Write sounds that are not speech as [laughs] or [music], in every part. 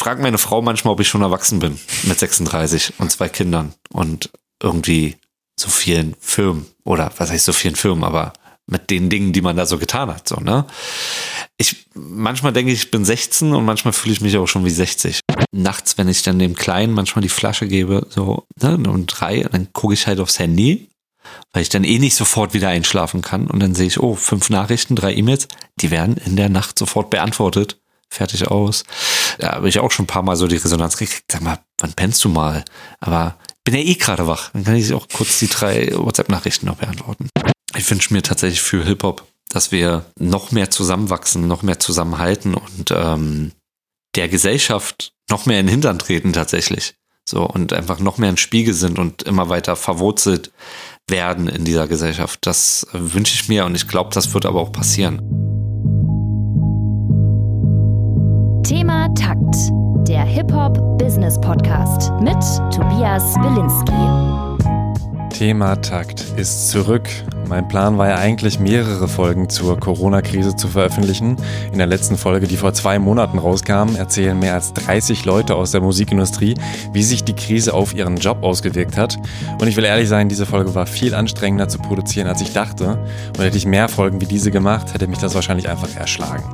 frage meine Frau manchmal, ob ich schon erwachsen bin mit 36 und zwei Kindern und irgendwie so vielen Firmen oder was heißt so vielen Firmen, aber mit den Dingen, die man da so getan hat, so, ne? Ich, manchmal denke ich, ich bin 16 und manchmal fühle ich mich auch schon wie 60. Nachts, wenn ich dann dem Kleinen manchmal die Flasche gebe, so, ne, und drei, dann gucke ich halt aufs Handy, weil ich dann eh nicht sofort wieder einschlafen kann und dann sehe ich, oh, fünf Nachrichten, drei E-Mails, die werden in der Nacht sofort beantwortet. Fertig aus. Da habe ich auch schon ein paar Mal so die Resonanz gekriegt. Sag mal, wann pennst du mal? Aber bin ja eh gerade wach. Dann kann ich auch kurz die drei WhatsApp-Nachrichten noch beantworten. Ich wünsche mir tatsächlich für Hip-Hop, dass wir noch mehr zusammenwachsen, noch mehr zusammenhalten und ähm, der Gesellschaft noch mehr in den Hintern treten tatsächlich. So und einfach noch mehr ein Spiegel sind und immer weiter verwurzelt werden in dieser Gesellschaft. Das wünsche ich mir und ich glaube, das wird aber auch passieren. Thema Takt, der Hip-Hop-Business-Podcast mit Tobias Wilinski. Thema Takt ist zurück. Mein Plan war ja eigentlich mehrere Folgen zur Corona-Krise zu veröffentlichen. In der letzten Folge, die vor zwei Monaten rauskam, erzählen mehr als 30 Leute aus der Musikindustrie, wie sich die Krise auf ihren Job ausgewirkt hat. Und ich will ehrlich sein, diese Folge war viel anstrengender zu produzieren, als ich dachte. Und hätte ich mehr Folgen wie diese gemacht, hätte mich das wahrscheinlich einfach erschlagen.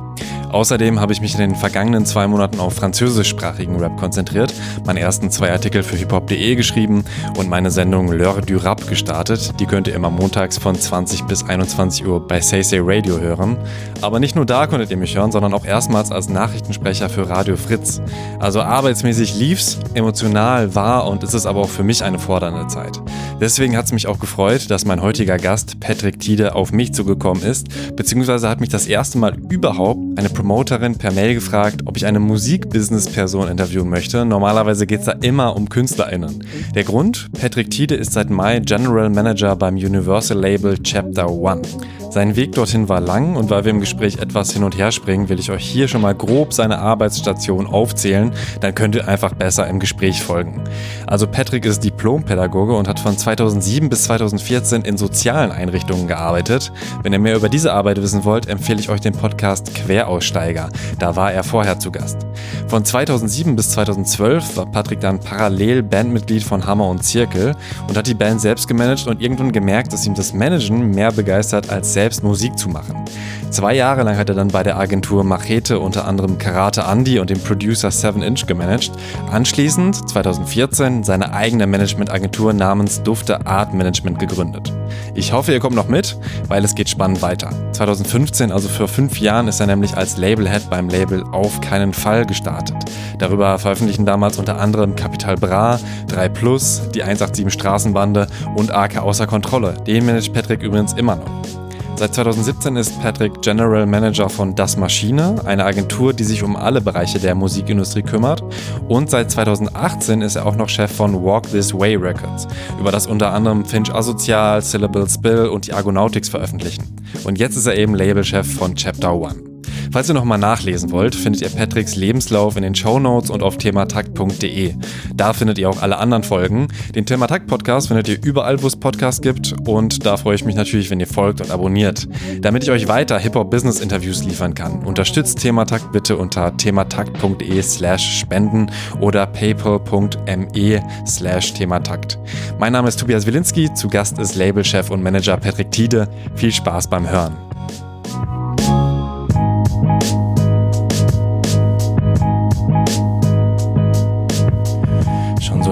Außerdem habe ich mich in den vergangenen zwei Monaten auf französischsprachigen Rap konzentriert, meine ersten zwei Artikel für hiphop.de geschrieben und meine Sendung L'heure du Rap gestartet. Die könnt ihr immer montags von 20 bis 21 Uhr bei Say Say Radio hören. Aber nicht nur da konntet ihr mich hören, sondern auch erstmals als Nachrichtensprecher für Radio Fritz. Also arbeitsmäßig lief's, emotional war und ist es aber auch für mich eine fordernde Zeit. Deswegen hat es mich auch gefreut, dass mein heutiger Gast Patrick Tiede auf mich zugekommen ist, beziehungsweise hat mich das erste Mal überhaupt eine Promoterin per Mail gefragt, ob ich eine Musikbusiness-Person interviewen möchte. Normalerweise geht es da immer um KünstlerInnen. Der Grund? Patrick Tiede ist seit Mai General Manager beim Universal Label Chapter One. Sein Weg dorthin war lang und weil wir im Gespräch etwas hin und her springen, will ich euch hier schon mal grob seine Arbeitsstation aufzählen, dann könnt ihr einfach besser im Gespräch folgen. Also Patrick ist Diplompädagoge und hat von 2007 bis 2014 in sozialen Einrichtungen gearbeitet. Wenn ihr mehr über diese Arbeit wissen wollt, empfehle ich euch den Podcast Queraussteiger. Da war er vorher zu Gast. Von 2007 bis 2012 war Patrick dann parallel Bandmitglied von Hammer und Zirkel und hat die Band selbst gemanagt und irgendwann gemerkt, dass ihm das Managen mehr begeistert als selbst Musik zu machen. Zwei Jahre lang hat er dann bei der Agentur Machete unter anderem Karate Andy und den Producer 7 Inch gemanagt. Anschließend, 2014, seine eigene Managementagentur namens Dufte Art Management gegründet. Ich hoffe, ihr kommt noch mit, weil es geht spannend weiter. 2015, also vor fünf Jahren, ist er nämlich als Labelhead beim Label Auf keinen Fall gestartet. Darüber veröffentlichen damals unter anderem Capital Bra, 3 Plus, die 187 Straßenbande und AK Außer Kontrolle. Den managt Patrick übrigens immer noch. Seit 2017 ist Patrick General Manager von Das Maschine, eine Agentur, die sich um alle Bereiche der Musikindustrie kümmert. Und seit 2018 ist er auch noch Chef von Walk This Way Records, über das unter anderem Finch Asozial, Syllable Spill und die Argonautics veröffentlichen. Und jetzt ist er eben Labelchef von Chapter One. Falls ihr nochmal nachlesen wollt, findet ihr Patricks Lebenslauf in den Show Notes und auf thematakt.de. Da findet ihr auch alle anderen Folgen. Den Thematakt Podcast findet ihr überall, wo es Podcasts gibt und da freue ich mich natürlich, wenn ihr folgt und abonniert. Damit ich euch weiter Hip-Hop-Business-Interviews liefern kann, unterstützt Thematakt bitte unter thematakt.de slash spenden oder paypal.me slash thematakt. Mein Name ist Tobias Wilinski, zu Gast ist Labelchef und Manager Patrick Tiede. Viel Spaß beim Hören.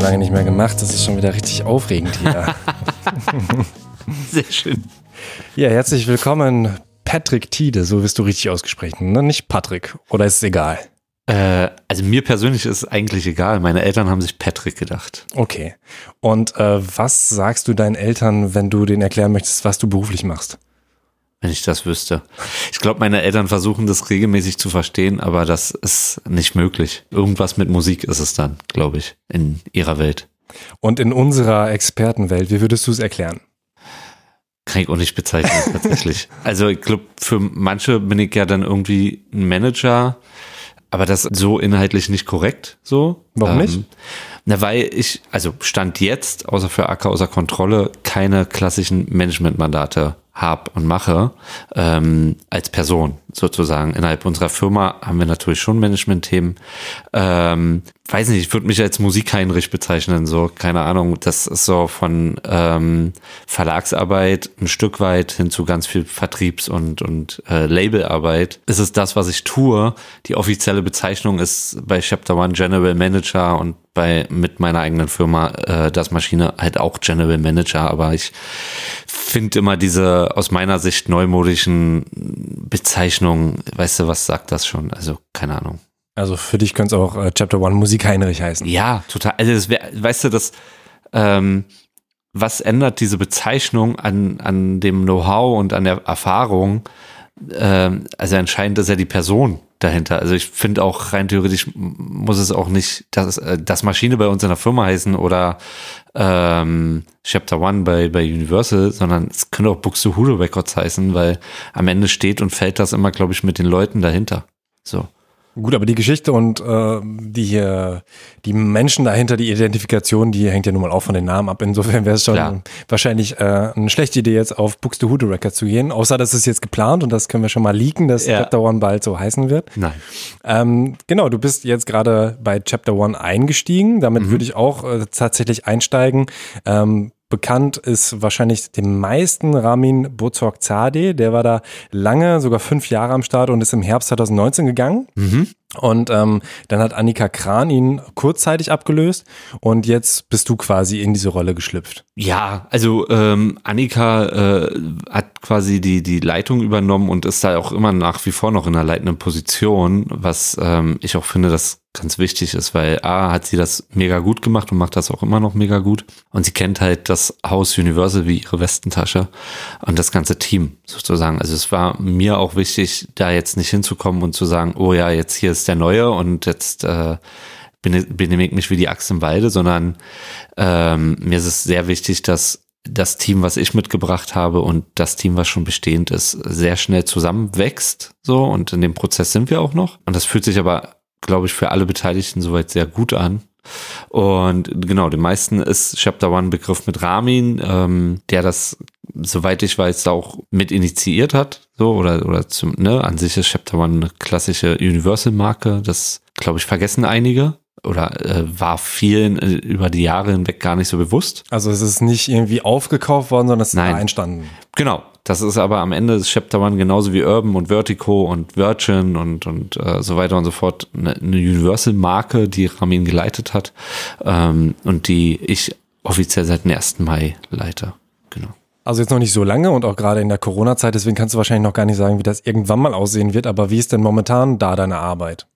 Lange nicht mehr gemacht. Das ist schon wieder richtig aufregend hier. [laughs] Sehr schön. Ja, herzlich willkommen, Patrick Tiede. So wirst du richtig ausgesprochen, ne? Nicht Patrick. Oder ist es egal? Äh, also mir persönlich ist es eigentlich egal. Meine Eltern haben sich Patrick gedacht. Okay. Und äh, was sagst du deinen Eltern, wenn du denen erklären möchtest, was du beruflich machst? Wenn ich das wüsste. Ich glaube, meine Eltern versuchen das regelmäßig zu verstehen, aber das ist nicht möglich. Irgendwas mit Musik ist es dann, glaube ich, in ihrer Welt. Und in unserer Expertenwelt, wie würdest du es erklären? Kann ich auch nicht bezeichnen, [laughs] tatsächlich. Also ich glaube, für manche bin ich ja dann irgendwie ein Manager, aber das ist so inhaltlich nicht korrekt. So. Warum ähm, nicht? Na, weil ich, also Stand jetzt, außer für AK außer Kontrolle, keine klassischen Managementmandate habe und mache, ähm, als Person sozusagen. Innerhalb unserer Firma haben wir natürlich schon Management-Themen. Ähm, weiß nicht, ich würde mich als Musikheinrich bezeichnen, so, keine Ahnung, das ist so von ähm, Verlagsarbeit ein Stück weit hin zu ganz viel Vertriebs- und, und äh, Labelarbeit. Es ist das, was ich tue. Die offizielle Bezeichnung ist bei Chapter One General Manager und bei mit meiner eigenen Firma äh, das Maschine halt auch General Manager, aber ich finde immer diese aus meiner Sicht neumodischen Bezeichnungen, weißt du, was sagt das schon? Also keine Ahnung. Also für dich könnte es auch äh, Chapter One Musik Heinrich heißen. Ja, total. Also das wär, weißt du, das, ähm, was ändert diese Bezeichnung an, an dem Know-how und an der Erfahrung? Ähm, also entscheidend ist ja die Person dahinter. Also ich finde auch rein theoretisch muss es auch nicht das, äh, das Maschine bei uns in der Firma heißen oder ähm, Chapter One bei, bei Universal, sondern es könnte auch Buxtehude Records heißen, weil am Ende steht und fällt das immer, glaube ich, mit den Leuten dahinter. So. Gut, aber die Geschichte und äh, die, äh, die Menschen dahinter, die Identifikation, die hängt ja nun mal auch von den Namen ab. Insofern wäre es schon Klar. wahrscheinlich äh, eine schlechte Idee, jetzt auf Buxtehude Records zu gehen. Außer, das ist jetzt geplant und das können wir schon mal leaken, dass Ja. Chapter One bald so heißen wird. Nein. Ähm, genau, du bist jetzt gerade bei Chapter One eingestiegen. Damit Mhm. würde ich auch äh, tatsächlich einsteigen. Ähm, bekannt ist wahrscheinlich dem meisten Ramin Bozorg-Zade. Der war da lange, sogar fünf Jahre am Start und ist im Herbst 2019 gegangen. Mhm. Und ähm, dann hat Annika Kran ihn kurzzeitig abgelöst und jetzt bist du quasi in diese Rolle geschlüpft. Ja, also ähm, Annika äh, hat quasi die, die Leitung übernommen und ist da auch immer nach wie vor noch in einer leitenden Position, was ähm, ich auch finde, das ganz wichtig ist, weil A hat sie das mega gut gemacht und macht das auch immer noch mega gut. Und sie kennt halt das Haus Universal wie ihre Westentasche und das ganze Team sozusagen. Also es war mir auch wichtig, da jetzt nicht hinzukommen und zu sagen, oh ja, jetzt hier ist der Neue und jetzt äh, bene- benehme ich mich wie die Axt im Walde, sondern ähm, mir ist es sehr wichtig, dass das Team, was ich mitgebracht habe und das Team, was schon bestehend ist, sehr schnell zusammenwächst. So, und in dem Prozess sind wir auch noch. Und das fühlt sich aber, glaube ich, für alle Beteiligten soweit sehr gut an. Und genau, den meisten ist Chapter One Begriff mit Ramin, ähm, der das, soweit ich weiß, auch mit initiiert hat. So, oder, oder zum, ne, an sich ist Chapter One eine klassische Universal-Marke. Das, glaube ich, vergessen einige. Oder äh, war vielen äh, über die Jahre hinweg gar nicht so bewusst. Also es ist nicht irgendwie aufgekauft worden, sondern es ist Nein. da entstanden. Genau. Das ist aber am Ende des Chapter One genauso wie Urban und Vertigo und Virgin und, und äh, so weiter und so fort eine, eine Universal-Marke, die Ramin geleitet hat ähm, und die ich offiziell seit dem 1. Mai leite. Genau. Also jetzt noch nicht so lange und auch gerade in der Corona-Zeit, deswegen kannst du wahrscheinlich noch gar nicht sagen, wie das irgendwann mal aussehen wird, aber wie ist denn momentan da deine Arbeit?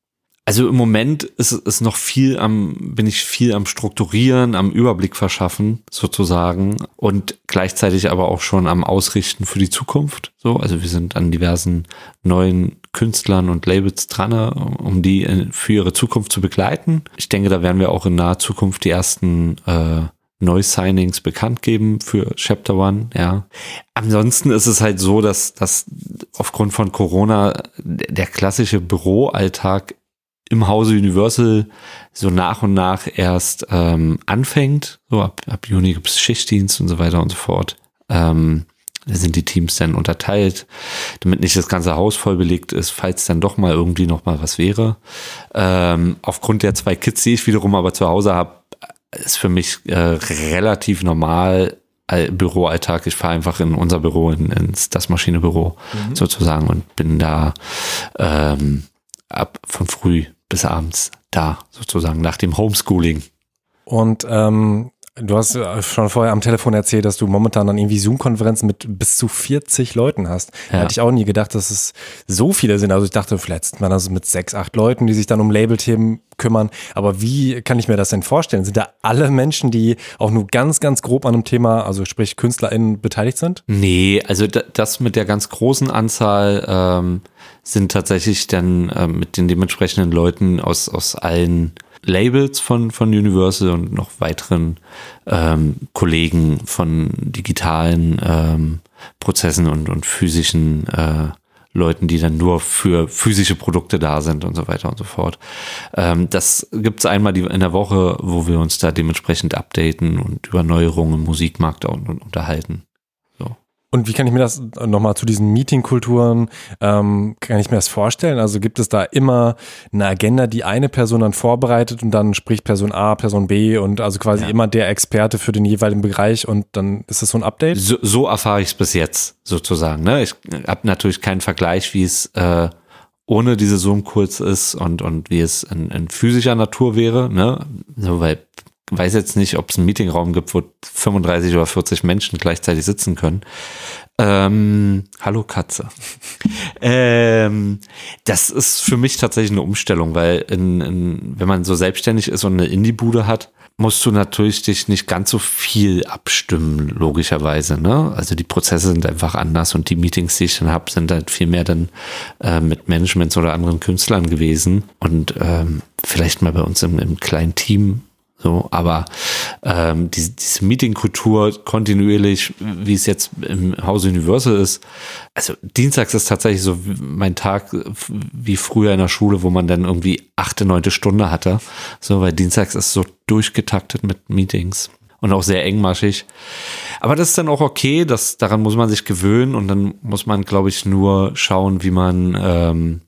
Also im Moment ist es noch viel am, bin ich viel am Strukturieren, am Überblick verschaffen, sozusagen, und gleichzeitig aber auch schon am Ausrichten für die Zukunft. So, also wir sind an diversen neuen Künstlern und Labels dran, um die in- für ihre Zukunft zu begleiten. Ich denke, da werden wir auch in naher Zukunft die ersten äh, Neu-Signings bekannt geben für Chapter One, ja. Ansonsten ist es halt so, dass, dass aufgrund von Corona der der klassische Büroalltag im Hause Universal so nach und nach erst ähm, anfängt. So ab, ab Juni gibt es Schichtdienst und so weiter und so fort. Ähm, da sind die Teams dann unterteilt, damit nicht das ganze Haus voll belegt ist, falls dann doch mal irgendwie noch mal was wäre. Ähm, aufgrund der zwei Kids, die ich wiederum aber zu Hause habe, ist für mich äh, relativ normal All- Büroalltag. Ich fahre einfach in unser Büro, in, ins das Maschinebüro sozusagen und bin da ähm, ab von früh bis abends da sozusagen nach dem Homeschooling. Und ähm, du hast äh, schon vorher am Telefon erzählt, dass du momentan dann irgendwie Zoom-Konferenzen mit bis zu 40 Leuten hast. Ja. Hätte ich auch nie gedacht, dass es so viele sind. Also ich dachte, vielleicht sind man das mit sechs, acht Leuten, die sich dann um Labelthemen kümmern. Aber wie kann ich mir das denn vorstellen? Sind da alle Menschen, die auch nur ganz, ganz grob an einem Thema, also sprich KünstlerInnen, beteiligt sind? Nee, also da- das mit der ganz großen Anzahl ähm, sind tatsächlich dann ähm, mit den dementsprechenden Leuten aus, aus allen Labels von, von Universal und noch weiteren ähm, Kollegen von digitalen ähm, Prozessen und, und physischen äh, Leuten, die dann nur für physische Produkte da sind und so weiter und so fort. Ähm, das gibt's einmal die, in der Woche, wo wir uns da dementsprechend updaten und über Neuerungen im Musikmarkt unterhalten. Und wie kann ich mir das nochmal zu diesen Meetingkulturen, ähm, kann ich mir das vorstellen? Also gibt es da immer eine Agenda, die eine Person dann vorbereitet und dann spricht Person A, Person B und also quasi ja. immer der Experte für den jeweiligen Bereich und dann ist das so ein Update? So, so erfahre ich es bis jetzt sozusagen. Ne? Ich habe natürlich keinen Vergleich, wie es äh, ohne diese Zoom-Kurz ist und, und wie es in, in physischer Natur wäre. Ne? So, weil weiß jetzt nicht, ob es einen Meetingraum gibt, wo 35 oder 40 Menschen gleichzeitig sitzen können. Ähm, hallo Katze. [laughs] ähm, das ist für mich tatsächlich eine Umstellung, weil in, in, wenn man so selbstständig ist und eine Indie-Bude hat, musst du natürlich dich nicht ganz so viel abstimmen, logischerweise. Ne? Also die Prozesse sind einfach anders und die Meetings, die ich dann habe, sind halt viel mehr dann äh, mit Managements oder anderen Künstlern gewesen und ähm, vielleicht mal bei uns im, im kleinen Team so, aber ähm, diese, diese Meetingkultur kontinuierlich, wie es jetzt im Haus Universal ist, also Dienstags ist tatsächlich so mein Tag wie früher in der Schule, wo man dann irgendwie achte, neunte Stunde hatte. So, weil Dienstags ist so durchgetaktet mit Meetings und auch sehr engmaschig. Aber das ist dann auch okay, das, daran muss man sich gewöhnen und dann muss man, glaube ich, nur schauen, wie man ähm,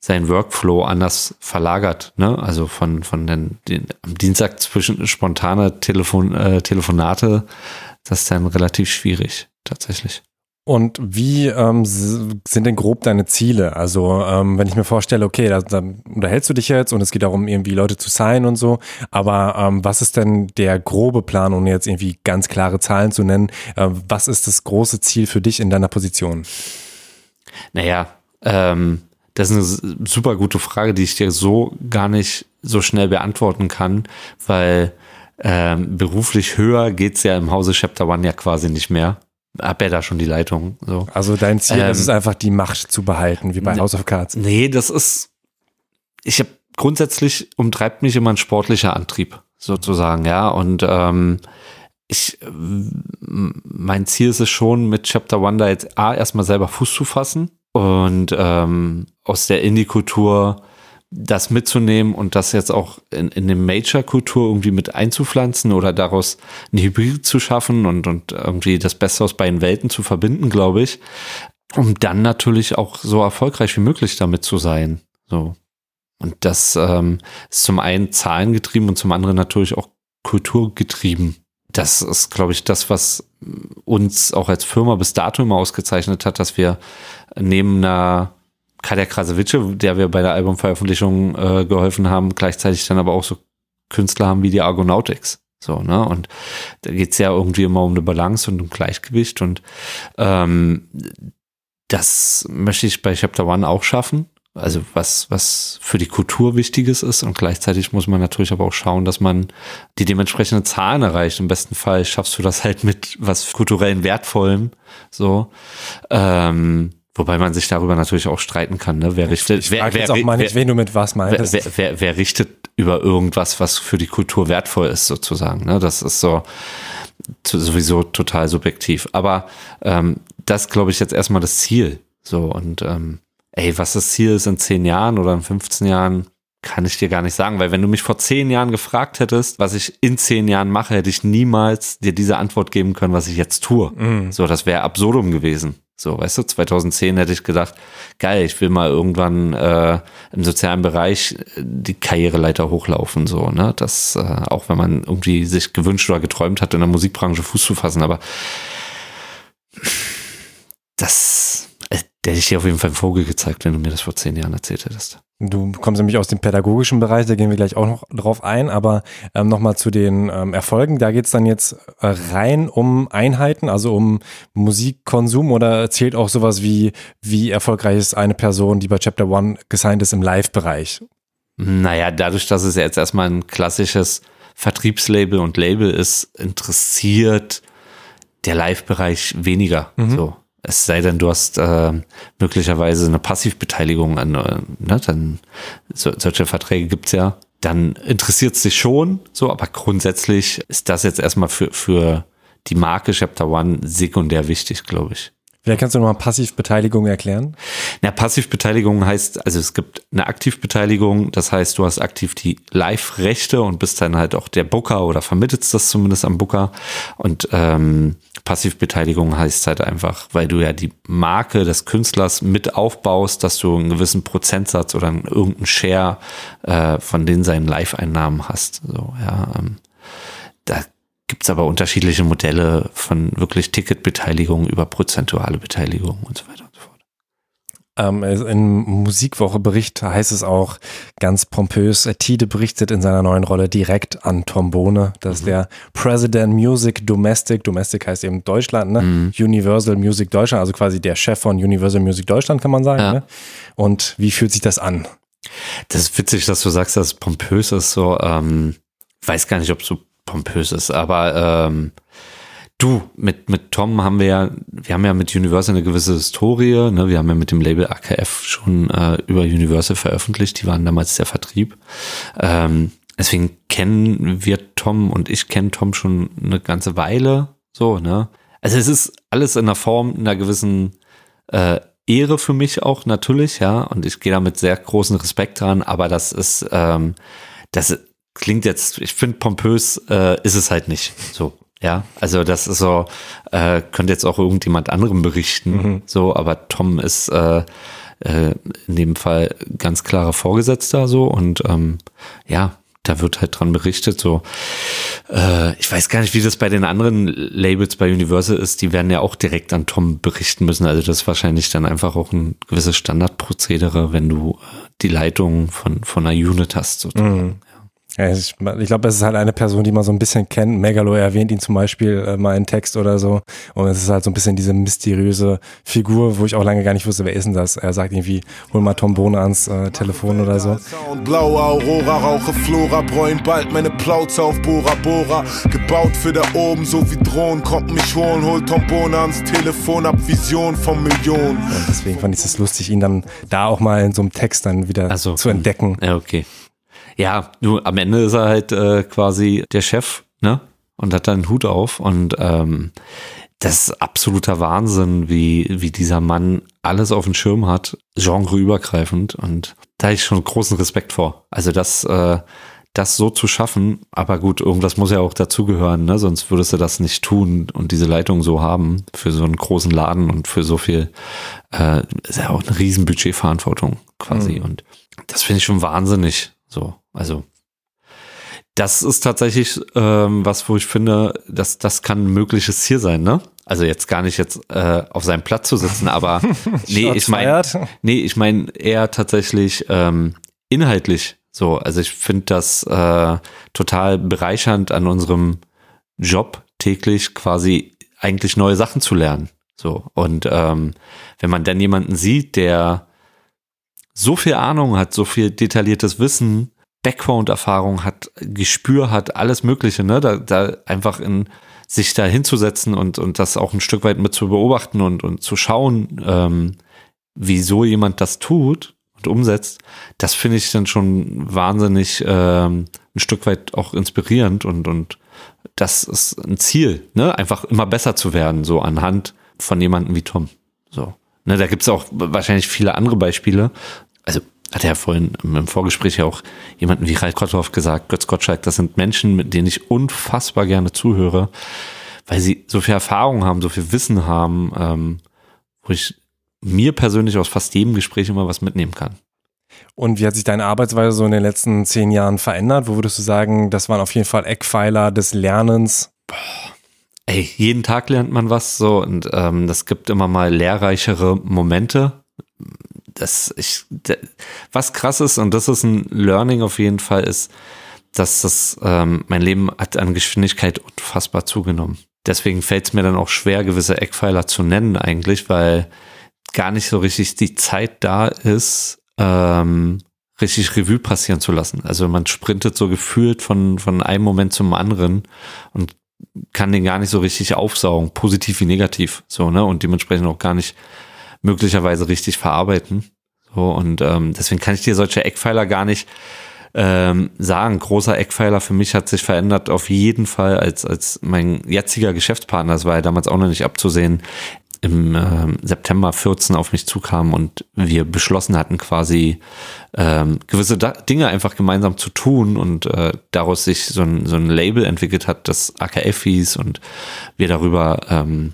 sein Workflow anders verlagert. Ne? Also von, von den, den am Dienstag zwischen spontane Telefon, äh, Telefonate, das ist dann relativ schwierig, tatsächlich. Und wie ähm, sind denn grob deine Ziele? Also ähm, wenn ich mir vorstelle, okay, da, da unterhältst du dich jetzt und es geht darum, irgendwie Leute zu sein und so, aber ähm, was ist denn der grobe Plan, um jetzt irgendwie ganz klare Zahlen zu nennen? Äh, was ist das große Ziel für dich in deiner Position? Naja, ähm, das ist eine super gute Frage, die ich dir so gar nicht so schnell beantworten kann, weil ähm, beruflich höher geht's ja im Hause Chapter One ja quasi nicht mehr. Hab ja da schon die Leitung. So. Also dein Ziel ähm, ist es einfach, die Macht zu behalten, wie bei House of Cards. Nee, das ist, ich habe grundsätzlich umtreibt mich immer ein sportlicher Antrieb, sozusagen, ja. Und ähm, ich, mein Ziel ist es schon, mit Chapter One da jetzt A, erstmal selber Fuß zu fassen und ähm, aus der Indie-Kultur das mitzunehmen und das jetzt auch in, in eine Major-Kultur irgendwie mit einzupflanzen oder daraus ein Hybrid zu schaffen und, und irgendwie das Beste aus beiden Welten zu verbinden, glaube ich, um dann natürlich auch so erfolgreich wie möglich damit zu sein. So. Und das ähm, ist zum einen zahlengetrieben und zum anderen natürlich auch kulturgetrieben. Das ist, glaube ich, das, was uns auch als Firma bis dato immer ausgezeichnet hat, dass wir neben einer Katja Krasavice, der wir bei der Albumveröffentlichung äh, geholfen haben, gleichzeitig dann aber auch so Künstler haben wie die Argonautics. So, ne? Und da geht's ja irgendwie immer um eine Balance und um Gleichgewicht. Und ähm, das möchte ich bei Chapter One auch schaffen. Also was, was für die Kultur Wichtiges ist. Und gleichzeitig muss man natürlich aber auch schauen, dass man die dementsprechenden Zahlen erreicht. Im besten Fall schaffst du das halt mit was kulturellen Wertvollem. So. Ähm, Wobei man sich darüber natürlich auch streiten kann, ne? Wer richtet, ich wer, wer, jetzt auch mal nicht, wer, wen du mit was meinst. Wer, wer, wer, richtet über irgendwas, was für die Kultur wertvoll ist, sozusagen, ne? Das ist so sowieso total subjektiv. Aber ähm, das glaube ich jetzt erstmal das Ziel. So, und ähm, ey, was das Ziel ist in zehn Jahren oder in 15 Jahren, kann ich dir gar nicht sagen, weil wenn du mich vor zehn Jahren gefragt hättest, was ich in zehn Jahren mache, hätte ich niemals dir diese Antwort geben können, was ich jetzt tue. Mm. So, das wäre absurdum gewesen. So, weißt du, 2010 hätte ich gedacht, geil, ich will mal irgendwann äh, im sozialen Bereich die Karriereleiter hochlaufen, so, ne? Das, äh, auch wenn man irgendwie sich gewünscht oder geträumt hat, in der Musikbranche Fuß zu fassen, aber das, äh, hätte ich dir auf jeden Fall einen Vogel gezeigt, wenn du mir das vor zehn Jahren erzählt hättest. Du kommst nämlich aus dem pädagogischen Bereich, da gehen wir gleich auch noch drauf ein, aber ähm, nochmal zu den ähm, Erfolgen. Da geht's dann jetzt äh, rein um Einheiten, also um Musikkonsum oder zählt auch sowas wie, wie erfolgreich ist eine Person, die bei Chapter One gesigned ist im Live-Bereich? Naja, dadurch, dass es jetzt erstmal ein klassisches Vertriebslabel und Label ist, interessiert der Live-Bereich weniger. Mhm. So. Es sei denn, du hast äh, möglicherweise eine Passivbeteiligung an, äh, ne, dann so, solche Verträge gibt's ja. Dann interessiert es dich schon, so, aber grundsätzlich ist das jetzt erstmal für, für die Marke Chapter One sekundär wichtig, glaube ich. Vielleicht kannst du nochmal Passivbeteiligung erklären? Na, Passivbeteiligung heißt, also es gibt eine Aktivbeteiligung, das heißt, du hast aktiv die Live-Rechte und bist dann halt auch der Booker oder vermittelst das zumindest am Booker. Und ähm, Passivbeteiligung heißt halt einfach, weil du ja die Marke des Künstlers mit aufbaust, dass du einen gewissen Prozentsatz oder einen, irgendeinen Share äh, von den seinen Live-Einnahmen hast. So, ja, ähm, da gibt's aber unterschiedliche Modelle von wirklich Ticketbeteiligung über prozentuale Beteiligung und so weiter. Ähm, Im Musikwoche-Bericht heißt es auch ganz pompös, Tide berichtet in seiner neuen Rolle direkt an Tom Bohne. Das ist Mhm. der President Music Domestic. Domestic heißt eben Deutschland, ne? Mhm. Universal Music Deutschland, also quasi der Chef von Universal Music Deutschland, kann man sagen. Ja. Ne? Und wie fühlt sich das an? Das ist witzig, dass du sagst, dass es pompös ist. So, ähm, weiß gar nicht, ob es so pompös ist, aber ähm, du, mit, mit Tom haben wir ja, wir haben ja mit Universal eine gewisse Historie, ne? Wir haben ja mit dem Label AKF schon äh, über Universal veröffentlicht, die waren damals der Vertrieb. Ähm, deswegen kennen wir Tom und ich kenne Tom schon eine ganze Weile. So, ne? Also es ist alles in der Form einer gewissen äh, Ehre für mich auch natürlich, ja, und ich gehe da mit sehr großen Respekt dran, aber das ist, ähm, das klingt jetzt, ich finde pompös äh, ist es halt nicht so, ja, also das ist so, äh, könnte jetzt auch irgendjemand anderem berichten, so, aber Tom ist äh, äh, in dem Fall ganz klarer Vorgesetzter so und ähm, ja, da wird halt dran berichtet, so. Äh, ich weiß gar nicht, wie das bei den anderen Labels bei Universal ist. Die werden ja auch direkt an Tom berichten müssen. Also das ist wahrscheinlich dann einfach auch ein gewisses Standardprozedere, wenn du äh, die Leitung von, von einer Unit hast. Sozusagen. Ja, ich ich glaube, es ist halt eine Person, die man so ein bisschen kennt. Megalo erwähnt ihn zum Beispiel äh, mal in Text oder so. Und es ist halt so ein bisschen diese mysteriöse Figur, wo ich auch lange gar nicht wusste, wer ist denn das? Er sagt irgendwie, hol mal Tom Bohne ans äh, Telefon oder so. Sound, blaue Aurora, rauche Flora, bräun bald meine Plauze auf Bora Bora. Gebaut für da oben, so wie Drohnen, kommt mich holen, holt Tombone ans Telefon, ab Vision von Millionen. Und deswegen fand ich es lustig, ihn dann da auch mal in so einem Text dann wieder Also, zu entdecken. Ja, okay. Ja, nur am Ende ist er halt äh, quasi der Chef, ne? Und hat dann einen Hut auf. Und ähm, das ist absoluter Wahnsinn, wie, wie dieser Mann alles auf dem Schirm hat, genreübergreifend. Und da habe ich schon großen Respekt vor. Also das, äh, das so zu schaffen, aber gut, irgendwas muss ja auch dazugehören, ne? Sonst würdest du das nicht tun und diese Leitung so haben für so einen großen Laden und für so viel, äh, ist ja auch eine riesen Budgetverantwortung quasi. Und das finde ich schon wahnsinnig. So, also das ist tatsächlich ähm, was, wo ich finde, dass das kann ein mögliches Ziel sein, ne? Also jetzt gar nicht jetzt äh, auf seinem Platz zu sitzen, aber [laughs] nee, ich meine, nee, ich meine eher tatsächlich ähm, inhaltlich so. Also ich finde das äh, total bereichernd an unserem Job täglich quasi eigentlich neue Sachen zu lernen. So und ähm, wenn man dann jemanden sieht, der so viel Ahnung hat, so viel detailliertes Wissen, Background-Erfahrung hat, Gespür hat, alles Mögliche, ne? Da, da einfach in sich da hinzusetzen und, und das auch ein Stück weit mit zu beobachten und, und zu schauen, ähm, wieso jemand das tut und umsetzt, das finde ich dann schon wahnsinnig ähm, ein Stück weit auch inspirierend und, und das ist ein Ziel, ne? Einfach immer besser zu werden, so anhand von jemandem wie Tom. So. Ne, da gibt's auch wahrscheinlich viele andere Beispiele. Also hat er ja vorhin im Vorgespräch ja auch jemanden wie Ralf Kotthoff gesagt, Götz Gottschalk, das sind Menschen, mit denen ich unfassbar gerne zuhöre, weil sie so viel Erfahrung haben, so viel Wissen haben, ähm, wo ich mir persönlich aus fast jedem Gespräch immer was mitnehmen kann. Und wie hat sich deine Arbeitsweise so in den letzten zehn Jahren verändert? Wo würdest du sagen, das waren auf jeden Fall Eckpfeiler des Lernens? Ey, jeden Tag lernt man was so und ähm, das gibt immer mal lehrreichere Momente. Das ich, was krass ist und das ist ein Learning auf jeden Fall ist, dass das ähm, mein Leben hat an Geschwindigkeit unfassbar zugenommen. Deswegen fällt es mir dann auch schwer, gewisse Eckpfeiler zu nennen eigentlich, weil gar nicht so richtig die Zeit da ist, ähm, richtig Revue passieren zu lassen. Also man sprintet so gefühlt von, von einem Moment zum anderen und kann den gar nicht so richtig aufsaugen, positiv wie negativ, so, ne, und dementsprechend auch gar nicht möglicherweise richtig verarbeiten. So, und ähm, deswegen kann ich dir solche Eckpfeiler gar nicht ähm, sagen. Großer Eckpfeiler für mich hat sich verändert, auf jeden Fall als, als mein jetziger Geschäftspartner, das war ja damals auch noch nicht abzusehen, im ähm, September 14 auf mich zukam und wir beschlossen hatten, quasi ähm, gewisse da Dinge einfach gemeinsam zu tun und äh, daraus sich so ein, so ein Label entwickelt hat, das AKF hieß und wir darüber ähm,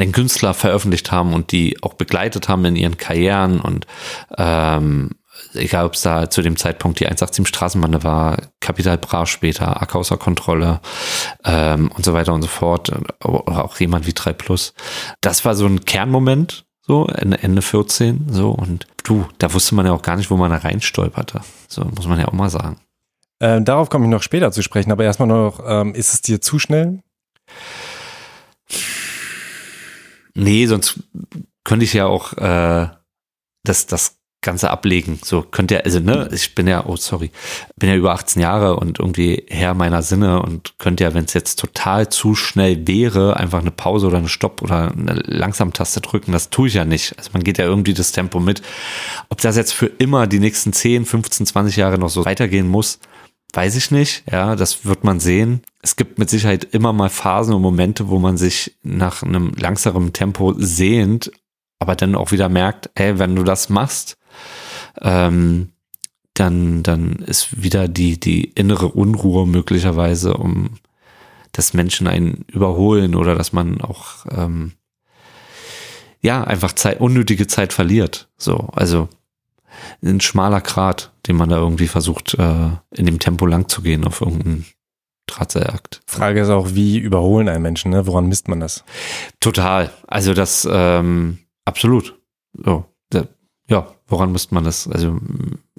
den Künstler veröffentlicht haben und die auch begleitet haben in ihren Karrieren und ähm, egal ob es da zu dem Zeitpunkt die 187 Straßenbande war, Capital Bra später, AK außer Kontrolle ähm, und so weiter und so fort, oder auch jemand wie 3 Plus. Das war so ein Kernmoment, so Ende, Ende 14, so und du, da wusste man ja auch gar nicht, wo man da reinstolperte. So muss man ja auch mal sagen. Ähm, darauf komme ich noch später zu sprechen, aber erstmal noch, ähm, ist es dir zu schnell? Nee, sonst könnte ich ja auch äh, das, das Ganze ablegen. So könnte ja, also ne, ich bin ja, oh sorry, bin ja über 18 Jahre und irgendwie Herr meiner Sinne und könnte ja, wenn es jetzt total zu schnell wäre, einfach eine Pause oder eine Stopp oder eine Langsam-Taste drücken. Das tue ich ja nicht. Also man geht ja irgendwie das Tempo mit. Ob das jetzt für immer die nächsten 10, 15, 20 Jahre noch so weitergehen muss, weiß ich nicht. Ja, das wird man sehen. Es gibt mit Sicherheit immer mal Phasen und Momente, wo man sich nach einem langsameren Tempo sehnt, aber dann auch wieder merkt, ey, wenn du das machst, ähm, dann, dann ist wieder die, die innere Unruhe möglicherweise, um dass Menschen einen überholen oder dass man auch ähm, ja einfach Zeit, unnötige Zeit verliert. So, also ein schmaler Grat, den man da irgendwie versucht, äh, in dem Tempo lang zu gehen auf irgendeinen Drahtseilakt. Frage ist auch, wie überholen einen Menschen, ne? Woran misst man das? Total. Also das ähm, absolut. So, da, ja, woran müsste man das? Also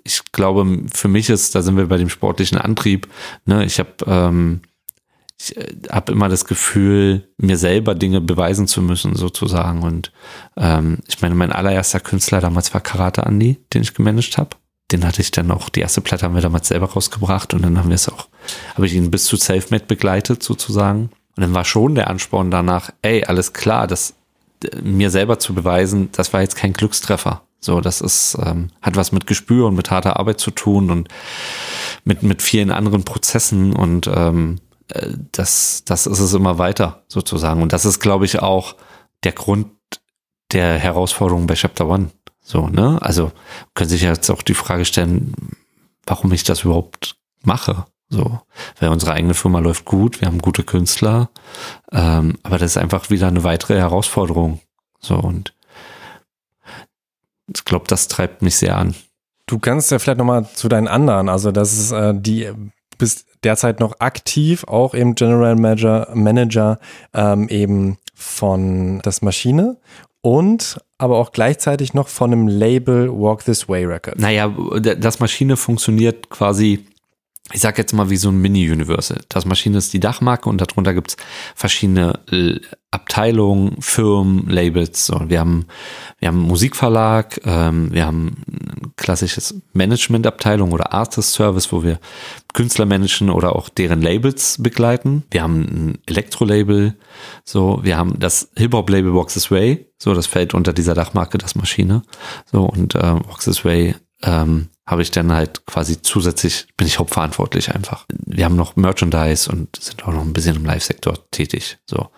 ich glaube, für mich ist, da sind wir bei dem sportlichen Antrieb. Ne, ich habe ähm, ich äh, habe immer das Gefühl, mir selber Dinge beweisen zu müssen, sozusagen. Und ähm, ich meine, mein allererster Künstler damals war Karate Andy, den ich gemanagt habe. Den hatte ich dann auch, die erste Platte haben wir damals selber rausgebracht und dann haben wir es auch, habe ich ihn bis zu Selfmade begleitet, sozusagen. Und dann war schon der Ansporn danach, ey, alles klar, das mir selber zu beweisen, das war jetzt kein Glückstreffer. So, das ist, ähm, hat was mit Gespür und mit harter Arbeit zu tun und mit, mit vielen anderen Prozessen und ähm, äh, das, das ist es immer weiter sozusagen. Und das ist, glaube ich, auch der Grund der Herausforderung bei Chapter One. So, ne? Also können sich jetzt auch die Frage stellen, warum ich das überhaupt mache. So, weil unsere eigene Firma läuft gut, wir haben gute Künstler, ähm, aber das ist einfach wieder eine weitere Herausforderung. So und ich glaube, das treibt mich sehr an. Du kannst ja vielleicht nochmal zu deinen anderen, also das ist äh, die bist derzeit noch aktiv, auch im General Manager, Manager ähm, eben von das Maschine und aber auch gleichzeitig noch von einem Label Walk This Way Records. Naja, das Maschine funktioniert quasi ich sag jetzt mal wie so ein Mini-Universal. Das Maschine ist die Dachmarke und darunter gibt's verschiedene äh, Abteilungen, Firmen, Labels. So, wir haben, wir haben einen Musikverlag, ähm, wir haben ein klassisches Management-Abteilung oder Artist Service, wo wir Künstler managen oder auch deren Labels begleiten. Wir haben ein Elektro-Label, so, wir haben das Hip-Hop-Label Boxes Way, so, das fällt unter dieser Dachmarke, das Maschine. So, und äh, Boxes Way ähm, habe ich dann halt quasi zusätzlich, bin ich hauptverantwortlich einfach. Wir haben noch Merchandise und sind auch noch ein bisschen im Live-Sektor tätig. So.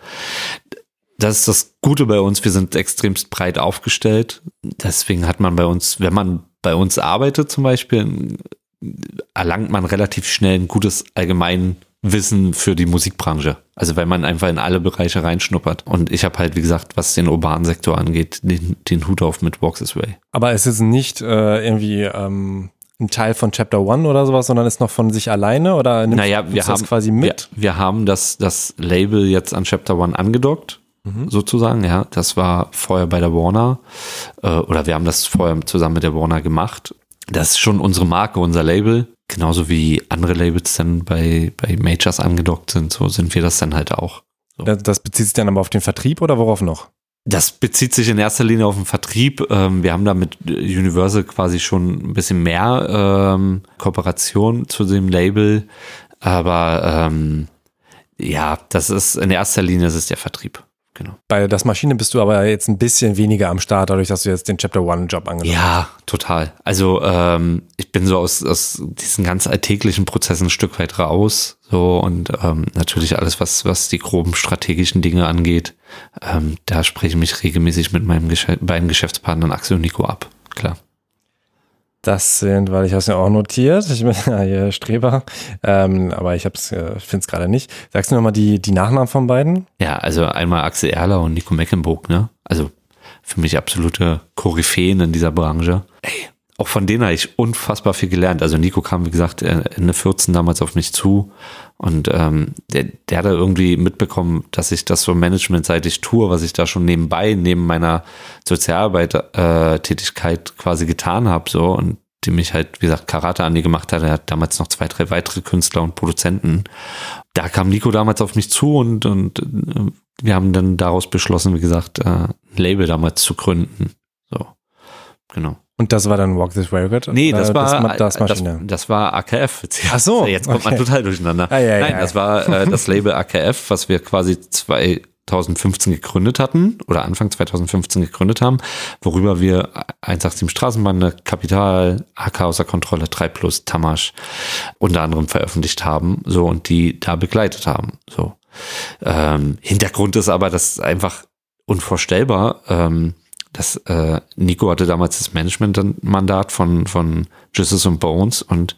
Das ist das Gute bei uns. Wir sind extremst breit aufgestellt. Deswegen hat man bei uns, wenn man bei uns arbeitet zum Beispiel, erlangt man relativ schnell ein gutes allgemein Wissen für die Musikbranche. Also weil man einfach in alle Bereiche reinschnuppert. Und ich habe halt, wie gesagt, was den urbanen Sektor angeht, den, den Hut auf mit Walks This Way. Aber es ist nicht äh, irgendwie ähm, ein Teil von Chapter One oder sowas, sondern ist noch von sich alleine oder nimmt naja, wir das haben, quasi mit? Wir, wir, haben das, das Label jetzt an Chapter One angedockt. Mhm. Sozusagen, ja. Das war vorher bei der Warner, äh, oder wir haben das vorher zusammen mit der Warner gemacht. Das ist schon unsere Marke, unser Label. Genauso wie andere Labels dann bei, bei Majors angedockt sind, so sind wir das dann halt auch. So. Das bezieht sich dann aber auf den Vertrieb oder worauf noch? Das bezieht sich in erster Linie auf den Vertrieb. Ähm, wir haben da mit Universal quasi schon ein bisschen mehr ähm, Kooperation zu dem Label. Aber ähm, ja, das ist in erster Linie das ist der Vertrieb. Genau. Bei das Maschine bist du aber jetzt ein bisschen weniger am Start, dadurch, dass du jetzt den Chapter One Job angenommen Ja, total. Also ähm, ich bin so aus, aus diesen ganz alltäglichen Prozessen ein Stück weit raus. So und ähm, natürlich alles, was, was die groben strategischen Dinge angeht, ähm, da spreche ich mich regelmäßig mit meinen Gesche beiden Geschäftspartnern Axel und Nico ab. Klar. Das sind, weil ich habe es ja auch notiert, ich bin [laughs] ja hier Streber, ähm, aber ich hab's, äh, finde es gerade nicht. Sagst du nochmal die, die Nachnamen von beiden? Ja, also einmal Axel Erler und Nico Mecklenburg, ne? Also für mich absolute Koryphäen in dieser Branche. Ey, auch von denen habe ich unfassbar viel gelernt. Also Nico kam, wie gesagt, äh, Ende 14 damals auf mich zu und ähm, der, der hat da irgendwie mitbekommen, dass ich das so managementseitig tue, was ich da schon nebenbei, neben meiner Sozialarbeit-Tätigkeit äh, quasi getan habe. So und die mich halt, wie gesagt, Karate Andi gemacht hat. Er hat damals noch zwei, drei weitere Künstler und Produzenten. Da kam Nico damals auf mich zu und, und äh, wir haben dann daraus beschlossen, wie gesagt, äh, ein Label damals zu gründen. So, genau. Und das war dann Walk This Railroad? Nee, das war das, das, das, war AKF. [laughs] Ach so, jetzt kommt okay. man total durcheinander. Ah, ja, Nein, ja, das ja. war äh, das [laughs] Label AKF, was wir quasi 2015 gegründet hatten oder Anfang 2015 gegründet haben, worüber wir 187 Straßenbahn, Kapital, AK außer Kontrolle, 3 Plus, Tamasch unter anderem veröffentlicht haben, so und die da begleitet haben. So ähm, Hintergrund ist aber, das ist einfach unvorstellbar. Ähm, das äh, Nico hatte damals das Management-Mandat von von Jesus und Bones und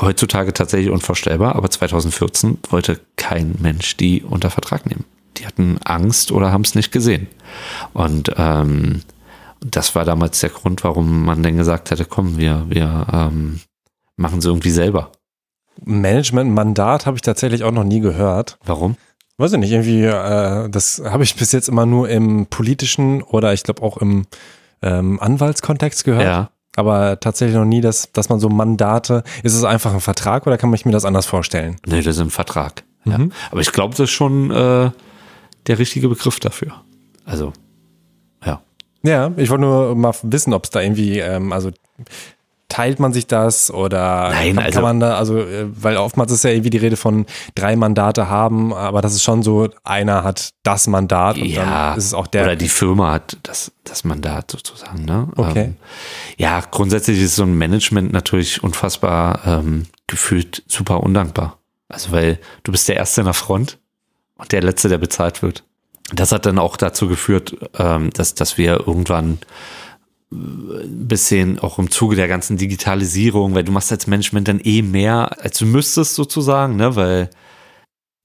heutzutage tatsächlich unvorstellbar, aber 2014 wollte kein Mensch die unter Vertrag nehmen. Die hatten Angst oder haben es nicht gesehen. Und ähm, das war damals der Grund, warum man dann gesagt hätte, komm, wir, wir ähm, machen es irgendwie selber. Management-Mandat habe ich tatsächlich auch noch nie gehört. Warum? Weiß ich nicht, irgendwie, äh, das habe ich bis jetzt immer nur im politischen oder ich glaube auch im ähm, Anwaltskontext gehört. Ja. Aber tatsächlich noch nie, dass, dass man so Mandate, ist es einfach ein Vertrag oder kann ich mir das anders vorstellen? Nee, das ist ein Vertrag. Ja. Mhm. Aber ich glaube, das ist schon äh, der richtige Begriff dafür. Also, ja. Ja, ich wollte nur mal wissen, ob es da irgendwie, ähm, also teilt man sich das oder Nein, kann, also- kann man da, also, äh, weil oftmals ist ja irgendwie die Rede von drei Mandate haben, aber das ist schon so, einer hat das Mandat und ja, dann ist es auch der. oder die Firma hat das, das Mandat sozusagen. Ne? Okay. Ähm, ja, grundsätzlich ist so ein Management natürlich unfassbar ähm, gefühlt super undankbar. Also weil du bist der Erste in der Front und der Letzte, der bezahlt wird. Das hat dann auch dazu geführt, ähm, dass, dass wir irgendwann bisschen auch im Zuge der ganzen Digitalisierung, weil du machst als Management dann eh mehr, als du müsstest sozusagen, ne, weil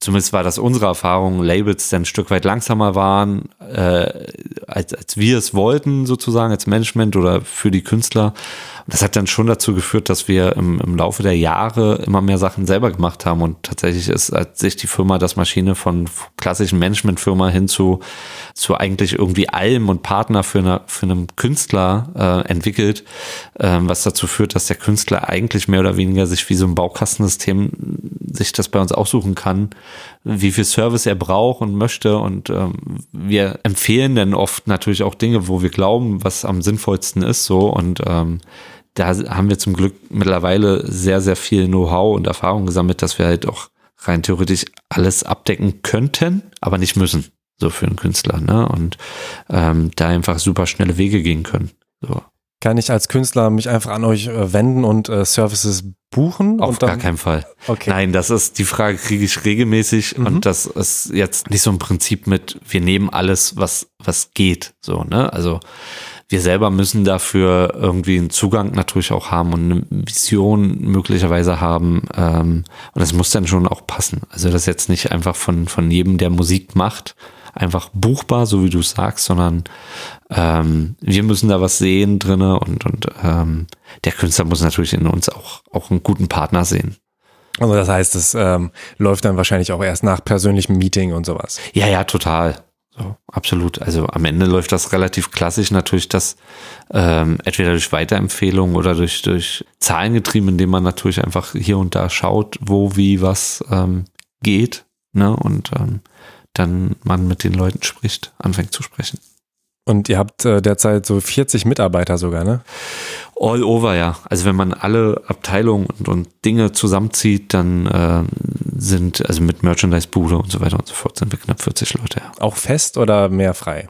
zumindest war das unsere Erfahrung, Labels dann ein Stück weit langsamer waren, äh, als, als wir es wollten, sozusagen, als Management oder für die Künstler. Das hat dann schon dazu geführt, dass wir im, im Laufe der Jahre immer mehr Sachen selber gemacht haben. Und tatsächlich ist als sich die Firma das Maschine von klassischen Managementfirma hin zu, zu eigentlich irgendwie allem und Partner für, eine, für einen Künstler äh, entwickelt, ähm, was dazu führt, dass der Künstler eigentlich mehr oder weniger sich wie so ein Baukastensystem sich das bei uns aussuchen kann, wie viel Service er braucht und möchte. Und ähm, wir empfehlen dann oft natürlich auch Dinge, wo wir glauben, was am sinnvollsten ist. So und ähm, da haben wir zum Glück mittlerweile sehr, sehr viel Know-how und Erfahrung gesammelt, dass wir halt auch rein theoretisch alles abdecken könnten, aber nicht müssen. So für einen Künstler, ne? Und ähm, da einfach super schnelle Wege gehen können. So. Kann ich als Künstler mich einfach an euch äh, wenden und äh, Services buchen? Auf gar keinen Fall. Okay. Nein, das ist die Frage, kriege ich regelmäßig Mhm. und das ist jetzt nicht so ein Prinzip mit, wir nehmen alles, was, was geht. So, ne? Also wir selber müssen dafür irgendwie einen Zugang natürlich auch haben und eine Vision möglicherweise haben. Ähm, und das muss dann schon auch passen. Also das jetzt nicht einfach von, von jedem, der Musik macht, einfach buchbar, so wie du sagst, sondern ähm, wir müssen da was sehen drinne und, und ähm, der Künstler muss natürlich in uns auch, auch einen guten Partner sehen. Also das heißt, es ähm, läuft dann wahrscheinlich auch erst nach persönlichem Meeting und sowas. Ja, ja, total. So, absolut. Also am Ende läuft das relativ klassisch natürlich, dass ähm, entweder durch Weiterempfehlungen oder durch, durch Zahlen getrieben, indem man natürlich einfach hier und da schaut, wo, wie, was ähm, geht, ne? Und ähm, dann man mit den Leuten spricht, anfängt zu sprechen. Und ihr habt äh, derzeit so 40 Mitarbeiter sogar, ne? All over, ja. Also wenn man alle Abteilungen und, und Dinge zusammenzieht, dann äh, sind, also mit Merchandise-Bude und so weiter und so fort, sind wir knapp 40 Leute. Ja. Auch fest oder mehr frei?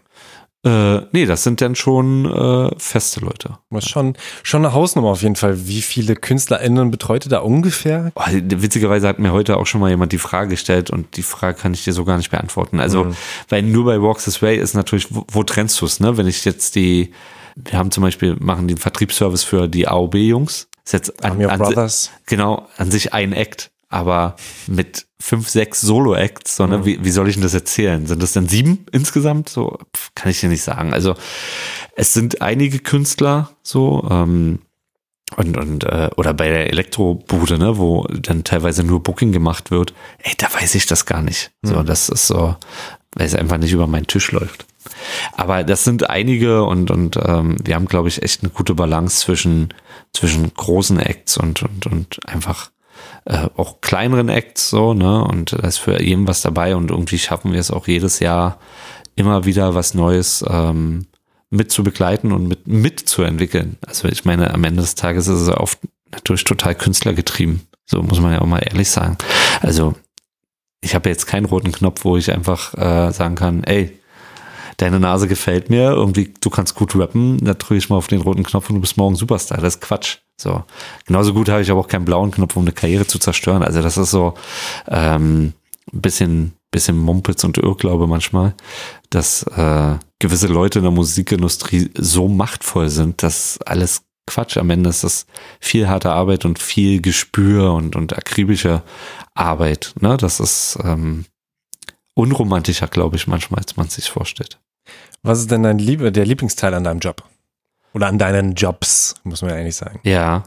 Äh, nee, das sind dann schon äh, feste Leute. Was schon, schon eine Hausnummer auf jeden Fall. Wie viele KünstlerInnen betreut ihr da ungefähr? Oh, witzigerweise hat mir heute auch schon mal jemand die Frage gestellt und die Frage kann ich dir so gar nicht beantworten. Also, mhm. weil nur bei Walks This Way ist natürlich, wo, wo trennst du es, ne? Wenn ich jetzt die, wir haben zum Beispiel, machen den Vertriebsservice für die AOB-Jungs. Ist jetzt an, an, Brothers. genau, an sich ein Act aber mit fünf, sechs Solo-Acts, so, ne? Mhm. Wie, wie soll ich denn das erzählen? Sind das denn sieben insgesamt? So, pf, kann ich dir nicht sagen. Also es sind einige Künstler so, ähm, und, und äh, oder bei der Elektrobude, ne, wo dann teilweise nur Booking gemacht wird, ey, da weiß ich das gar nicht. So, mhm. das ist so, weil es einfach nicht über meinen Tisch läuft. Aber das sind einige und, und ähm, wir haben, glaube ich, echt eine gute Balance zwischen, zwischen großen Acts und, und, und einfach äh, auch kleineren Acts so, ne? Und da ist für jeden was dabei und irgendwie schaffen wir es auch jedes Jahr immer wieder was Neues ähm, mit zu begleiten und mit, mitzuentwickeln. Also ich meine, am Ende des Tages ist es oft natürlich total künstlergetrieben. So muss man ja auch mal ehrlich sagen. Also ich habe jetzt keinen roten Knopf, wo ich einfach äh, sagen kann, ey, deine Nase gefällt mir, irgendwie, du kannst gut rappen, da drücke ich mal auf den roten Knopf und du bist morgen Superstar. Das ist Quatsch. So. Genauso gut habe ich aber auch keinen blauen Knopf, um eine Karriere zu zerstören. Also das ist so ähm, ein bisschen, bisschen Mumpitz und Irrglaube manchmal, dass äh, gewisse Leute in der Musikindustrie so machtvoll sind, dass alles Quatsch. Am Ende ist das viel harte Arbeit und viel Gespür und, und akribische Arbeit. Ne? Das ist ähm, unromantischer, glaube ich, manchmal, als man sich vorstellt. Was ist denn dein Liebe, der Lieblingsteil an deinem Job? Oder an deinen Jobs, muss man ja eigentlich sagen. Ja,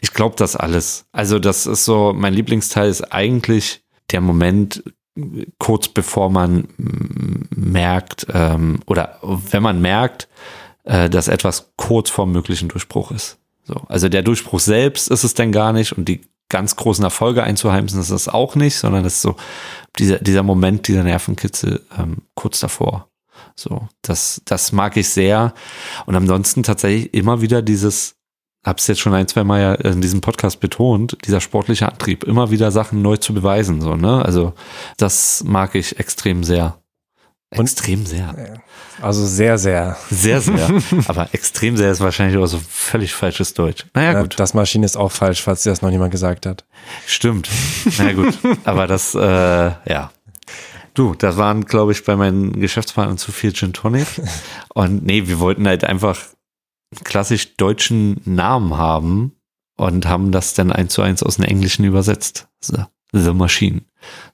ich glaube das alles. Also das ist so, mein Lieblingsteil ist eigentlich der Moment, kurz bevor man merkt, ähm, oder wenn man merkt, äh, dass etwas kurz vor möglichen Durchbruch ist. So, also der Durchbruch selbst ist es denn gar nicht und die ganz großen Erfolge einzuheimsen ist es auch nicht, sondern es ist so dieser, dieser Moment, dieser Nervenkitzel ähm, kurz davor. So, das, das mag ich sehr. Und ansonsten tatsächlich immer wieder dieses, hab's jetzt schon ein, zwei Mal ja in diesem Podcast betont, dieser sportliche Antrieb, immer wieder Sachen neu zu beweisen, so, ne? Also, das mag ich extrem sehr. Extrem sehr. Also sehr, sehr. Sehr, sehr. [laughs] Aber extrem sehr ist wahrscheinlich auch so völlig falsches Deutsch. Naja, gut. Das Maschine ist auch falsch, falls dir das noch niemand gesagt hat. Stimmt. Naja, gut. Aber das, äh, ja. Du, das waren, glaube ich, bei meinen Geschäftspartnern zu viel Gin Tonic. Und nee, wir wollten halt einfach klassisch deutschen Namen haben und haben das dann eins zu eins aus dem Englischen übersetzt. So, The Machine.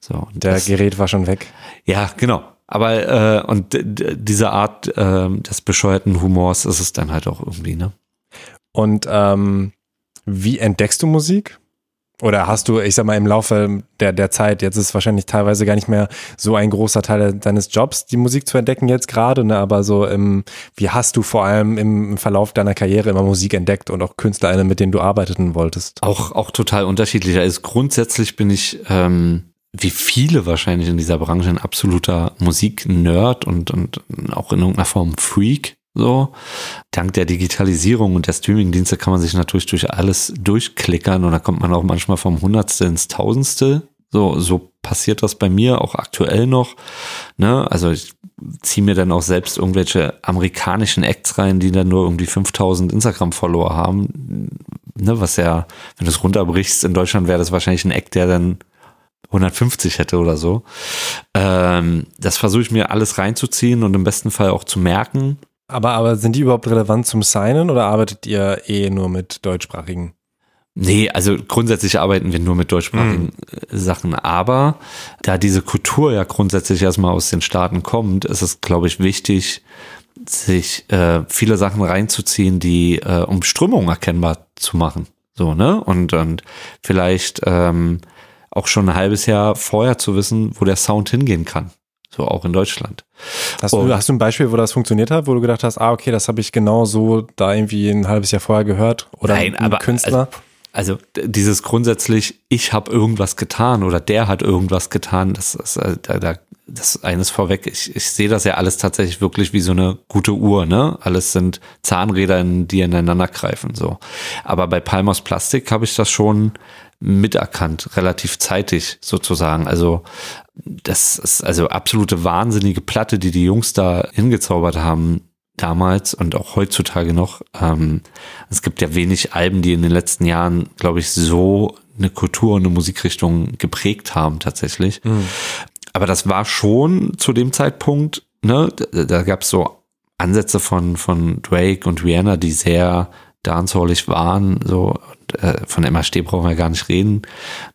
So, Der das, Gerät war schon weg. Ja, genau. Aber äh, und diese Art äh, des bescheuerten Humors ist es dann halt auch irgendwie, ne? Und ähm, wie entdeckst du Musik? Oder hast du, ich sag mal, im Laufe der, der Zeit, jetzt ist wahrscheinlich teilweise gar nicht mehr so ein großer Teil deines Jobs, die Musik zu entdecken jetzt gerade, ne? aber so, im, wie hast du vor allem im Verlauf deiner Karriere immer Musik entdeckt und auch Künstler, mit denen du arbeiten wolltest? Auch, auch total unterschiedlich. Also grundsätzlich bin ich, ähm, wie viele wahrscheinlich in dieser Branche, ein absoluter Musik-Nerd und, und auch in irgendeiner Form Freak. So, dank der Digitalisierung und der Streamingdienste kann man sich natürlich durch alles durchklickern und da kommt man auch manchmal vom Hundertstel ins Tausendstel. So, so passiert das bei mir auch aktuell noch. Ne? Also ich ziehe mir dann auch selbst irgendwelche amerikanischen Acts rein, die dann nur irgendwie 5000 Instagram-Follower haben. Ne? Was ja, wenn du es runterbrichst, in Deutschland wäre das wahrscheinlich ein Act, der dann 150 hätte oder so. Ähm, das versuche ich mir alles reinzuziehen und im besten Fall auch zu merken aber, aber sind die überhaupt relevant zum Signen oder arbeitet ihr eh nur mit deutschsprachigen? Nee, also grundsätzlich arbeiten wir nur mit deutschsprachigen mhm. Sachen, aber da diese Kultur ja grundsätzlich erstmal aus den Staaten kommt, ist es, glaube ich, wichtig, sich äh, viele Sachen reinzuziehen, die äh, um Strömung erkennbar zu machen. So, ne? Und, und vielleicht ähm, auch schon ein halbes Jahr vorher zu wissen, wo der Sound hingehen kann. So auch in Deutschland. Hast du, hast du ein Beispiel, wo das funktioniert hat, wo du gedacht hast, ah, okay, das habe ich genau so da irgendwie ein halbes Jahr vorher gehört? Oder Nein, ein aber, Künstler? Also, also dieses grundsätzlich, ich habe irgendwas getan oder der hat irgendwas getan, das ist äh, da, da das eines vorweg. Ich, ich sehe das ja alles tatsächlich wirklich wie so eine gute Uhr, ne? Alles sind Zahnräder, die ineinander greifen, so. Aber bei Palmos Plastik habe ich das schon miterkannt, relativ zeitig sozusagen. Also das ist also absolute wahnsinnige Platte, die die Jungs da hingezaubert haben damals und auch heutzutage noch. Ähm, es gibt ja wenig Alben, die in den letzten Jahren, glaube ich, so eine Kultur und eine Musikrichtung geprägt haben tatsächlich. Mhm. Aber das war schon zu dem Zeitpunkt, ne, da, da gab es so Ansätze von, von Drake und Rihanna, die sehr dancehallig waren, so äh, von MHD brauchen wir gar nicht reden,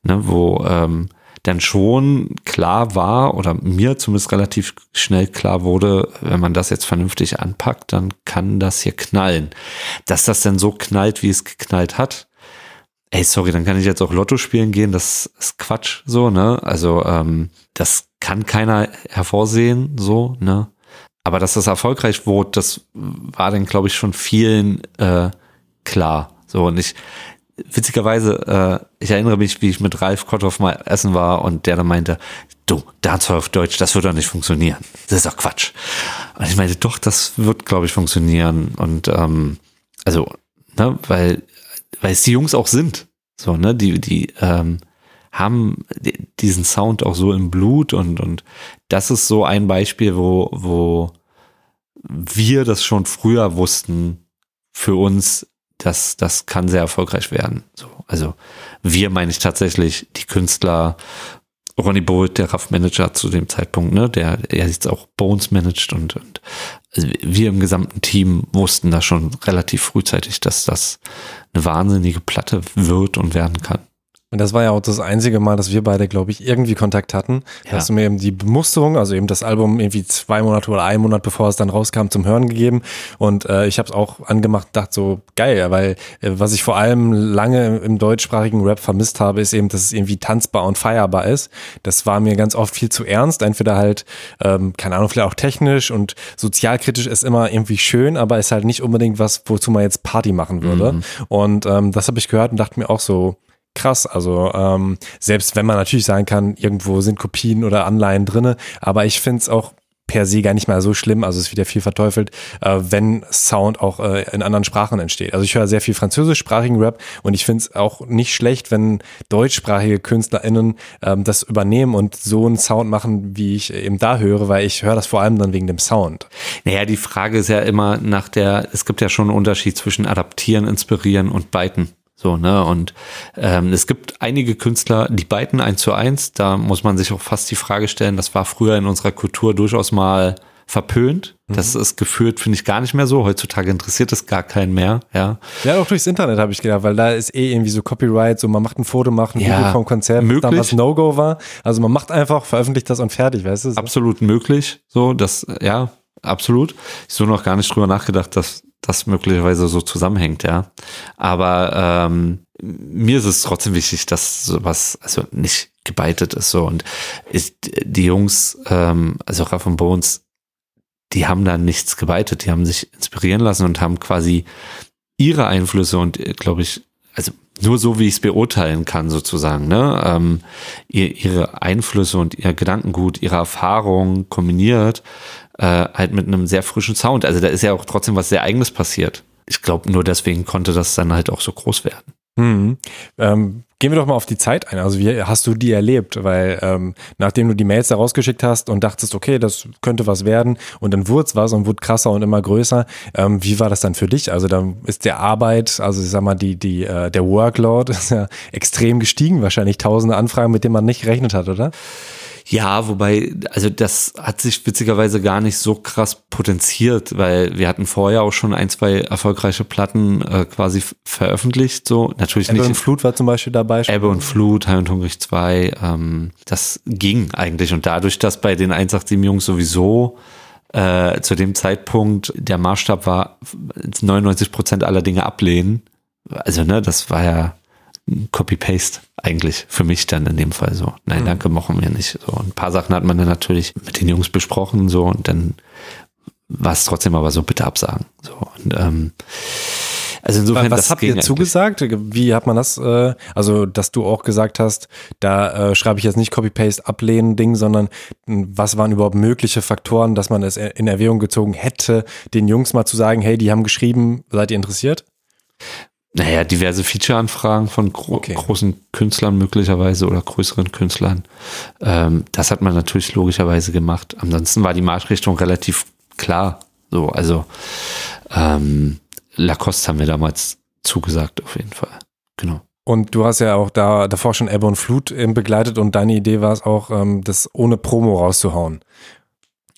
ne, wo ähm, dann schon klar war oder mir zumindest relativ schnell klar wurde, wenn man das jetzt vernünftig anpackt, dann kann das hier knallen. Dass das denn so knallt, wie es geknallt hat, ey, sorry, dann kann ich jetzt auch Lotto spielen gehen, das ist Quatsch, so, ne? Also, ähm, das kann keiner hervorsehen, so, ne? Aber dass das erfolgreich wurde, das war dann, glaube ich, schon vielen äh, klar. So, und ich, witzigerweise, äh, ich erinnere mich, wie ich mit Ralf Kotthoff mal essen war und der dann meinte, du, Dancehall auf Deutsch, das wird doch nicht funktionieren. Das ist doch Quatsch. Und ich meinte, doch, das wird, glaube ich, funktionieren. Und ähm, also, ne, weil, weil es die Jungs auch sind. So, ne, die, die ähm, haben diesen Sound auch so im Blut und, und das ist so ein Beispiel, wo, wo wir das schon früher wussten, für uns das, das kann sehr erfolgreich werden. So, also wir meine ich tatsächlich die Künstler, Ronnie Bolt, der Raff-Manager zu dem Zeitpunkt, ne, der er jetzt auch Bones managt und, und also wir im gesamten Team wussten da schon relativ frühzeitig, dass das eine wahnsinnige Platte wird und werden kann. Und das war ja auch das einzige Mal, dass wir beide, glaube ich, irgendwie Kontakt hatten. Ja. Hast du mir eben die Bemusterung, also eben das Album irgendwie zwei Monate oder einen Monat bevor es dann rauskam, zum Hören gegeben. Und äh, ich habe es auch angemacht, dachte so geil, weil äh, was ich vor allem lange im deutschsprachigen Rap vermisst habe, ist eben, dass es irgendwie tanzbar und feierbar ist. Das war mir ganz oft viel zu ernst. Entweder halt, ähm, keine Ahnung, vielleicht auch technisch und sozialkritisch ist immer irgendwie schön, aber ist halt nicht unbedingt was, wozu man jetzt Party machen würde. Mhm. Und ähm, das habe ich gehört und dachte mir auch so, krass. Also ähm, selbst wenn man natürlich sagen kann, irgendwo sind Kopien oder Anleihen drinne, aber ich finde es auch per se gar nicht mal so schlimm, also es ist wieder viel verteufelt, äh, wenn Sound auch äh, in anderen Sprachen entsteht. Also ich höre sehr viel französischsprachigen Rap und ich finde es auch nicht schlecht, wenn deutschsprachige KünstlerInnen ähm, das übernehmen und so einen Sound machen, wie ich eben da höre, weil ich höre das vor allem dann wegen dem Sound. Naja, die Frage ist ja immer nach der, es gibt ja schon einen Unterschied zwischen adaptieren, inspirieren und beiten. So, ne? Und ähm, es gibt einige Künstler, die beiden eins zu eins, da muss man sich auch fast die Frage stellen, das war früher in unserer Kultur durchaus mal verpönt. Mhm. Das ist geführt, finde ich, gar nicht mehr so. Heutzutage interessiert es gar keinen mehr, ja. Ja, auch durchs Internet habe ich gedacht, weil da ist eh irgendwie so Copyright, so man macht ein Foto, macht ein ja, Video vom Konzert, möglich. damals No-Go war. Also man macht einfach, veröffentlicht das und fertig, weißt du? So. Absolut möglich, so, das, ja, absolut. Ich so noch gar nicht drüber nachgedacht, dass das möglicherweise so zusammenhängt, ja. Aber ähm, mir ist es trotzdem wichtig, dass sowas also nicht gebeitet ist so. Und ist, die Jungs, ähm, also Raff und Bones, die haben da nichts gebeitet, die haben sich inspirieren lassen und haben quasi ihre Einflüsse und glaube ich, also nur so wie ich es beurteilen kann sozusagen, ne, ähm, ihre Einflüsse und ihr Gedankengut, ihre Erfahrungen kombiniert äh, halt mit einem sehr frischen Sound. Also da ist ja auch trotzdem was sehr eigenes passiert. Ich glaube, nur deswegen konnte das dann halt auch so groß werden. Mhm. Ähm, gehen wir doch mal auf die Zeit ein. Also wie hast du die erlebt? Weil ähm, nachdem du die Mails da rausgeschickt hast und dachtest, okay, das könnte was werden und dann wurde es was und wurde krasser und immer größer. Ähm, wie war das dann für dich? Also da ist der Arbeit, also ich sag mal, die, die, äh, der Workload [laughs] ist ja extrem gestiegen, wahrscheinlich tausende Anfragen, mit denen man nicht gerechnet hat, oder? Ja, wobei, also das hat sich witzigerweise gar nicht so krass potenziert, weil wir hatten vorher auch schon ein, zwei erfolgreiche Platten äh, quasi veröffentlicht. So natürlich Ebbe nicht. und Flut war zum Beispiel dabei. Ebbe und Flut, High und Hungrig 2, ähm, das ging eigentlich. Und dadurch, dass bei den 187 Jungs sowieso äh, zu dem Zeitpunkt der Maßstab war, 99 Prozent aller Dinge ablehnen. Also, ne, das war ja Copy-Paste eigentlich für mich dann in dem Fall so. Nein, mhm. danke, machen wir nicht. So ein paar Sachen hat man dann natürlich mit den Jungs besprochen so und dann war es trotzdem aber so bitte absagen. So und ähm, also insofern, was habt ihr zugesagt? Wie hat man das? Äh, also, dass du auch gesagt hast, da äh, schreibe ich jetzt nicht Copy-Paste ablehnen Ding, sondern was waren überhaupt mögliche Faktoren, dass man es in Erwägung gezogen hätte, den Jungs mal zu sagen, hey, die haben geschrieben, seid ihr interessiert? Naja, diverse Feature-Anfragen von gro Okay. großen Künstlern möglicherweise oder größeren Künstlern. Ähm, das hat man natürlich logischerweise gemacht. Ansonsten war die Marschrichtung relativ klar. So, also ähm, Lacoste haben wir damals zugesagt, auf jeden Fall. Genau. Und du hast ja auch da davor schon Ebbe und Flut ähm, begleitet und deine Idee war es auch, ähm, das ohne Promo rauszuhauen.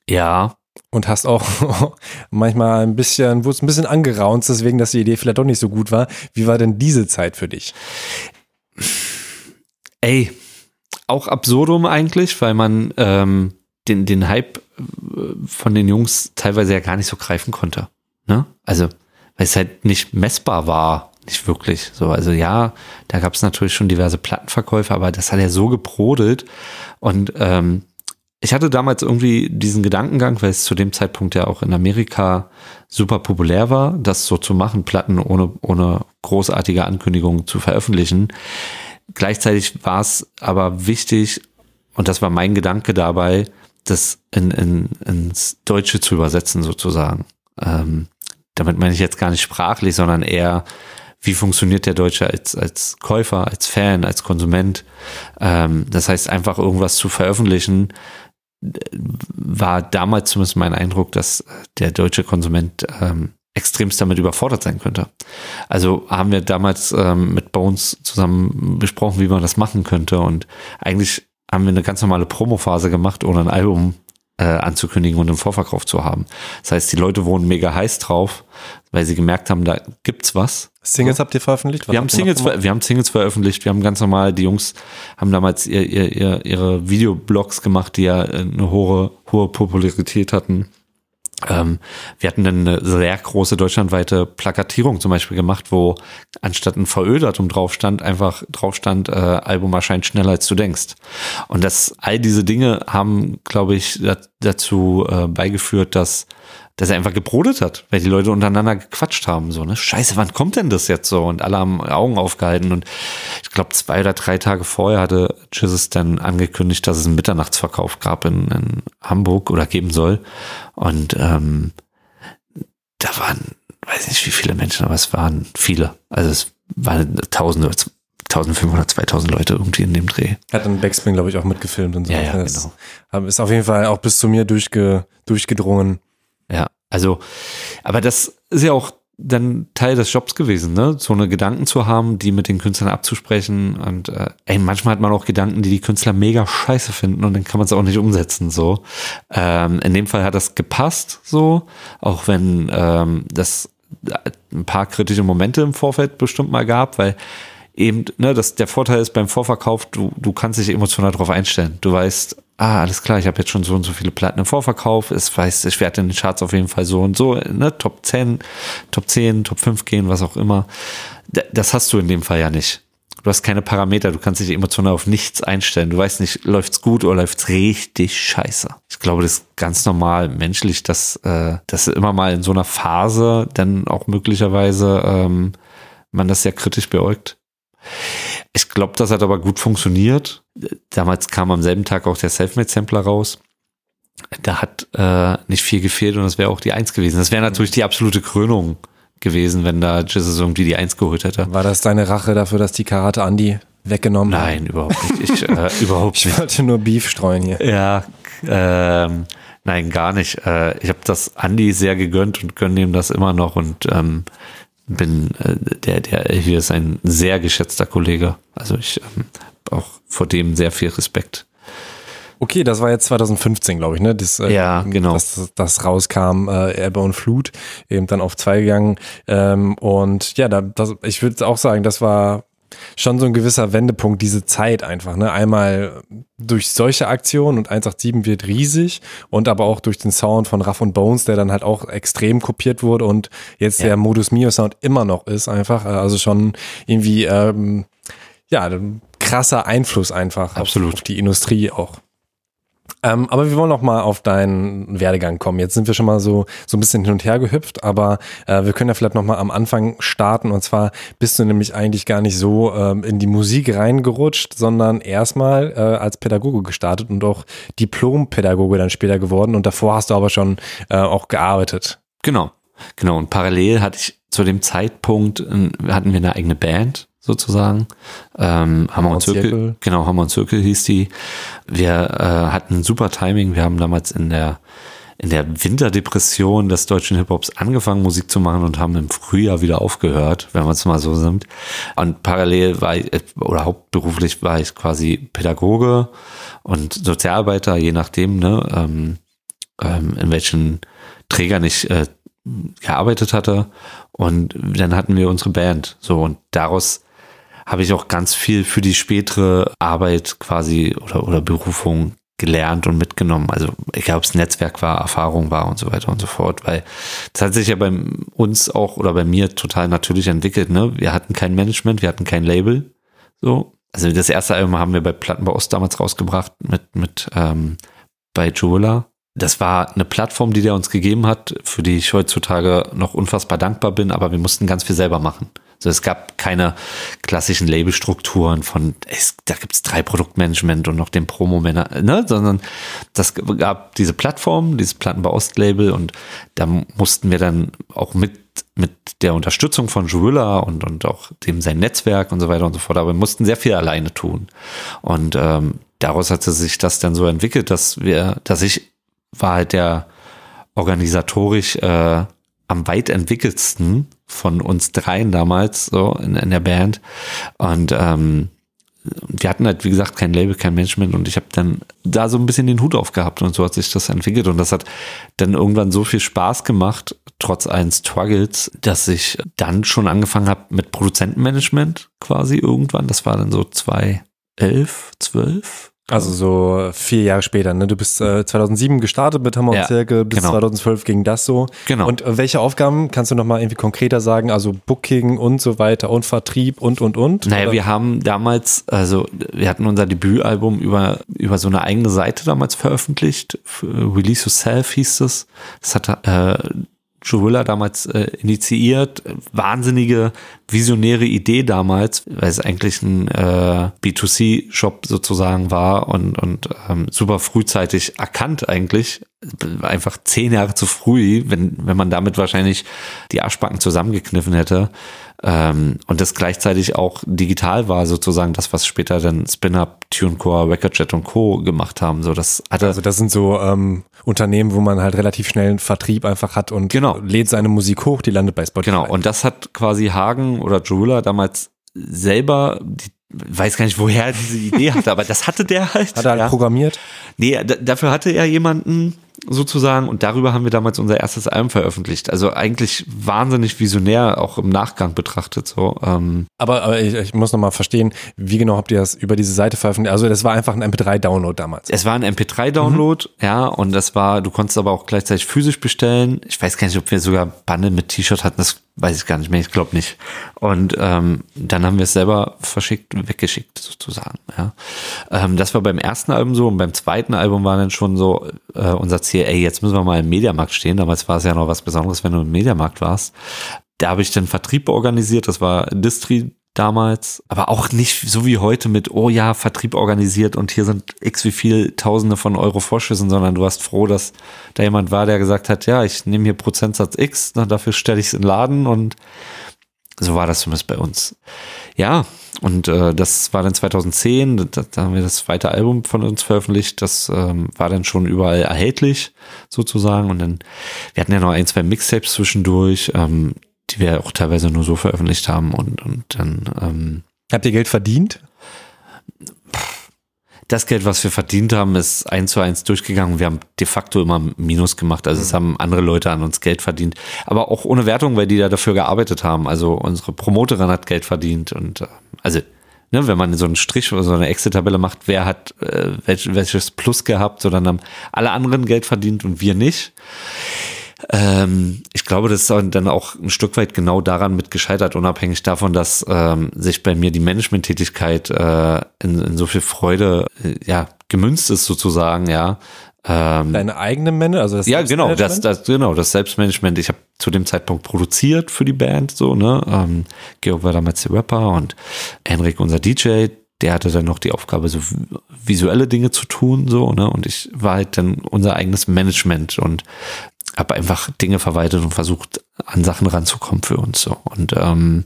Ja, Und hast auch [laughs] manchmal ein bisschen, wurde ein bisschen angeraunt, deswegen, dass die Idee vielleicht doch nicht so gut war. Wie war denn diese Zeit für dich? ey, auch absurdum eigentlich, weil man ähm, den, den Hype äh, von den Jungs teilweise ja gar nicht so greifen konnte. Ne? Also, weil es halt nicht messbar war, nicht wirklich. So, also ja, da gab es natürlich schon diverse Plattenverkäufe, aber das hat ja so gebrodelt. Und ähm, ich hatte damals irgendwie diesen Gedankengang, weil es zu dem Zeitpunkt ja auch in Amerika super populär war, das so zu machen, Platten ohne, ohne großartige Ankündigungen zu veröffentlichen. Gleichzeitig war es aber wichtig, und das war mein Gedanke dabei, das in, in, ins Deutsche zu übersetzen sozusagen. Ähm, damit meine ich jetzt gar nicht sprachlich, sondern eher, wie funktioniert der Deutsche als, als Käufer, als Fan, als Konsument. Ähm, das heißt, einfach irgendwas zu veröffentlichen, war damals zumindest mein Eindruck, dass der deutsche Konsument ähm, extremst damit überfordert sein könnte. Also haben wir damals ähm, mit Bones zusammen besprochen, wie man das machen könnte und eigentlich haben wir eine ganz normale Promophase gemacht, ohne ein Album äh, anzukündigen und im Vorverkauf zu haben. Das heißt, die Leute wurden mega heiß drauf, weil sie gemerkt haben, da gibt's was. Singles habt ihr veröffentlicht? Was Wir haben, Singles, ver- wir haben Singles veröffentlicht, wir haben ganz normal, die Jungs haben damals ihr, ihr, ihr, ihre Videoblogs gemacht, die ja äh, eine hohe, hohe Popularität hatten. Ähm, wir hatten dann eine sehr große deutschlandweite Plakatierung zum Beispiel gemacht, wo anstatt ein VÖ-Datum drauf stand, einfach drauf stand, äh, Album erscheint schneller als du denkst. Und das, all diese Dinge haben, glaube ich, da, dazu äh, beigeführt, dass dass er einfach gebrodet hat, weil die Leute untereinander gequatscht haben, so, ne? Scheiße, wann kommt denn das jetzt so? Und alle haben Augen aufgehalten und ich glaube, zwei oder drei Tage vorher hatte Jesus dann angekündigt, dass es einen Mitternachtsverkauf gab in, in Hamburg oder geben soll. Und ähm, da waren, weiß nicht wie viele Menschen, aber es waren viele. Also es waren tausende, 1500, 2000 Leute irgendwie in dem Dreh. Hat dann Backspin, glaube ich, auch mitgefilmt und so. Ja, ja, Das genau. Ist auf jeden Fall auch bis zu mir durchge, durchgedrungen. Ja, also, aber das ist ja auch dann Teil des Jobs gewesen, ne? So eine Gedanken zu haben, die mit den Künstlern abzusprechen und äh, ey, manchmal hat man auch Gedanken, die die Künstler mega scheiße finden und dann kann man es auch nicht umsetzen, so. Ähm, in dem Fall hat das gepasst, so, auch wenn ähm, das ein paar kritische Momente im Vorfeld bestimmt mal gab, weil eben, ne, das, der Vorteil ist beim Vorverkauf, du, du kannst dich emotional darauf einstellen. Du weißt, ah, alles klar, ich habe jetzt schon so und so viele Platten im Vorverkauf, es weiß, ich werde in den Charts auf jeden Fall so und so, ne, Top 10, Top 10, Top 5 gehen, was auch immer. Das hast du in dem Fall ja nicht. Du hast keine Parameter, du kannst dich emotional auf nichts einstellen. Du weißt nicht, läuft's gut oder läuft's richtig scheiße. Ich glaube, das ist ganz normal menschlich, dass, äh, dass immer mal in so einer Phase dann auch möglicherweise ähm, man das sehr kritisch beäugt. Ich glaube, das hat aber gut funktioniert. Damals kam am selben Tag auch der Selfmade-Sampler raus. Da hat äh, nicht viel gefehlt und das wäre auch die Eins gewesen. Das wäre natürlich die absolute Krönung gewesen, wenn da Jesus irgendwie die Eins geholt hätte. War das deine Rache dafür, dass die Karate Andi weggenommen haben? Nein, überhaupt nicht. Ich, [laughs] äh, überhaupt Ich nicht. wollte nur Beef streuen hier. Ja, ähm, nein, gar nicht. Äh, ich habe das Andi sehr gegönnt und gönne ihm das immer noch und ähm, bin äh, der, der hier ist ein sehr geschätzter Kollege. Also ich ähm, auch vor dem sehr viel Respekt. Okay, das war jetzt 2015, glaube ich, ne? Das, äh, Ja, genau. Das, das rauskam, äh, Ebbe und Flut, eben dann auf zwei gegangen. Ähm, und ja, da, das, ich würde auch sagen, das war schon so ein gewisser Wendepunkt, diese Zeit einfach. Ne? Einmal durch solche Aktionen und 187 wird riesig und aber auch durch den Sound von Raff und Bones, der dann halt auch extrem kopiert wurde und jetzt Ja. der Modus Mio Sound immer noch ist einfach. Äh, Also schon irgendwie, ähm, ja, ein krasser Einfluss einfach Absolut. Auf, auf die Industrie auch. Ähm, aber wir wollen noch mal auf deinen Werdegang kommen. Jetzt sind wir schon mal so so ein bisschen hin und her gehüpft, aber äh, wir können ja vielleicht noch mal am Anfang starten. Und zwar bist du nämlich eigentlich gar nicht so ähm, in die Musik reingerutscht, sondern erstmal äh, als Pädagoge gestartet und auch Diplompädagoge dann später geworden. Und davor hast du aber schon äh, auch gearbeitet. Genau, genau. Und parallel hatte ich zu dem Zeitpunkt hatten wir eine eigene Band sozusagen. Ähm, Hammer und Zirkel, Zirkel, genau, Hammer und Zirkel hieß die. Wir äh, hatten super Timing. Wir haben damals in der in der Winterdepression des deutschen Hip-Hops angefangen, Musik zu machen und haben im Frühjahr wieder aufgehört, wenn man es mal so nimmt. Und parallel war ich, oder hauptberuflich war ich quasi Pädagoge und Sozialarbeiter, je nachdem, ne, ähm, ähm, in welchen Trägern ich äh, gearbeitet hatte. Und dann hatten wir unsere Band. So, und daraus habe ich auch ganz viel für die spätere Arbeit quasi oder, oder Berufung gelernt und mitgenommen. Also egal ob es Netzwerk war, Erfahrung war und so weiter und so fort, weil das hat sich ja bei uns auch oder bei mir total natürlich entwickelt. Ne? Wir hatten kein Management, wir hatten kein Label. So, also das erste Album haben wir bei Plattenbau Ost damals rausgebracht mit mit ähm, bei Joela. Das war eine Plattform, die der uns gegeben hat, für die ich heutzutage noch unfassbar dankbar bin, aber wir mussten ganz viel selber machen. Also es gab keine klassischen Labelstrukturen von, es, da gibt es drei Produktmanagement und noch den Promo-Männer, ne? sondern das gab diese Plattform, dieses Plattenbau Ost-Label und da mussten wir dann auch mit mit der Unterstützung von Juilla und, und auch dem sein Netzwerk und so weiter und so fort, aber wir mussten sehr viel alleine tun. Und ähm, daraus hatte sich das dann so entwickelt, dass wir, dass ich war halt der organisatorisch äh, am weit entwickelsten von uns dreien damals so in, in der Band. Und ähm, wir hatten halt, wie gesagt, kein Label, kein Management und ich habe dann da so ein bisschen den Hut aufgehabt und so hat sich das entwickelt und das hat dann irgendwann so viel Spaß gemacht, trotz allen Struggles, dass ich dann schon angefangen habe mit Produzentenmanagement quasi irgendwann. Das war dann so 2011, 12, also so vier Jahre später, ne? Du bist äh, 2007 gestartet mit Hammer ja, und Zirkel, bis genau. 2012 ging das so. Genau. Und äh, welche Aufgaben kannst du nochmal irgendwie konkreter sagen? Also Booking und so weiter und Vertrieb und, und, und? Naja, oder? wir haben damals, also wir hatten unser Debütalbum über, über so eine eigene Seite damals veröffentlicht. Release Yourself hieß es. Das hat äh, Joe damals äh, initiiert. Wahnsinnige visionäre Idee damals, weil es eigentlich ein äh, B2C-Shop sozusagen war und, und ähm, super frühzeitig erkannt eigentlich. Einfach zehn Jahre zu früh, wenn, wenn man damit wahrscheinlich die Arschbacken zusammengekniffen hätte. Ähm, und das gleichzeitig auch digital war, sozusagen das, was später dann Spin-Up, TuneCore, Recordjet und Co. gemacht haben. So, das hatte also das sind so ähm, Unternehmen, wo man halt relativ schnell einen Vertrieb einfach hat und genau. lädt seine Musik hoch, die landet bei Spotify. Genau, und das hat quasi Hagen oder Joula damals selber, die weiß gar nicht, woher er diese Idee hatte, aber das hatte der halt. Hat er halt ja. programmiert? Nee, dafür hatte er jemanden, sozusagen und darüber haben wir damals unser erstes Album veröffentlicht. Also eigentlich wahnsinnig visionär, auch im Nachgang betrachtet so. Ähm. Aber, aber ich, ich muss nochmal verstehen, wie genau habt ihr das über diese Seite veröffentlicht? Also das war einfach ein MP3-Download damals. Es war ein MP3-Download, mhm. ja, und das war, du konntest aber auch gleichzeitig physisch bestellen. Ich weiß gar nicht, ob wir sogar Bande mit T-Shirt hatten, das weiß ich gar nicht mehr, ich glaube nicht. Und ähm, dann haben wir es selber verschickt, weggeschickt sozusagen. Ja. Ähm, das war beim ersten Album so und beim zweiten Album war dann schon so äh, unser Ziel, ey, jetzt müssen wir mal im Mediamarkt stehen. Damals war es ja noch was Besonderes, wenn du im Mediamarkt warst. Da habe ich den Vertrieb organisiert, das war Distri damals, aber auch nicht so wie heute mit, oh ja, Vertrieb organisiert und hier sind x wie viel Tausende von Euro Vorschüssen, sondern du warst froh, dass da jemand war, der gesagt hat, ja, ich nehme hier Prozentsatz X, na, dafür stelle ich es in Laden und so war das zumindest bei uns. Ja, und äh, das war dann 2010, da, da, haben wir das zweite Album von uns veröffentlicht, das ähm, war dann schon überall erhältlich sozusagen und dann, wir hatten ja noch ein, zwei Mixtapes zwischendurch, ähm, die wir auch teilweise nur so veröffentlicht haben und, und dann. Ähm, Habt ihr Geld verdient? Das Geld, was wir verdient haben, ist eins zu eins durchgegangen. Wir haben de facto immer Minus gemacht. Also es mhm. haben andere Leute an uns Geld verdient. Aber auch ohne Wertung, weil die da dafür gearbeitet haben. Also unsere Promoterin hat Geld verdient und äh, also Ne, wenn man so einen Strich oder so eine Excel-Tabelle macht, wer hat äh, welch, welches Plus gehabt, sondern haben alle anderen Geld verdient und wir nicht. Ähm, ich glaube, das ist dann auch ein Stück weit genau daran mit gescheitert, unabhängig davon, dass ähm, sich bei mir die Management-Tätigkeit äh, in, in so viel Freude äh, ja gemünzt ist sozusagen, ja. Ähm, Deine eigene Männer, also das Ja, genau, das, das, genau, das Selbstmanagement. Ich habe zu dem Zeitpunkt produziert für die Band, so, ne? Ähm, Georg war damals der Rapper und Henrik unser DJ, der hatte dann noch die Aufgabe, so visuelle Dinge zu tun, so, ne? Und ich war halt dann unser eigenes Management und habe einfach Dinge verwaltet und versucht, an Sachen ranzukommen für uns so. Und ähm,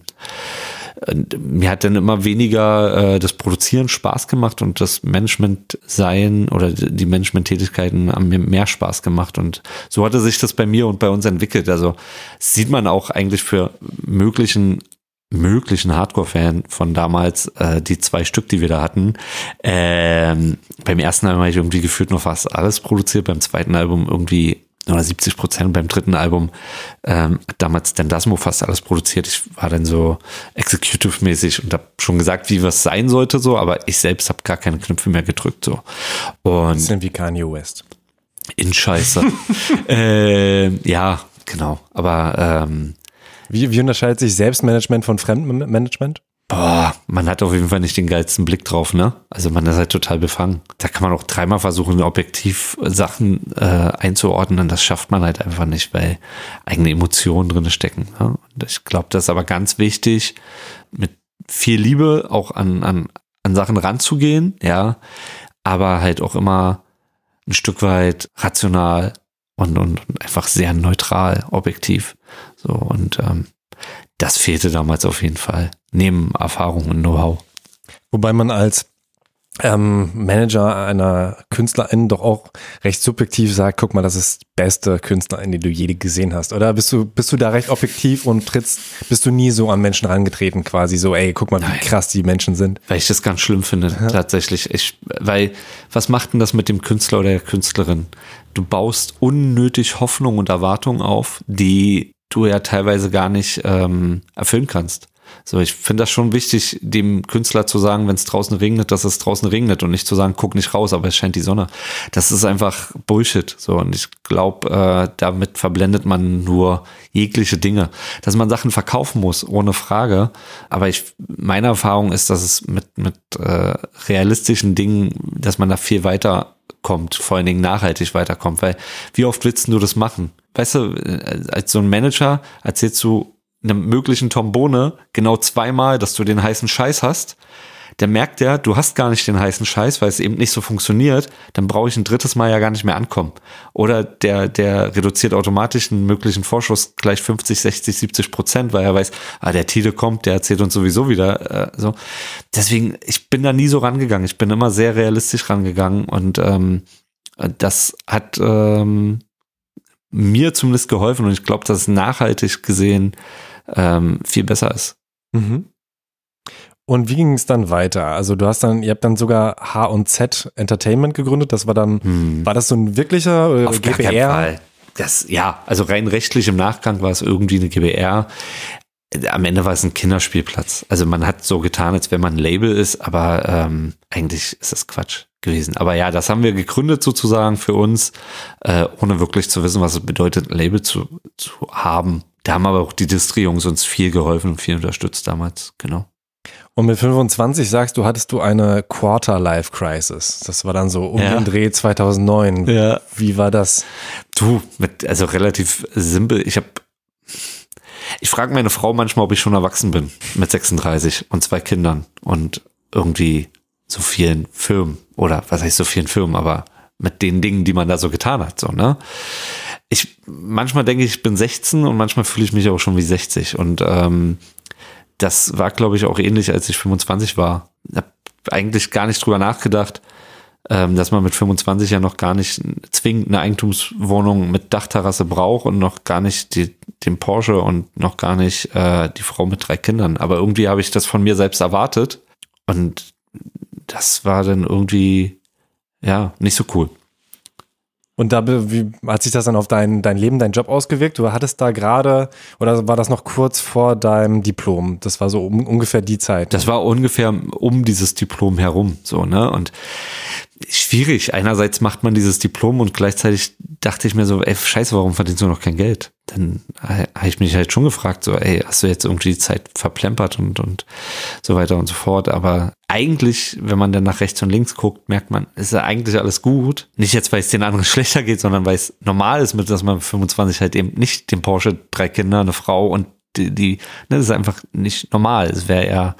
mir hat dann immer weniger äh, das Produzieren Spaß gemacht und das Management sein oder die Management-Tätigkeiten haben mir mehr Spaß gemacht. Und so hatte sich das bei mir und bei uns entwickelt. Also sieht man auch eigentlich für möglichen möglichen Hardcore-Fan von damals, äh, die zwei Stück, die wir da hatten. Ähm, beim ersten Album habe ich irgendwie gefühlt noch fast alles produziert, beim zweiten Album irgendwie oder 70 Prozent beim dritten Album ähm, damals Dasmo fast alles produziert. Ich war dann so executive-mäßig und habe schon gesagt, wie was sein sollte, so, aber ich selbst habe gar keine Knöpfe mehr gedrückt. so. Und Bisschen wie Kanye West. In Scheiße. [laughs] äh, ja, genau. Aber ähm, wie, wie unterscheidet sich Selbstmanagement von Fremdmanagement? Boah, man hat auf jeden Fall nicht den geilsten Blick drauf, ne? Also man ist halt total befangen. Da kann man auch dreimal versuchen, objektiv Sachen äh, einzuordnen. Das schafft man halt einfach nicht, weil eigene Emotionen drin stecken. Ne? Und ich glaube, das ist aber ganz wichtig, mit viel Liebe auch an, an, an Sachen ranzugehen, ja, aber halt auch immer ein Stück weit rational und, und, und einfach sehr neutral, objektiv. So, und ähm, das fehlte damals auf jeden Fall. Neben Erfahrung und Know-how. Wobei man als ähm, Manager einer Künstlerin doch auch recht subjektiv sagt, guck mal, das ist die beste Künstlerin, die du je gesehen hast. Oder bist du, bist du da recht objektiv und trittst, bist du nie so an Menschen rangetreten, quasi so, ey, guck mal, wie Nein. krass die Menschen sind. Weil ich das ganz schlimm finde, ja. tatsächlich. Ich, weil, was macht denn das mit dem Künstler oder der Künstlerin? Du baust unnötig Hoffnung und Erwartung auf, die du ja teilweise gar nicht ähm, erfüllen kannst. So, ich finde das schon wichtig, dem Künstler zu sagen, wenn es draußen regnet, dass es draußen regnet und nicht zu sagen, guck nicht raus, aber es scheint die Sonne. Das ist einfach Bullshit. So, und ich glaube, äh, damit verblendet man nur jegliche Dinge. Dass man Sachen verkaufen muss, ohne Frage. Aber ich, meine Erfahrung ist, dass es mit, mit äh, realistischen Dingen, dass man da viel weiter kommt, vor allen Dingen nachhaltig weiterkommt, weil wie oft willst du das machen? Weißt du, äh, als so ein Manager erzählst du einem möglichen Tombone genau zweimal, dass du den heißen Scheiß hast, der merkt ja, du hast gar nicht den heißen Scheiß, weil es eben nicht so funktioniert, dann brauche ich ein drittes Mal ja gar nicht mehr ankommen. Oder der, der reduziert automatisch einen möglichen Vorschuss gleich 50, 60, 70 Prozent, weil er weiß, ah, der Tide kommt, der erzählt uns sowieso wieder. Äh, so. Deswegen, ich bin da nie so rangegangen. Ich bin immer sehr realistisch rangegangen und ähm, das hat ähm, mir zumindest geholfen und ich glaube, dass es nachhaltig gesehen ähm, viel besser ist. Mhm. Und wie ging es dann weiter? Also du hast dann, ihr habt dann sogar H und Z Entertainment gegründet. Das war dann, hm. war das so ein wirklicher äh, Auf GBR? Gar keinen Fall. Das, ja, also rein rechtlich im Nachgang war es irgendwie eine GBR. Am Ende war es ein Kinderspielplatz. Also man hat so getan, als wenn man ein Label ist, aber ähm, eigentlich ist das Quatsch gewesen. Aber ja, das haben wir gegründet sozusagen für uns, äh, ohne wirklich zu wissen, was es bedeutet, ein Label zu, zu haben. Da haben aber auch die Distri-Jungs uns viel geholfen und viel unterstützt damals, genau. Und mit 25 sagst du, hattest du eine Quarter-Life-Crisis. Das war dann so um ja. den Dreh 2009. Ja. Wie war das? Du, mit, also relativ simpel. Ich habe ich frage meine Frau manchmal, ob ich schon erwachsen bin mit 36 und zwei Kindern und irgendwie so vielen Firmen oder was heißt so vielen Firmen, aber mit den Dingen, die man da so getan hat, so, ne? Ich, manchmal denke ich, ich bin 16 und manchmal fühle ich mich auch schon wie 60 und ähm, das war, glaube ich, auch ähnlich, als ich 25 war. Habe eigentlich gar nicht drüber nachgedacht, ähm, dass man mit 25 ja noch gar nicht zwingend eine Eigentumswohnung mit Dachterrasse braucht und noch gar nicht die, den Porsche und noch gar nicht äh, die Frau mit drei Kindern. Aber irgendwie habe ich das von mir selbst erwartet und das war dann irgendwie, ja, nicht so cool. Und da wie, hat sich das dann auf dein, dein Leben, dein Job ausgewirkt? Du hattest da gerade, oder war das noch kurz vor deinem Diplom? Das war so um, ungefähr die Zeit. Das war ungefähr um dieses Diplom herum, so, ne? Und schwierig. Einerseits macht man dieses Diplom und gleichzeitig dachte ich mir so, ey, scheiße, warum verdienst du noch kein Geld? Dann habe ich mich halt schon gefragt, so, ey, hast du jetzt irgendwie die Zeit verplempert und, und so weiter und so fort. Aber eigentlich, wenn man dann nach rechts und links guckt, merkt man, ist ja eigentlich alles gut. Nicht jetzt, weil es den anderen [laughs] schlechter geht, sondern weil es normal ist, mit dass man 25 halt eben nicht den Porsche, drei Kinder, eine Frau und die, die ne, das ist einfach nicht normal. Es wäre eher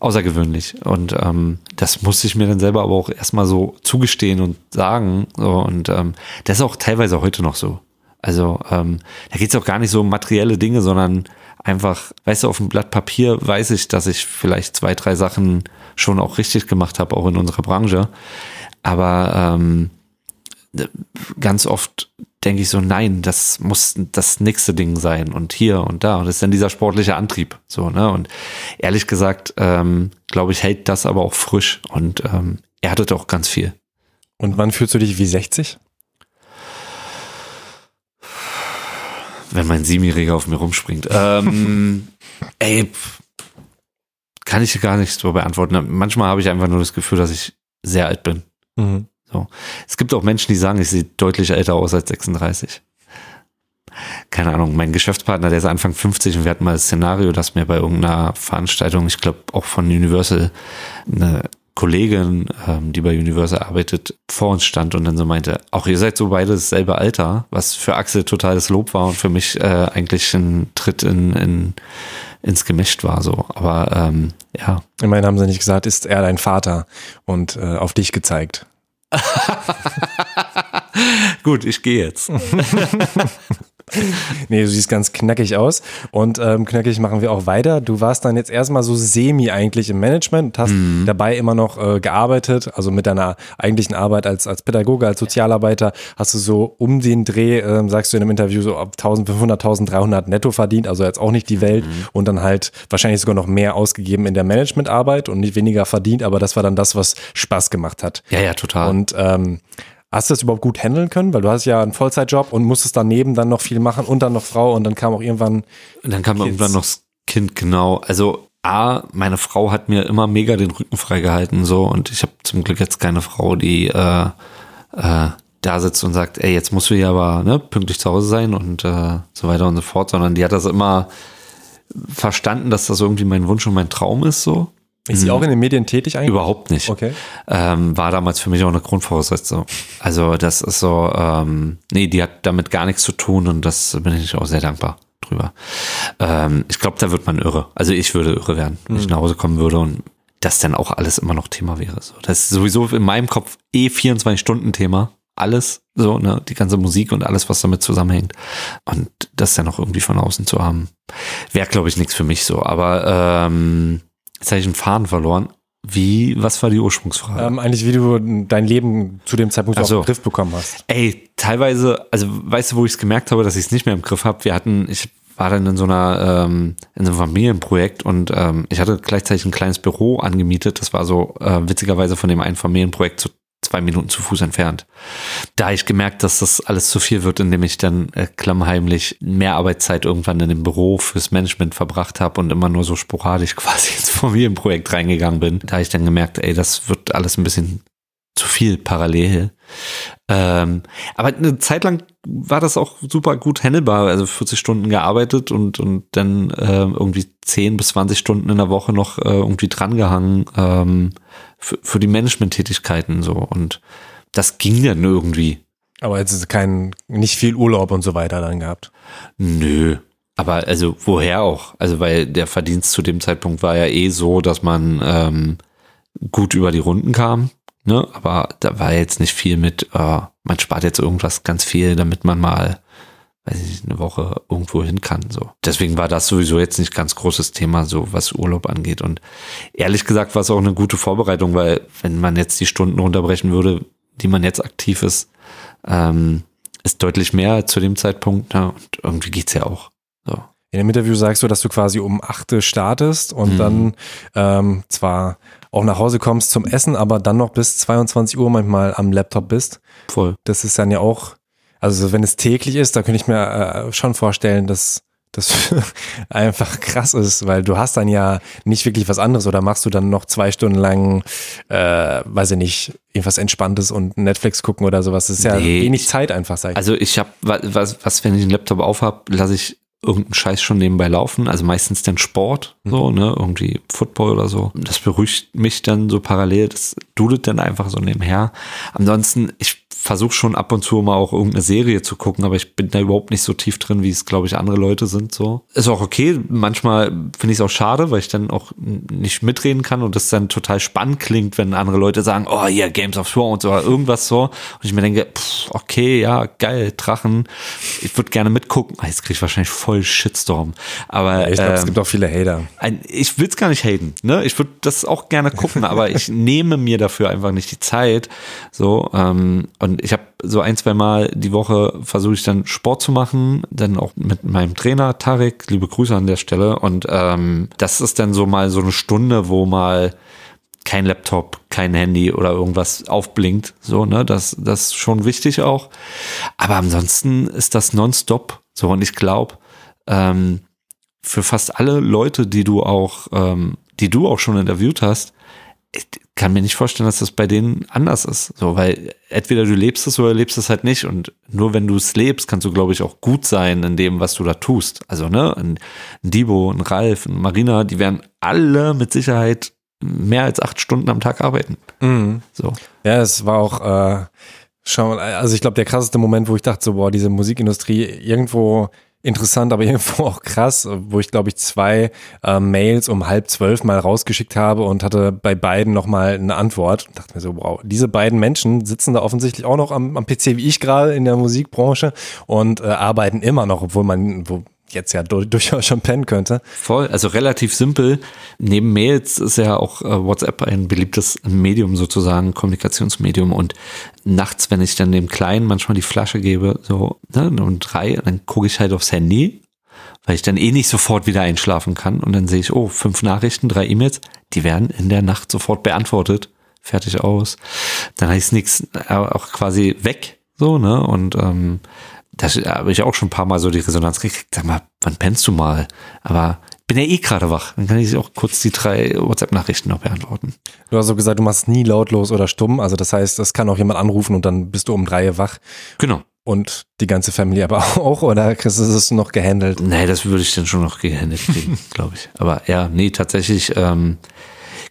außergewöhnlich. Und ähm, das musste ich mir dann selber aber auch erstmal so zugestehen und sagen. So, und ähm, das ist auch teilweise heute noch so. Also ähm, da geht es auch gar nicht so um materielle Dinge, sondern einfach, weißt du, auf dem Blatt Papier weiß ich, dass ich vielleicht zwei, drei Sachen schon auch richtig gemacht habe, auch in unserer Branche. Aber ähm, ganz oft denke ich so, nein, das muss das nächste Ding sein und hier und da. Und das ist dann dieser sportliche Antrieb. So, ne? Und ehrlich gesagt, ähm, glaube ich, hält das aber auch frisch und ähm, erdet auch ganz viel. Und wann fühlst du dich wie 60? Wenn mein Siebenjähriger auf mir rumspringt. Ähm, [laughs] ey, kann ich gar nicht so beantworten. Manchmal habe ich einfach nur das Gefühl, dass ich sehr alt bin. Mhm. So. Es gibt auch Menschen, die sagen, ich sehe deutlich älter aus als 36. Keine Ahnung, mein Geschäftspartner, der ist Anfang 50 und wir hatten mal das Szenario, dass mir bei irgendeiner Veranstaltung, ich glaube auch von Universal, eine Kollegin, ähm, die bei Universal arbeitet, vor uns stand und dann so meinte, auch ihr seid so beide dasselbe Alter, was für Axel totales Lob war und für mich äh, eigentlich ein Tritt in, in, ins Gemächt war so. Aber ähm, ja. Immerhin haben sie nicht gesagt, ist er dein Vater und äh, auf dich gezeigt. [laughs] Gut, ich gehe jetzt. [laughs] [laughs] nee, du siehst ganz knackig aus. Und ähm, knackig machen wir auch weiter. Du warst dann jetzt erstmal so semi eigentlich im Management und hast mhm. dabei immer noch äh, gearbeitet. Also mit deiner eigentlichen Arbeit als, als Pädagoge, als Sozialarbeiter hast du so um den Dreh, äh, sagst du in einem Interview, so ab 1500, 1300 netto verdient. Also jetzt auch nicht die Welt. Mhm. Und dann halt wahrscheinlich sogar noch mehr ausgegeben in der Managementarbeit und nicht weniger verdient. Aber das war dann das, was Spaß gemacht hat. Ja, ja, total. Und ähm, Hast du das überhaupt gut handeln können? Weil du hast ja einen Vollzeitjob und musstest daneben dann noch viel machen und dann noch Frau und dann kam auch irgendwann. Und dann kam Kids. irgendwann noch das Kind, genau. Also A, meine Frau hat mir immer mega den Rücken freigehalten so und ich habe zum Glück jetzt keine Frau, die äh, äh, da sitzt und sagt, ey, jetzt musst du ja aber ne, pünktlich zu Hause sein und äh, so weiter und so fort, sondern die hat das immer verstanden, dass das irgendwie mein Wunsch und mein Traum ist so ist sie mhm. auch in den Medien tätig eigentlich? Überhaupt nicht. Okay. Ähm, war damals für mich auch eine Grundvoraussetzung. Also das ist so, ähm, nee, die hat damit gar nichts zu tun und das bin ich auch sehr dankbar drüber. Ähm, ich glaube, da wird man irre. Also ich würde irre werden, wenn mhm. ich nach Hause kommen würde und das dann auch alles immer noch Thema wäre. So, das ist sowieso in meinem Kopf eh 24 Stunden Thema. Alles, so, ne, die ganze Musik und alles, was damit zusammenhängt. Und das dann auch irgendwie von außen zu haben, wäre, glaube ich, nichts für mich so. Aber ähm, Jetzt habe ich einen Faden verloren. Wie, was war die Ursprungsfrage? Ähm, eigentlich, wie du dein Leben zu dem Zeitpunkt so. den Griff bekommen hast. Ey, teilweise, also weißt du, wo ich es gemerkt habe, dass ich es nicht mehr im Griff habe? Wir hatten, ich war dann in so einer, ähm, in so einem Familienprojekt und ähm, ich hatte gleichzeitig ein kleines Büro angemietet. Das war so äh, witzigerweise von dem einen Familienprojekt so zwei Minuten zu Fuß entfernt. Da habe ich gemerkt, dass das alles zu viel wird, indem ich dann äh, klammheimlich mehr Arbeitszeit irgendwann in dem Büro fürs Management verbracht habe und immer nur so sporadisch [laughs] quasi ins Familienprojekt reingegangen bin. Da habe ich dann gemerkt, ey, das wird alles ein bisschen zu viel parallel. Ähm, aber eine Zeit lang war das auch super gut handelbar. Also 40 Stunden gearbeitet und, und dann äh, irgendwie 10 bis 20 Stunden in der Woche noch äh, irgendwie drangehangen ähm, für, für die Management-Tätigkeiten so. Und das ging dann irgendwie. Aber jetzt ist kein, nicht viel Urlaub und so weiter dann gehabt. Nö. Aber also woher auch? Also weil der Verdienst zu dem Zeitpunkt war ja eh so, dass man ähm, gut über die Runden kam. Ne? Aber da war jetzt nicht viel mit, äh, man spart jetzt irgendwas ganz viel, damit man mal, weiß ich nicht, eine Woche irgendwo hin kann. So. Deswegen war das sowieso jetzt nicht ganz großes Thema, so was Urlaub angeht. Und ehrlich gesagt war es auch eine gute Vorbereitung, weil wenn man jetzt die Stunden runterbrechen würde, die man jetzt aktiv ist, ähm, ist deutlich mehr zu dem Zeitpunkt. Ne? Und irgendwie geht's ja auch. So. In dem Interview sagst du, dass du quasi um achte startest und mhm. dann ähm, zwar auch nach Hause kommst zum Essen, aber dann noch bis 22 Uhr manchmal am Laptop bist. Voll. Das ist dann ja auch, also wenn es täglich ist, dann könnte ich mir äh, schon vorstellen, dass das [laughs] einfach krass ist, weil du hast dann ja nicht wirklich was anderes oder machst du dann noch zwei Stunden lang, äh, weiß ich nicht, irgendwas Entspanntes und Netflix gucken oder sowas. Das ist ja nee, wenig Zeit einfach, sag ich. Also ich habe, was, was, wenn ich den Laptop aufhab, lasse ich irgendeinen Scheiß schon nebenbei laufen, also meistens den Sport, so, mhm. ne, irgendwie Football oder so. Das beruhigt mich dann so parallel, das dudet dann einfach so nebenher. Ansonsten, ich versuche schon ab und zu mal auch irgendeine Serie zu gucken, aber ich bin da überhaupt nicht so tief drin, wie es, glaube ich, andere Leute sind. So ist auch okay. Manchmal finde ich es auch schade, weil ich dann auch nicht mitreden kann und das dann total spannend klingt, wenn andere Leute sagen, oh ja, yeah, Games of Thrones oder irgendwas so. Und ich mir denke, pff, okay, ja, geil, Drachen. Ich würde gerne mitgucken. Ah, jetzt kriege ich wahrscheinlich voll Shitstorm. Aber ich glaube, ähm, es gibt auch viele Hater. Ein, ich will es gar nicht haten. Ne? Ich würde das auch gerne gucken, aber ich [laughs] nehme mir dafür einfach nicht die Zeit. So ähm, und ich habe so ein, zwei Mal die Woche versuche ich dann Sport zu machen, dann auch mit meinem Trainer Tarek, liebe Grüße an der Stelle. Und ähm, das ist dann so mal so eine Stunde, wo mal kein Laptop, kein Handy oder irgendwas aufblinkt. So, ne, das, das ist schon wichtig auch. Aber ansonsten ist das nonstop. So, und ich glaube, ähm, für fast alle Leute, die du auch, ähm, die du auch schon interviewt hast, ich kann mir nicht vorstellen, dass das bei denen anders ist. So, weil entweder du lebst es oder lebst es halt nicht. Und nur wenn du es lebst, kannst du, glaube ich, auch gut sein in dem, was du da tust. Also, ne, ein Dibo, ein Ralf, ein Marina, die werden alle mit Sicherheit mehr als acht Stunden am Tag arbeiten. Mhm. So. Ja, es war auch äh, schon, also ich glaube, der krasseste Moment, wo ich dachte, so, boah, diese Musikindustrie irgendwo interessant, aber [laughs] irgendwo auch krass, wo ich glaube ich zwei äh, Mails um halb zwölf mal rausgeschickt habe und hatte bei beiden nochmal eine Antwort. Und dachte mir so, wow, diese beiden Menschen sitzen da offensichtlich auch noch am, am PC wie ich gerade in der Musikbranche und äh, arbeiten immer noch, obwohl man, wo, jetzt ja durchaus schon pennen könnte. Voll, also relativ simpel. Neben Mails ist ja auch äh, WhatsApp ein beliebtes Medium sozusagen, Kommunikationsmedium und nachts, wenn ich dann dem Kleinen manchmal die Flasche gebe, so ne, um drei, dann gucke ich halt aufs Handy, weil ich dann eh nicht sofort wieder einschlafen kann und dann sehe ich, oh, fünf Nachrichten, drei E-Mails, die werden in der Nacht sofort beantwortet, fertig aus. Dann heißt nichts äh, auch quasi weg, so, ne, und ähm, das habe ich auch schon ein paar Mal so die Resonanz gekriegt. Sag mal, wann pennst du mal? Aber bin ja eh gerade wach. Dann kann ich auch kurz die drei WhatsApp-Nachrichten noch beantworten. Du hast so gesagt, du machst nie lautlos oder stumm. Also das heißt, es kann auch jemand anrufen und dann bist du um drei wach. Genau. Und die ganze Family aber [laughs] auch, oder Chris, ist es noch gehandelt? Nee, das würde ich dann schon noch gehandelt kriegen, [laughs] glaube ich. Aber ja, nee, tatsächlich, ähm,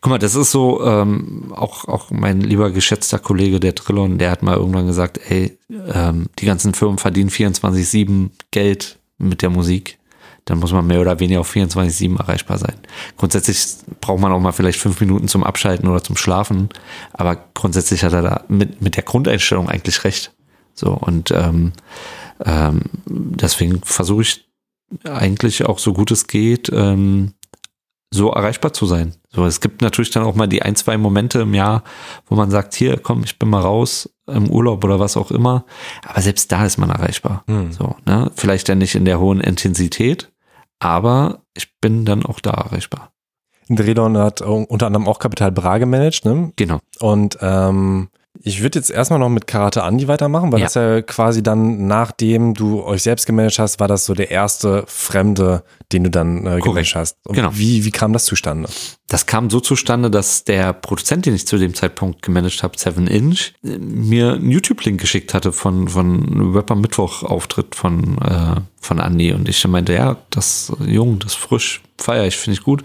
Guck mal, das ist so, ähm, auch, auch mein lieber geschätzter Kollege, der Trillon, der hat mal irgendwann gesagt, ey, ähm, die ganzen Firmen verdienen 24-7 Geld mit der Musik. Dann muss man mehr oder weniger auf 24-7 erreichbar sein. Grundsätzlich braucht man auch mal vielleicht fünf Minuten zum Abschalten oder zum Schlafen. Aber grundsätzlich hat er da mit, mit der Grundeinstellung eigentlich recht. So, und ähm, ähm, deswegen versuche ich eigentlich auch so gut es geht, ähm, so erreichbar zu sein. So, es gibt natürlich dann auch mal die ein, zwei Momente im Jahr, wo man sagt, hier, komm, ich bin mal raus im Urlaub oder was auch immer. Aber selbst da ist man erreichbar. Hm. So, ne? Vielleicht ja nicht in der hohen Intensität, aber ich bin dann auch da erreichbar. Dredon hat unter anderem auch Kapital Bra gemanagt, ne? Genau. Und ähm, ich würde jetzt erstmal noch mit Karate Andi weitermachen, weil ja. das ja quasi dann, nachdem du euch selbst gemanagt hast, war das so der erste Fremde, den du dann äh, gemanagt hast. Und genau. Wie, wie kam das zustande? Das kam so zustande, dass der Produzent, den ich zu dem Zeitpunkt gemanagt habe, Seven Inch, mir einen YouTube-Link geschickt hatte von, von Rapper Mittwoch-Auftritt von, äh, von Andi. Und ich meinte, ja, das jung, das frisch, feier ich, finde ich gut.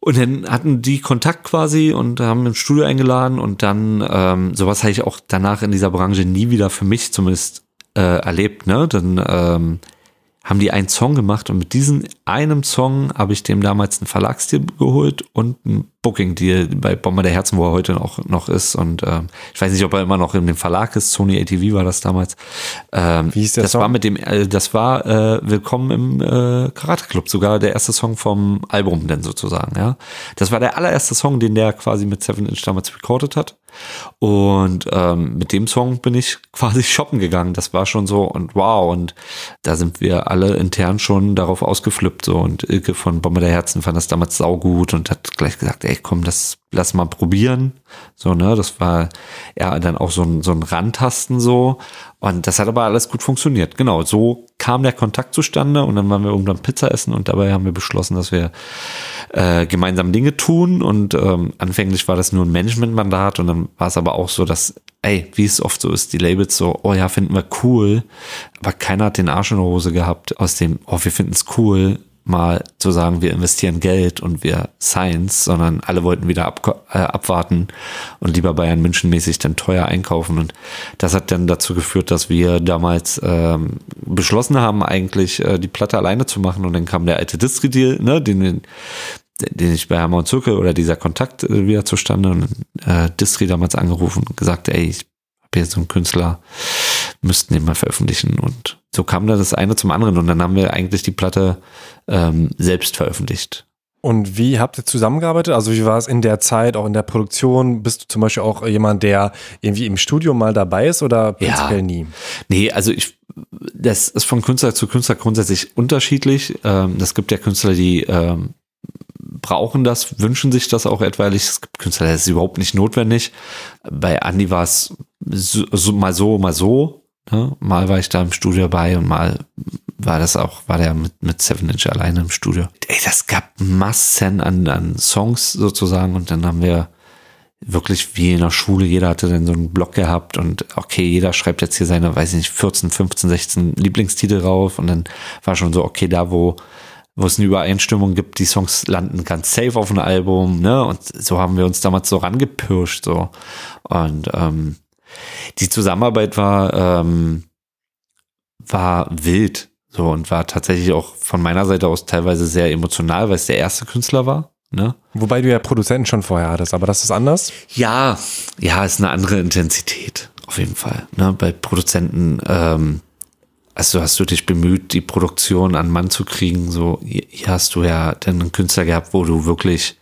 Und dann hatten die Kontakt quasi und haben im Studio eingeladen und dann, ähm, sowas habe ich auch danach in dieser Branche nie wieder für mich zumindest äh, erlebt, ne? Dann ähm, haben die einen Song gemacht und mit diesem einem Song habe ich dem damals einen Verlagsdeal geholt und ein Booking-Deal bei Bomber der Herzen, wo er heute noch, noch ist. Und ähm, ich weiß nicht, ob er immer noch in dem Verlag ist. Sony ATV war das damals. Ähm, Wie hieß der das Song? war mit dem, äh, das war äh, Willkommen im äh, Karate Club, sogar der erste Song vom Album denn sozusagen, ja. Das war der allererste Song, den der quasi mit Seven Inch damals recorded hat. Und ähm, mit dem Song bin ich [laughs] quasi shoppen gegangen. Das war schon so und wow. Und da sind wir alle intern schon darauf ausgeflippt. So. Und Ilke von Bombe der Herzen fand das damals saugut und hat gleich gesagt, ey komm, das lass mal probieren. So, ne, das war ja dann auch so ein, so ein Randtasten so. Und das hat aber alles gut funktioniert. Genau, so kam der Kontakt zustande und dann waren wir irgendwann Pizza essen und dabei haben wir beschlossen, dass wir äh, gemeinsam Dinge tun. Und ähm, anfänglich war das nur ein Managementmandat und dann war es aber auch so, dass, ey, wie es oft so ist, die Labels so, oh ja, finden wir cool, aber keiner hat den Arsch in der Hose gehabt aus dem, oh, wir finden es cool, mal zu sagen, wir investieren Geld und wir Science, sondern alle wollten wieder ab, äh, abwarten und lieber Bayern München mäßig dann teuer einkaufen. Und das hat dann dazu geführt, dass wir damals ähm, beschlossen haben, eigentlich äh, die Platte alleine zu machen. Und dann kam der alte Distri-Deal, ne, den, den ich bei Hammer und Zirkel oder dieser Kontakt äh, wieder zustande und äh, Distri damals angerufen und gesagt, ey, ich habe hier so einen Künstler, müssten den mal veröffentlichen und so kam da das eine zum anderen und dann haben wir eigentlich die Platte ähm, selbst veröffentlicht. Und wie habt ihr zusammengearbeitet? Also wie war es in der Zeit, auch in der Produktion? Bist du zum Beispiel auch jemand, der irgendwie im Studio mal dabei ist oder prinzipiell ja. nie? Nee, also ich, das ist von Künstler zu Künstler grundsätzlich unterschiedlich. Ähm, es gibt ja Künstler, die ähm, brauchen das, wünschen sich das auch etwaig. Es gibt Künstler, das ist überhaupt nicht notwendig. Bei Andy war es so, so, mal so, mal so. Ne? Mal war ich da im Studio dabei und mal war das auch, war der mit, mit Seven Inch alleine im Studio. Ey, das gab Massen an, an Songs sozusagen und dann haben wir wirklich wie in der Schule, jeder hatte dann so einen Blog gehabt und okay, jeder schreibt jetzt hier seine, weiß ich nicht, 14, 15, 16 Lieblingstitel rauf und dann war schon so, okay, da wo wo es eine Übereinstimmung gibt, die Songs landen ganz safe auf einem Album, ne? Und so haben wir uns damals so rangepirscht, so. Und ähm, die Zusammenarbeit war, ähm, war wild, so und war tatsächlich auch von meiner Seite aus teilweise sehr emotional, weil es der erste Künstler war. Ne? Wobei du ja Produzenten schon vorher hattest, aber das ist anders? Ja, ja, ist eine andere Intensität, auf jeden Fall. Ne? Bei Produzenten, ähm, also hast du dich bemüht, die Produktion an Mann zu kriegen. So, hier hast du ja dann einen Künstler gehabt, wo du wirklich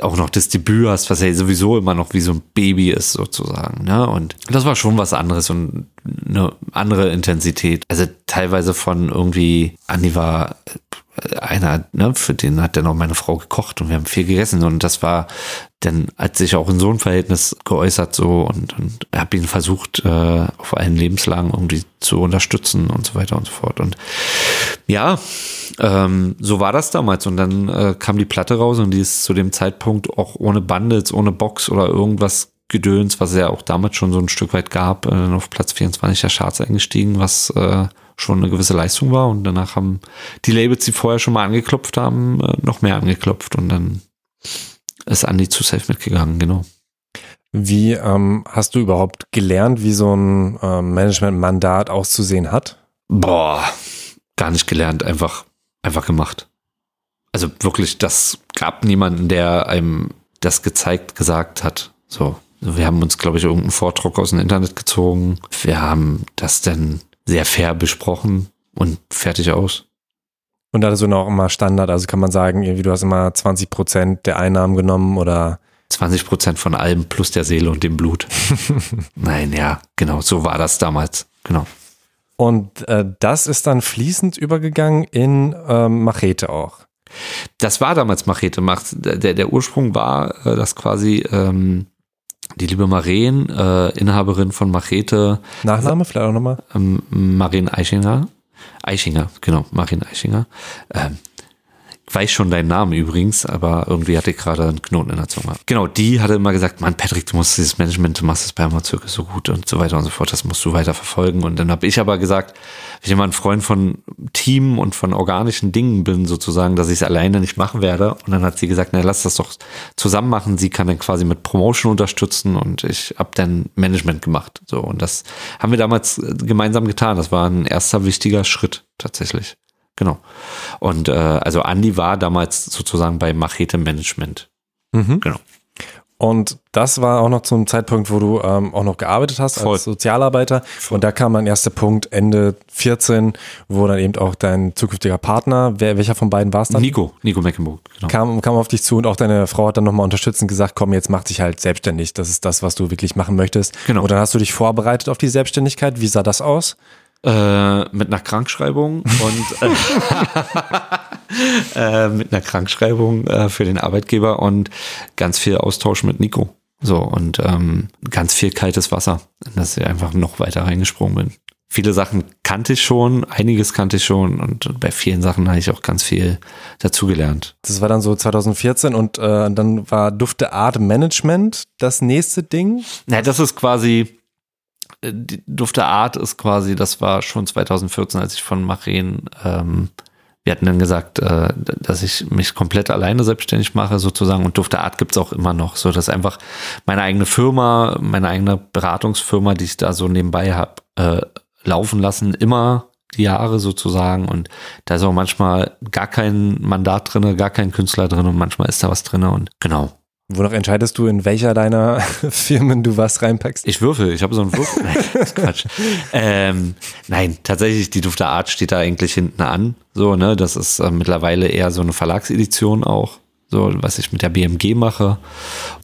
auch noch das Debüt hast, was ja sowieso immer noch wie so ein Baby ist sozusagen. Ne? Und das war schon was anderes und eine andere Intensität. Also teilweise von irgendwie, Andi war einer, ne, für den hat dann auch meine Frau gekocht und wir haben viel gegessen. Und das war dann hat sich auch in so ein Verhältnis geäußert so und, und habe ihn versucht äh, auf allen Lebenslagen irgendwie zu unterstützen und so weiter und so fort. Und ja, ähm, so war das damals. Und dann äh, kam die Platte raus und die ist zu dem Zeitpunkt auch ohne Bundles, ohne Box oder irgendwas Gedöns, was es ja auch damals schon so ein Stück weit gab, äh, auf Platz 24 der Charts eingestiegen, was äh, schon eine gewisse Leistung war. Und danach haben die Labels, die vorher schon mal angeklopft haben, äh, noch mehr angeklopft. Und dann ist Andy zu safe mitgegangen, genau. Wie ähm, hast du überhaupt gelernt, wie so ein ähm, Management-Mandat auszusehen hat? Boah, gar nicht gelernt, einfach, einfach gemacht. Also wirklich, das gab niemanden, der einem das gezeigt, gesagt hat. So, wir haben uns, glaube ich, irgendeinen Vordruck aus dem Internet gezogen. Wir haben das dann sehr fair besprochen und fertig aus. Und da ist so noch immer Standard, also kann man sagen, irgendwie du hast immer 20 Prozent der Einnahmen genommen oder 20 Prozent von allem plus der Seele und dem Blut. [laughs] Nein, ja, genau, so war das damals, genau. Und äh, das ist dann fließend übergegangen in ähm, Machete auch. Das war damals Machete. Der, der Ursprung war, äh, dass quasi ähm, die liebe Maren, äh, Inhaberin von Machete. Nachname vielleicht auch nochmal? Ähm, Maren Eichinger. Eichinger, genau, Maren Eichinger. Ähm, weiß schon deinen Namen übrigens, aber irgendwie hatte ich gerade einen Knoten in der Zunge. Genau, die hatte immer gesagt, Mann, Patrick, du musst dieses Management, du machst das bei Amazon so gut und so weiter und so fort, das musst du weiter verfolgen. Und dann habe ich aber gesagt, ich immer ein Freund von Team und von organischen Dingen bin, sozusagen, dass ich es alleine nicht machen werde. Und dann hat sie gesagt, na, lass das doch zusammen machen. Sie kann dann quasi mit Promotion unterstützen und ich habe dann Management gemacht. So, und das haben wir damals gemeinsam getan. Das war ein erster wichtiger Schritt tatsächlich. Genau. Und äh, also Andy war damals sozusagen bei Machete Management. Mhm. Genau. Und das war auch noch zum Zeitpunkt, wo du ähm, auch noch gearbeitet hast Voll. als Sozialarbeiter. Voll. Und da kam mein erster Punkt Ende 14, wo dann eben auch dein zukünftiger Partner, wer, welcher von beiden war es dann? Nico, Nico Mecklenburg. Genau. Kam, kam auf dich zu und auch deine Frau hat dann nochmal unterstützend gesagt, komm, jetzt mach dich halt selbstständig. Das ist das, was du wirklich machen möchtest. Genau. Und dann hast du dich vorbereitet auf die Selbstständigkeit. Wie sah das aus? Äh, mit einer Krankschreibung und äh, [laughs] äh, mit einer Krankschreibung äh, für den Arbeitgeber und ganz viel Austausch mit Nico. So und ähm, ganz viel kaltes Wasser, dass ich einfach noch weiter reingesprungen bin. Viele Sachen kannte ich schon, einiges kannte ich schon und bei vielen Sachen habe ich auch ganz viel dazugelernt. Das war dann so 2014 und äh, dann war Dufte Art Management das nächste Ding? Na, das ist quasi die Duft der Art ist quasi, das war schon 2014, als ich von Maren ähm, wir hatten dann gesagt, äh, dass ich mich komplett alleine selbstständig mache sozusagen. Und Duft der Art gibt's auch immer noch, so dass einfach meine eigene Firma, meine eigene Beratungsfirma, die ich da so nebenbei habe, äh, laufen lassen, immer die Jahre sozusagen. Und da ist auch manchmal gar kein Mandat drinne, gar kein Künstler drin und manchmal ist da was drinne. Und genau. Wonach entscheidest du, in welcher deiner [laughs] Firmen du was reinpackst? Ich würfel, ich habe so einen Würfel. [laughs] Nein, Quatsch. Ähm, nein, tatsächlich, die Duft der Art steht da eigentlich hinten an. So, ne, das ist äh, mittlerweile eher so eine Verlagsedition auch, so was ich mit der BMG mache.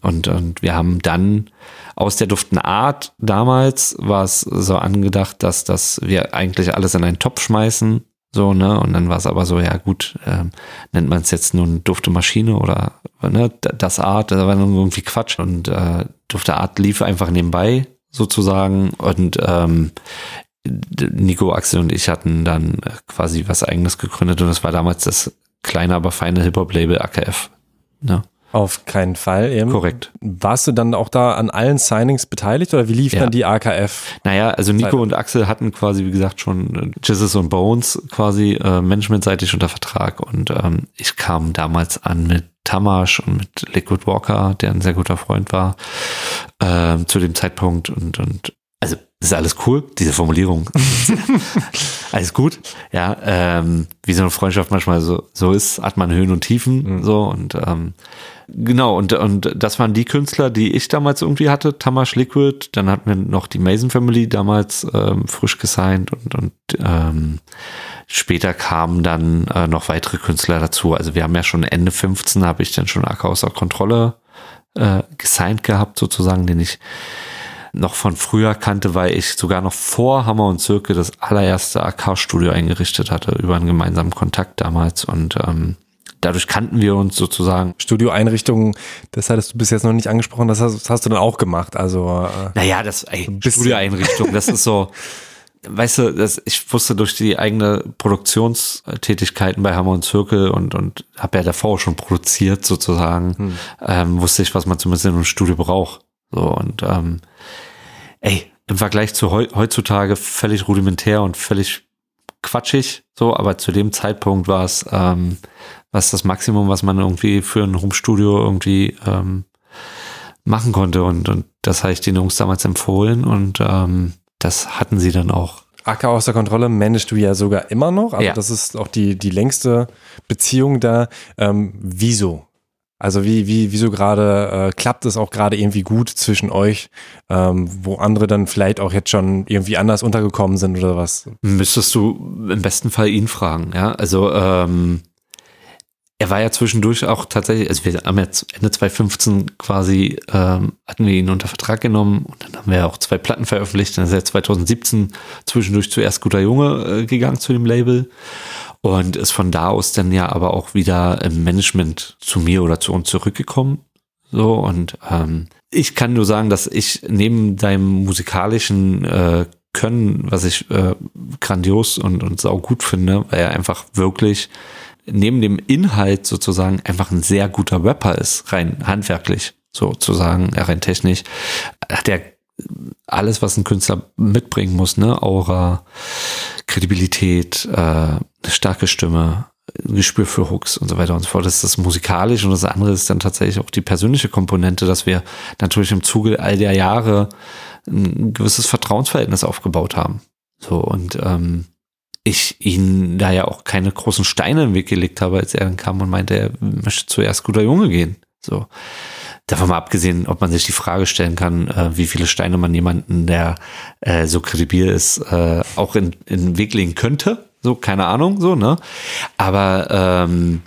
Und, und wir haben dann aus der Duften Art damals war es so angedacht, dass, dass wir eigentlich alles in einen Topf schmeißen so, ne? Und dann war es aber so, ja gut, ähm, nennt man es jetzt nun Dufte Maschine oder ne, das Art, das war irgendwie Quatsch. Und äh, Dufte Art lief einfach nebenbei sozusagen. Und ähm, Nico, Axel und ich hatten dann quasi was eigenes gegründet und das war damals das kleine, aber feine Hip-Hop-Label AKF. Ne? Auf keinen Fall eben. Korrekt. Warst du dann auch da an allen Signings beteiligt oder wie lief Ja. dann die AKF? Naja, also Nico Zeit. und Axel hatten quasi, wie gesagt, schon äh, Jizzes und Bones quasi äh, managementseitig unter Vertrag und ähm, ich kam damals an mit Tamash und mit Liquid Walker, der ein sehr guter Freund war, ähm, zu dem Zeitpunkt und, und also ist alles cool, diese Formulierung. [laughs] alles gut, ja, ähm, wie so eine Freundschaft manchmal so, so ist, hat man Höhen und Tiefen, so und ähm, Genau, und, und das waren die Künstler, die ich damals irgendwie hatte, Tamash Liquid, dann hatten wir noch die Mason Family damals ähm, frisch gesigned und, und ähm, später kamen dann äh, noch weitere Künstler dazu. Also wir haben ja schon Ende 15 habe ich dann schon Acker außer Kontrolle äh, gesigned gehabt, sozusagen, den ich noch von früher kannte, weil ich sogar noch vor Hammer und Zirke das allererste AK-Studio eingerichtet hatte, über einen gemeinsamen Kontakt damals und ähm, dadurch kannten wir uns sozusagen Studioeinrichtungen, das hattest du bis jetzt noch nicht angesprochen, das hast, das hast du dann auch gemacht. Also äh, Naja, das ey. Studioeinrichtung, das ist so, weißt du, das, ich wusste durch die eigene Produktionstätigkeiten bei Hammer und Zirkel und, und habe ja davor schon produziert sozusagen, ähm, wusste ich, was man zumindest in einem Studio braucht. So und ähm, ey, im Vergleich zu heu heutzutage völlig rudimentär und völlig quatschig, so, aber zu dem Zeitpunkt war es ähm, was das Maximum, was man irgendwie für ein Home-Studio irgendwie ähm, machen konnte. Und, und das habe ich den Jungs damals empfohlen und ähm, das hatten sie dann auch. Acker außer Kontrolle managst du ja sogar immer noch. Also Ja. das ist auch die, die längste Beziehung da. Ähm, wieso? Also wie, wie, wieso gerade äh, klappt es auch gerade irgendwie gut zwischen euch, ähm, wo andere dann vielleicht auch jetzt schon irgendwie anders untergekommen sind oder was? Müsstest du im besten Fall ihn fragen, ja. Also ähm, er war ja zwischendurch auch tatsächlich, also wir haben jetzt Ende 2015 quasi, ähm, hatten wir ihn unter Vertrag genommen und dann haben wir auch zwei Platten veröffentlicht. Dann ist er 2017 zwischendurch zuerst guter Junge äh, gegangen zu dem Label und ist von da aus dann ja aber auch wieder im Management zu mir oder zu uns zurückgekommen. So und ähm, ich kann nur sagen, dass ich neben deinem musikalischen äh, Können, was ich äh, grandios und, und sau gut finde, weil er einfach wirklich neben dem Inhalt sozusagen einfach ein sehr guter Rapper ist, rein handwerklich sozusagen, ja, rein technisch, hat er alles, was ein Künstler mitbringen muss, ne, Aura, Kredibilität, äh, starke Stimme, Gespür für Hooks und so weiter und so fort. Das ist das musikalisch und das andere ist dann tatsächlich auch die persönliche Komponente, dass wir natürlich im Zuge all der Jahre ein gewisses Vertrauensverhältnis aufgebaut haben. So und ähm, ich ihn da ja auch keine großen Steine im Weg gelegt habe, als er dann kam und meinte, er möchte zuerst guter Junge gehen. So. Davon mal abgesehen, ob man sich die Frage stellen kann, äh, wie viele Steine man jemanden, der äh, so kredibil ist, äh, auch in, in den Weg legen könnte. So, keine Ahnung, so, ne? Aber ähm,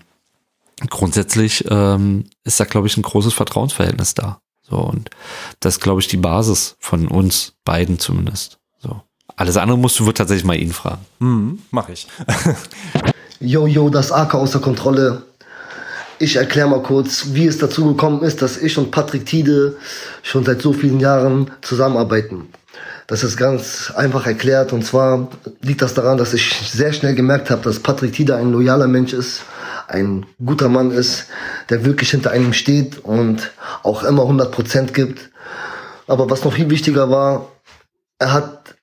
grundsätzlich ähm, ist da, glaube ich, ein großes Vertrauensverhältnis da. So, und das ist, glaube ich, die Basis von uns beiden zumindest. Alles andere musst du wohl tatsächlich mal ihn fragen. Hm, mach ich. [laughs] Yo, yo, das AK außer Kontrolle. Ich erkläre mal kurz, wie es dazu gekommen ist, dass ich und Patrick Tiede schon seit so vielen Jahren zusammenarbeiten. Das ist ganz einfach erklärt und zwar liegt das daran, dass ich sehr schnell gemerkt habe, dass Patrick Tiede ein loyaler Mensch ist, ein guter Mann ist, der wirklich hinter einem steht und auch immer 100% gibt. Aber was noch viel wichtiger war, er hat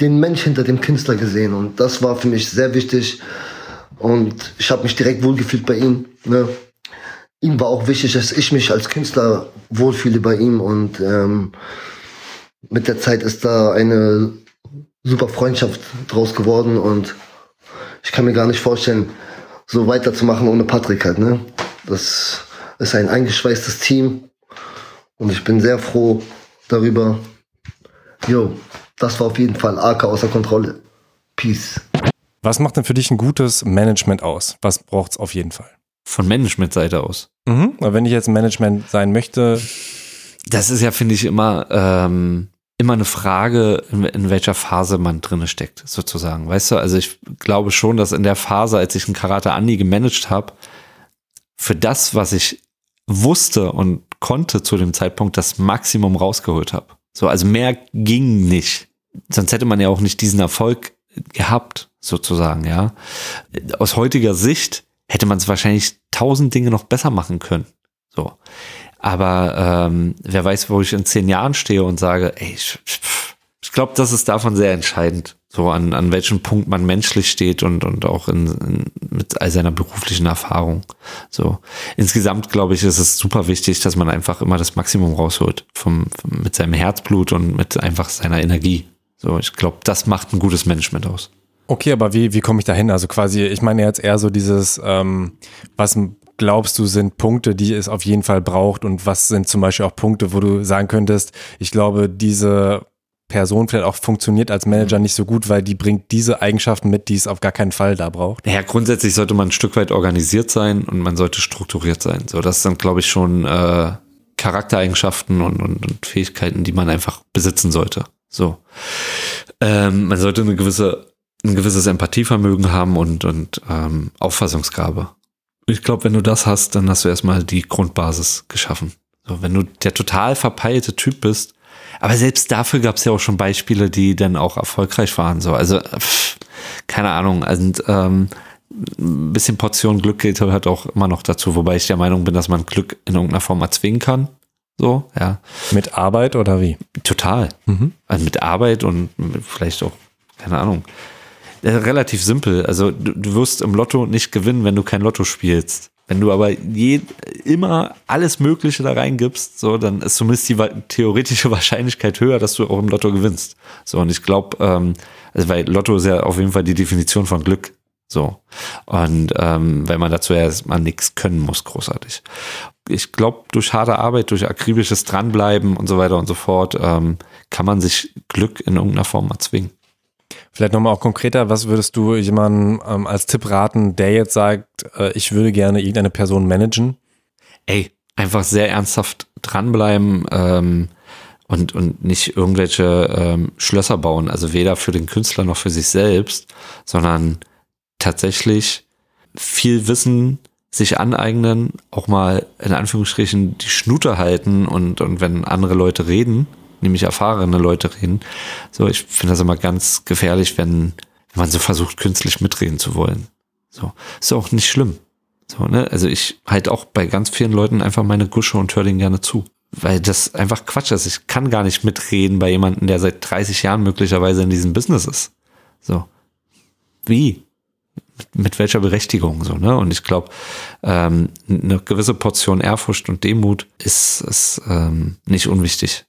den Mensch hinter dem Künstler gesehen und das war für mich sehr wichtig, Und ich habe mich direkt wohlgefühlt bei ihm. Ne? Ihm war auch wichtig, dass ich mich als Künstler wohlfühle bei ihm. Und ähm, mit der Zeit ist da eine super Freundschaft draus geworden. Und ich kann mir gar nicht vorstellen, so weiterzumachen ohne Patrick halt. Ne? Das ist ein eingeschweißtes Team. Und ich bin sehr froh darüber. Jo, das war auf jeden Fall AK außer Kontrolle. Peace. Was macht denn für dich ein gutes Management aus? Was braucht es auf jeden Fall? Von Managementseite aus. Mhm. Aber wenn ich jetzt Management sein möchte. Das ist ja, finde ich, immer, ähm, immer eine Frage, in, in welcher Phase man drinne steckt, sozusagen. Weißt du, also ich glaube schon, dass in der Phase, als ich einen Karate Andi gemanagt habe, für das, was ich wusste und konnte zu dem Zeitpunkt, das Maximum rausgeholt habe. So, also mehr ging nicht. Sonst hätte man ja auch nicht diesen Erfolg gehabt, sozusagen, ja. Aus heutiger Sicht hätte man es wahrscheinlich tausend Dinge noch besser machen können. So. Aber ähm, wer weiß, wo ich in zehn Jahren stehe und sage, ey, ich, ich glaube, das ist davon sehr entscheidend, so an, an welchem Punkt man menschlich steht und, und auch in, in, mit all seiner beruflichen Erfahrung. So. Insgesamt, glaube ich, ist es super wichtig, dass man einfach immer das Maximum rausholt vom, vom mit seinem Herzblut und mit einfach seiner Energie. So, ich glaube, das macht ein gutes Management aus. Okay, aber wie, wie komme ich da hin? Also quasi, ich meine jetzt eher so dieses, ähm, was glaubst du, sind Punkte, die es auf jeden Fall braucht und was sind zum Beispiel auch Punkte, wo du sagen könntest, ich glaube, diese Person vielleicht auch funktioniert als Manager nicht so gut, weil die bringt diese Eigenschaften mit, die es auf gar keinen Fall da braucht. Naja, grundsätzlich sollte man ein Stück weit organisiert sein und man sollte strukturiert sein. So, das sind, glaube ich, schon äh, Charaktereigenschaften und, und, und Fähigkeiten, die man einfach besitzen sollte. So. Ähm, man sollte eine gewisse, ein gewisses Empathievermögen haben und, und ähm, Auffassungsgabe. Ich glaube, wenn du das hast, dann hast du erstmal die Grundbasis geschaffen. So, wenn du der total verpeilte Typ bist, aber selbst dafür gab es ja auch schon Beispiele, die dann auch erfolgreich waren. So, also pff, keine Ahnung. Also ähm, ein bisschen Portion Glück geht halt auch immer noch dazu, wobei ich der Meinung bin, dass man Glück in irgendeiner Form erzwingen kann. So, ja. Mit Arbeit oder wie? Total. Mhm. Also mit Arbeit und vielleicht auch, keine Ahnung. Relativ simpel. Also du, du wirst im Lotto nicht gewinnen, wenn du kein Lotto spielst. Wenn du aber je, immer alles Mögliche da reingibst, so, dann ist zumindest die theoretische [laughs] Wahrscheinlichkeit höher, dass du auch im Lotto gewinnst. So, und ich glaube, ähm, also weil Lotto ist ja auf jeden Fall die Definition von Glück. So. Und ähm, weil man dazu erstmal nichts können muss, großartig. Ich glaube, durch harte Arbeit, durch akribisches Dranbleiben und so weiter und so fort, ähm, kann man sich Glück in irgendeiner Form erzwingen. Vielleicht nochmal auch konkreter, was würdest du jemandem ähm, als Tipp raten, der jetzt sagt, äh, ich würde gerne irgendeine Person managen? Ey, einfach sehr ernsthaft dranbleiben ähm, und, und nicht irgendwelche ähm, Schlösser bauen. Also weder für den Künstler noch für sich selbst, sondern tatsächlich viel Wissen sich aneignen, auch mal in Anführungsstrichen die Schnute halten und, und wenn andere Leute reden, nämlich erfahrene Leute reden, so, ich finde das immer ganz gefährlich, wenn, wenn man so versucht, künstlich mitreden zu wollen. So, ist auch nicht schlimm. So, ne? Also ich halt auch bei ganz vielen Leuten einfach meine Gusche und höre denen gerne zu. Weil das einfach Quatsch ist. Ich kann gar nicht mitreden bei jemandem, der seit 30 Jahren möglicherweise in diesem Business ist. So. Wie? Mit welcher Berechtigung so, ne? Und ich glaube, ähm, eine gewisse Portion Ehrfurcht und Demut ist, ist ähm, nicht unwichtig.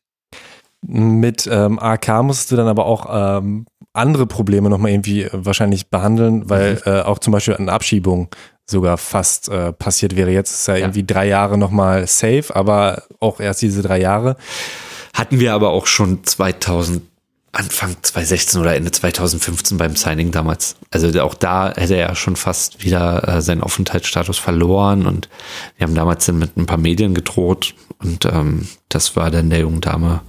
Mit ähm, AK musst du dann aber auch ähm, andere Probleme nochmal irgendwie wahrscheinlich behandeln, weil mhm. äh, auch zum Beispiel eine Abschiebung sogar fast äh, passiert wäre. Jetzt ist ja, ja. irgendwie drei Jahre nochmal safe, aber auch erst diese drei Jahre. Hatten wir aber auch schon 2000 Anfang 2016 oder Ende 2015 beim Signing damals. Also auch da hätte er schon fast wieder äh, seinen Aufenthaltsstatus verloren und wir haben damals dann mit ein paar Medien gedroht und ähm, das war dann der jungen Dame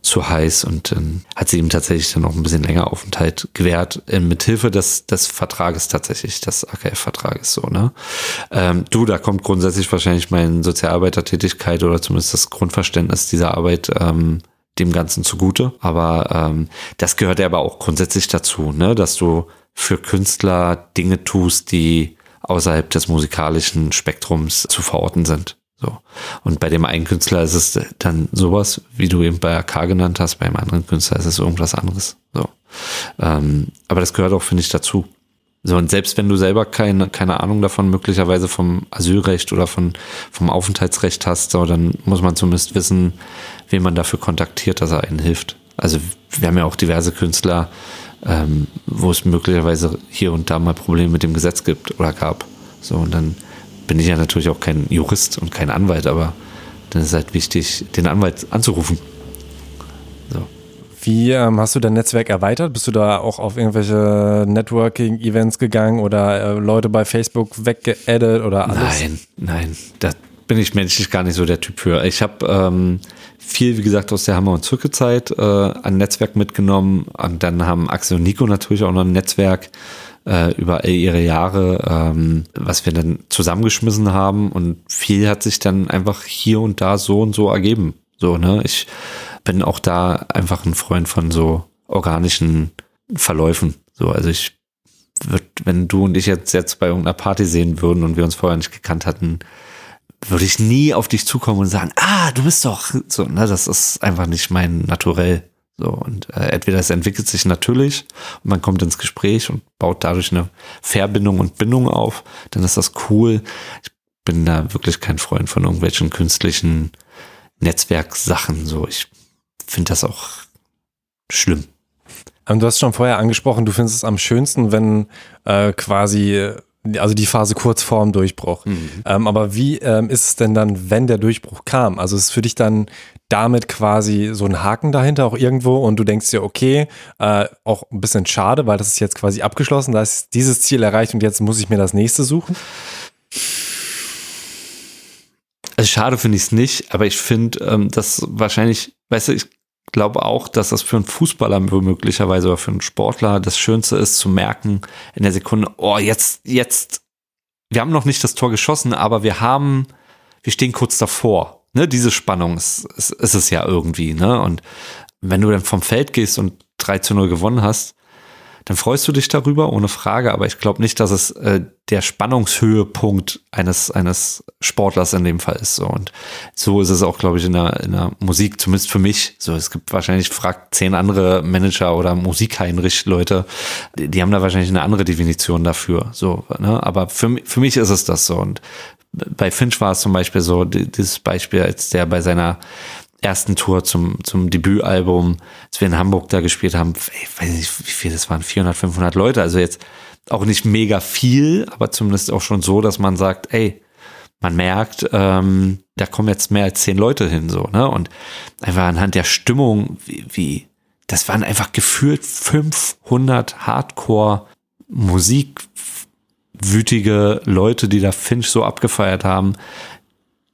zu heiß und dann hat sie ihm tatsächlich dann noch ein bisschen länger Aufenthalt gewährt, äh, mit Hilfe des, des Vertrages tatsächlich, des AKF-Vertrages so, ne? Ähm, du, da kommt grundsätzlich wahrscheinlich meine Sozialarbeitertätigkeit oder zumindest das Grundverständnis dieser Arbeit ähm, dem Ganzen zugute. Aber ähm, das gehört ja aber auch grundsätzlich dazu, ne? dass du für Künstler Dinge tust, die außerhalb des musikalischen Spektrums zu verorten sind. So. Und bei dem einen Künstler ist es dann sowas, wie du eben bei AK genannt hast, beim anderen Künstler ist es irgendwas anderes. So. Ähm, aber das gehört auch, finde ich, dazu. So, und selbst wenn du selber keine, keine Ahnung davon möglicherweise vom Asylrecht oder von, vom Aufenthaltsrecht hast, so, dann muss man zumindest wissen, wen man dafür kontaktiert, dass er einen hilft. Also wir haben ja auch diverse Künstler, ähm, wo es möglicherweise hier und da mal Probleme mit dem Gesetz gibt oder gab. So, und dann bin ich ja natürlich auch kein Jurist und kein Anwalt, aber dann ist es halt wichtig, den Anwalt anzurufen. So. Wie ähm, hast du dein Netzwerk erweitert? Bist du da auch auf irgendwelche Networking-Events gegangen oder äh, Leute bei Facebook weggeaddet oder alles? Nein, nein, da bin ich menschlich gar nicht so der Typ für. Ich habe ähm, viel, wie gesagt, aus der Hammer- und Zirkelzeit äh, ein Netzwerk mitgenommen und dann haben Axel und Nico natürlich auch noch ein Netzwerk äh, über all ihre Jahre, ähm, was wir dann zusammengeschmissen haben und viel hat sich dann einfach hier und da so und so ergeben. So, ne? Ich bin auch da einfach ein Freund von so organischen Verläufen. So, also ich würde, wenn du und ich jetzt, jetzt bei irgendeiner Party sehen würden und wir uns vorher nicht gekannt hatten, würde ich nie auf dich zukommen und sagen, ah, du bist doch so, ne, das ist einfach nicht mein Naturell. So, und äh, entweder es entwickelt sich natürlich und man kommt ins Gespräch und baut dadurch eine Verbindung und Bindung auf, dann ist das cool. Ich bin da wirklich kein Freund von irgendwelchen künstlichen Netzwerksachen. So, ich finde das auch schlimm. Und du hast schon vorher angesprochen, du findest es am schönsten, wenn äh, quasi also die Phase kurz vorm Durchbruch. Mhm. Ähm, aber wie ähm, ist es denn dann, wenn der Durchbruch kam? Also ist für dich dann damit quasi so ein Haken dahinter auch irgendwo und du denkst dir, okay, äh, auch ein bisschen schade, weil das ist jetzt quasi abgeschlossen, da ist dieses Ziel erreicht und jetzt muss ich mir das nächste suchen? Also schade finde ich es nicht, aber ich finde, ähm, dass wahrscheinlich, weißt du, ich glaube auch, dass das für einen Fußballer möglicherweise oder für einen Sportler das Schönste ist, zu merken in der Sekunde, oh, jetzt, jetzt, wir haben noch nicht das Tor geschossen, aber wir haben, wir stehen kurz davor. Ne, diese Spannung ist, ist, ist es ja irgendwie, ne? Und wenn du dann vom Feld gehst und 3 zu 0 gewonnen hast, dann freust du dich darüber, ohne Frage, aber ich glaube nicht, dass es äh, der Spannungshöhepunkt eines, eines Sportlers in dem Fall ist. So. Und so ist es auch, glaube ich, in der, in der Musik, zumindest für mich. So, es gibt wahrscheinlich, fragt zehn andere Manager oder Musikheinrich-Leute, die, die haben da wahrscheinlich eine andere Definition dafür. So, ne? Aber für, für mich ist es das so. Und bei Finch war es zum Beispiel so, dieses Beispiel, als der bei seiner ersten Tour zum, zum Debütalbum, als wir in Hamburg da gespielt haben, ich weiß nicht, wie viel das waren, 400, 500 Leute, also jetzt auch nicht mega viel, aber zumindest auch schon so, dass man sagt, ey, man merkt, ähm, da kommen jetzt mehr als zehn Leute hin, so, ne? Und einfach anhand der Stimmung, wie, wie das waren einfach gefühlt 500 Hardcore Musik wütige Leute, die da Finch so abgefeiert haben,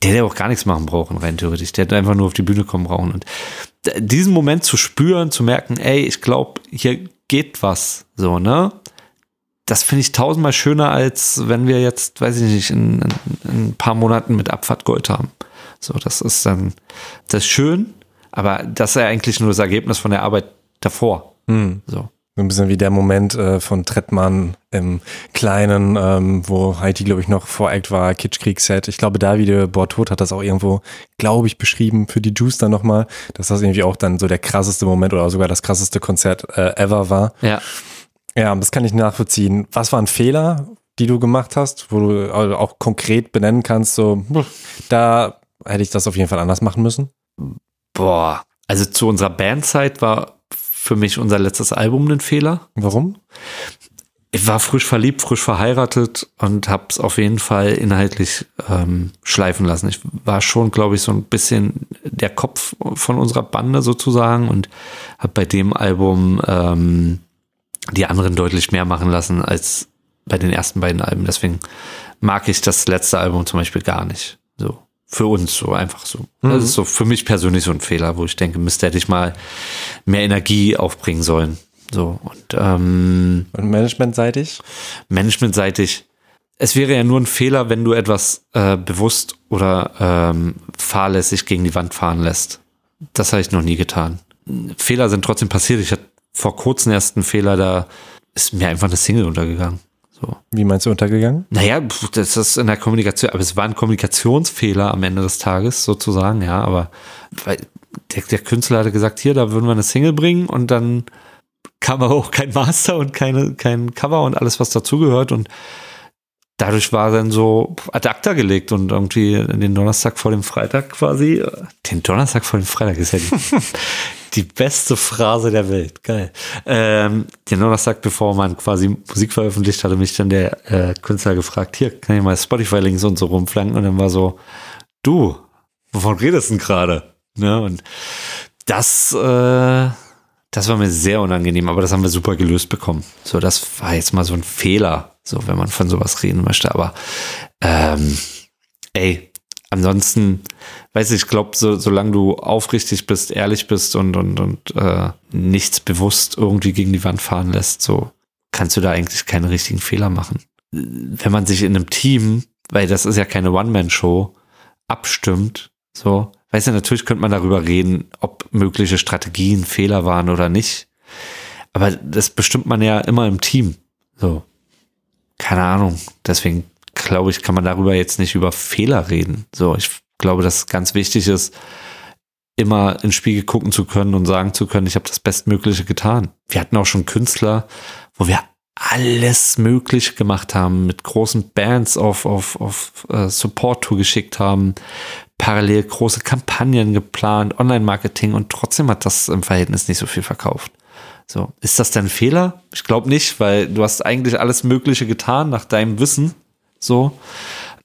der hätte auch gar nichts machen brauchen, rein theoretisch. Der hätte einfach nur auf die Bühne kommen brauchen. Und diesen Moment zu spüren, zu merken, ey, ich glaube, hier geht was, so, ne? Das finde ich tausendmal schöner, als wenn wir jetzt, weiß ich nicht, in, in, in ein paar Monaten mit Abfahrt Gold haben. So, das ist dann, das ist schön, aber das ist ja eigentlich nur das Ergebnis von der Arbeit davor. Hm. So. So ein bisschen wie der Moment äh, von Trettmann im Kleinen, ähm, wo Heidi, glaube ich, noch Voreact war, Kitschkrieg-Set. Ich glaube, Davide Bortot hat das auch irgendwo, glaube ich, beschrieben für die Juice dann nochmal, dass das irgendwie auch dann so der krasseste Moment oder sogar das krasseste Konzert äh, ever war. Ja. Ja, das kann ich nachvollziehen. Was waren Fehler, die du gemacht hast, wo du also auch konkret benennen kannst, so, da hätte ich das auf jeden Fall anders machen müssen? Boah, also zu unserer Bandzeit war für mich unser letztes Album ein Fehler. Warum? Ich war frisch verliebt, frisch verheiratet und habe es auf jeden Fall inhaltlich ähm, schleifen lassen. Ich war schon, glaube ich, so ein bisschen der Kopf von unserer Bande sozusagen und habe bei dem Album ähm, die anderen deutlich mehr machen lassen als bei den ersten beiden Alben. Deswegen mag ich das letzte Album zum Beispiel gar nicht. So für uns so einfach so. Mhm. Das ist so für mich persönlich so ein Fehler, wo ich denke, Mist, hätte ich mal mehr Energie aufbringen sollen. So und, ähm, und managementseitig? Managementseitig. Es wäre ja nur ein Fehler, wenn du etwas äh, bewusst oder ähm, fahrlässig gegen die Wand fahren lässt. Das habe ich noch nie getan. Fehler sind trotzdem passiert. Ich hatte vor kurzem erst einen Fehler, da ist mir einfach eine Single untergegangen. So. Wie meinst du untergegangen? Naja, das ist in der Kommunikation, aber es war ein Kommunikationsfehler am Ende des Tages sozusagen, ja, aber der, der Künstler hatte gesagt, hier, da würden wir eine Single bringen und dann kam aber auch kein Master und keine, kein Cover und alles, was dazugehört. Und dadurch war dann so ad acta gelegt und irgendwie den Donnerstag vor dem Freitag quasi, den Donnerstag vor dem Freitag ist ja die, [laughs] die beste Phrase der Welt. Geil. Ähm, den Donnerstag, bevor man quasi Musik veröffentlicht, hatte mich dann der äh, Künstler gefragt, hier, kann ich mal Spotify-Links und so rumflanken? Und dann war so, du, wovon redest du denn gerade? Ne? Und das, äh, das war mir sehr unangenehm, aber das haben wir super gelöst bekommen. So, das war jetzt mal so ein Fehler, so wenn man von sowas reden möchte. Aber ähm, ey, ansonsten, weiß ich, ich glaube, so, solange du aufrichtig bist, ehrlich bist und, und, und äh, nichts bewusst irgendwie gegen die Wand fahren lässt, so kannst du da eigentlich keine richtigen Fehler machen. Wenn man sich in einem Team, weil das ist ja keine One-Man-Show, abstimmt, so, weißt du, natürlich könnte man darüber reden, ob mögliche Strategien Fehler waren oder nicht. Aber das bestimmt man ja immer im Team. So. Keine Ahnung. Deswegen glaube ich, kann man darüber jetzt nicht über Fehler reden. So, ich glaube, dass ganz wichtig ist, immer ins Spiegel gucken zu können und sagen zu können, ich habe das Bestmögliche getan. Wir hatten auch schon Künstler, wo wir alles Mögliche gemacht haben, mit großen Bands auf, auf, auf uh, Support-Tour geschickt haben, parallel große Kampagnen geplant, Online-Marketing und trotzdem hat das im Verhältnis nicht so viel verkauft. So, ist das denn ein Fehler? Ich glaube nicht, weil du hast eigentlich alles Mögliche getan nach deinem Wissen so.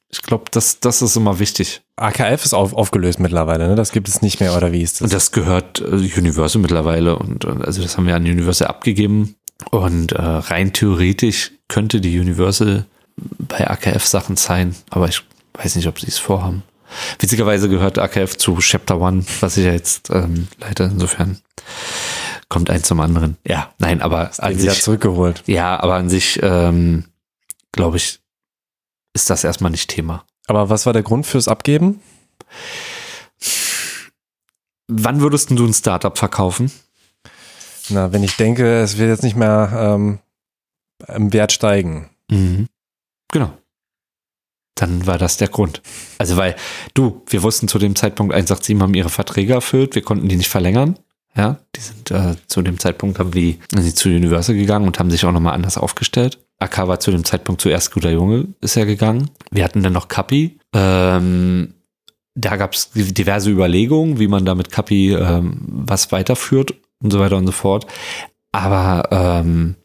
Ich glaube, das, das ist immer wichtig. AKF ist auf, aufgelöst mittlerweile, ne? Das gibt es nicht mehr, oder wie ist das? Und das gehört äh, Universal mittlerweile und, und also das haben wir an Universal abgegeben. Und äh, rein theoretisch könnte die Universal bei AKF Sachen sein, aber ich weiß nicht, ob sie es vorhaben. Witzigerweise gehört AKF zu Chapter One, was ich ja jetzt ähm, leite. Insofern kommt eins zum anderen. Ja, nein, aber an sich zurückgeholt. Ja, aber an sich ähm, glaube ich ist das erstmal nicht Thema. Aber was war der Grund fürs Abgeben? Wann würdest du ein Startup verkaufen? Na, wenn ich denke, es wird jetzt nicht mehr ähm, im Wert steigen. Mhm. Genau. Dann war das der Grund. Also, weil du, wir wussten zu dem Zeitpunkt 187 haben ihre Verträge erfüllt, wir konnten die nicht verlängern. Ja, die sind äh, zu dem Zeitpunkt haben die, sind sie zu Universal gegangen und haben sich auch nochmal anders aufgestellt. AK war zu dem Zeitpunkt zuerst guter Junge, ist er gegangen. Wir hatten dann noch Kapi. Ähm, da gab es diverse Überlegungen, wie man da mit Kapi ähm, was weiterführt und so weiter und so fort. Aber ähm,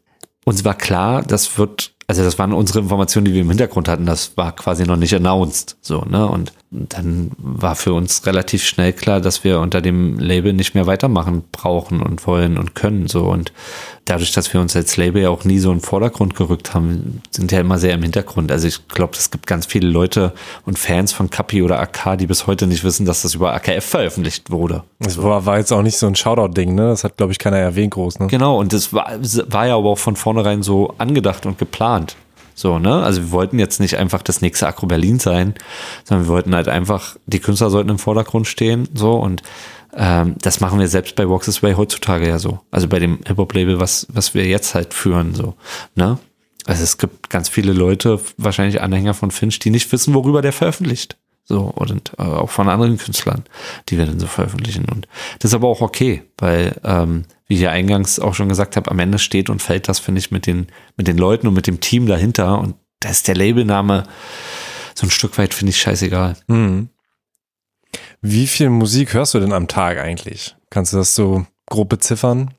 uns war klar, das wird also das waren unsere Informationen, die wir im Hintergrund hatten. Das war quasi noch nicht announced, so ne. Und dann war für uns relativ schnell klar, dass wir unter dem Label nicht mehr weitermachen brauchen und wollen und können so. Und dadurch, dass wir uns als Label ja auch nie so in den Vordergrund gerückt haben, sind ja immer sehr im Hintergrund. Also ich glaube, es gibt ganz viele Leute und Fans von Kapi oder AK, die bis heute nicht wissen, dass das über AKF veröffentlicht wurde. Das war, war jetzt auch nicht so ein Shoutout-Ding, ne? Das hat, glaube ich, keiner erwähnt groß, ne? Genau, und das war, war ja aber auch von vornherein so angedacht und geplant. So, ne? Also wir wollten jetzt nicht einfach das nächste Akro Berlin sein, sondern wir wollten halt einfach, die Künstler sollten im Vordergrund stehen, so und ähm, das machen wir selbst bei Walks This Way heutzutage ja so. Also bei dem Hip-Hop-Label, was, was wir jetzt halt führen, so, ne? Also es gibt ganz viele Leute, wahrscheinlich Anhänger von Finch, die nicht wissen, worüber der veröffentlicht. So, und äh, auch von anderen Künstlern, die wir dann so veröffentlichen. Und das ist aber auch okay, weil ähm, wie ich ja eingangs auch schon gesagt habe, am Ende steht und fällt das, finde ich, mit den, mit den Leuten und mit dem Team dahinter. Und da ist der Labelname so ein Stück weit, finde ich, scheißegal. Mhm. Wie viel Musik hörst du denn am Tag eigentlich? Kannst du das so grob beziffern?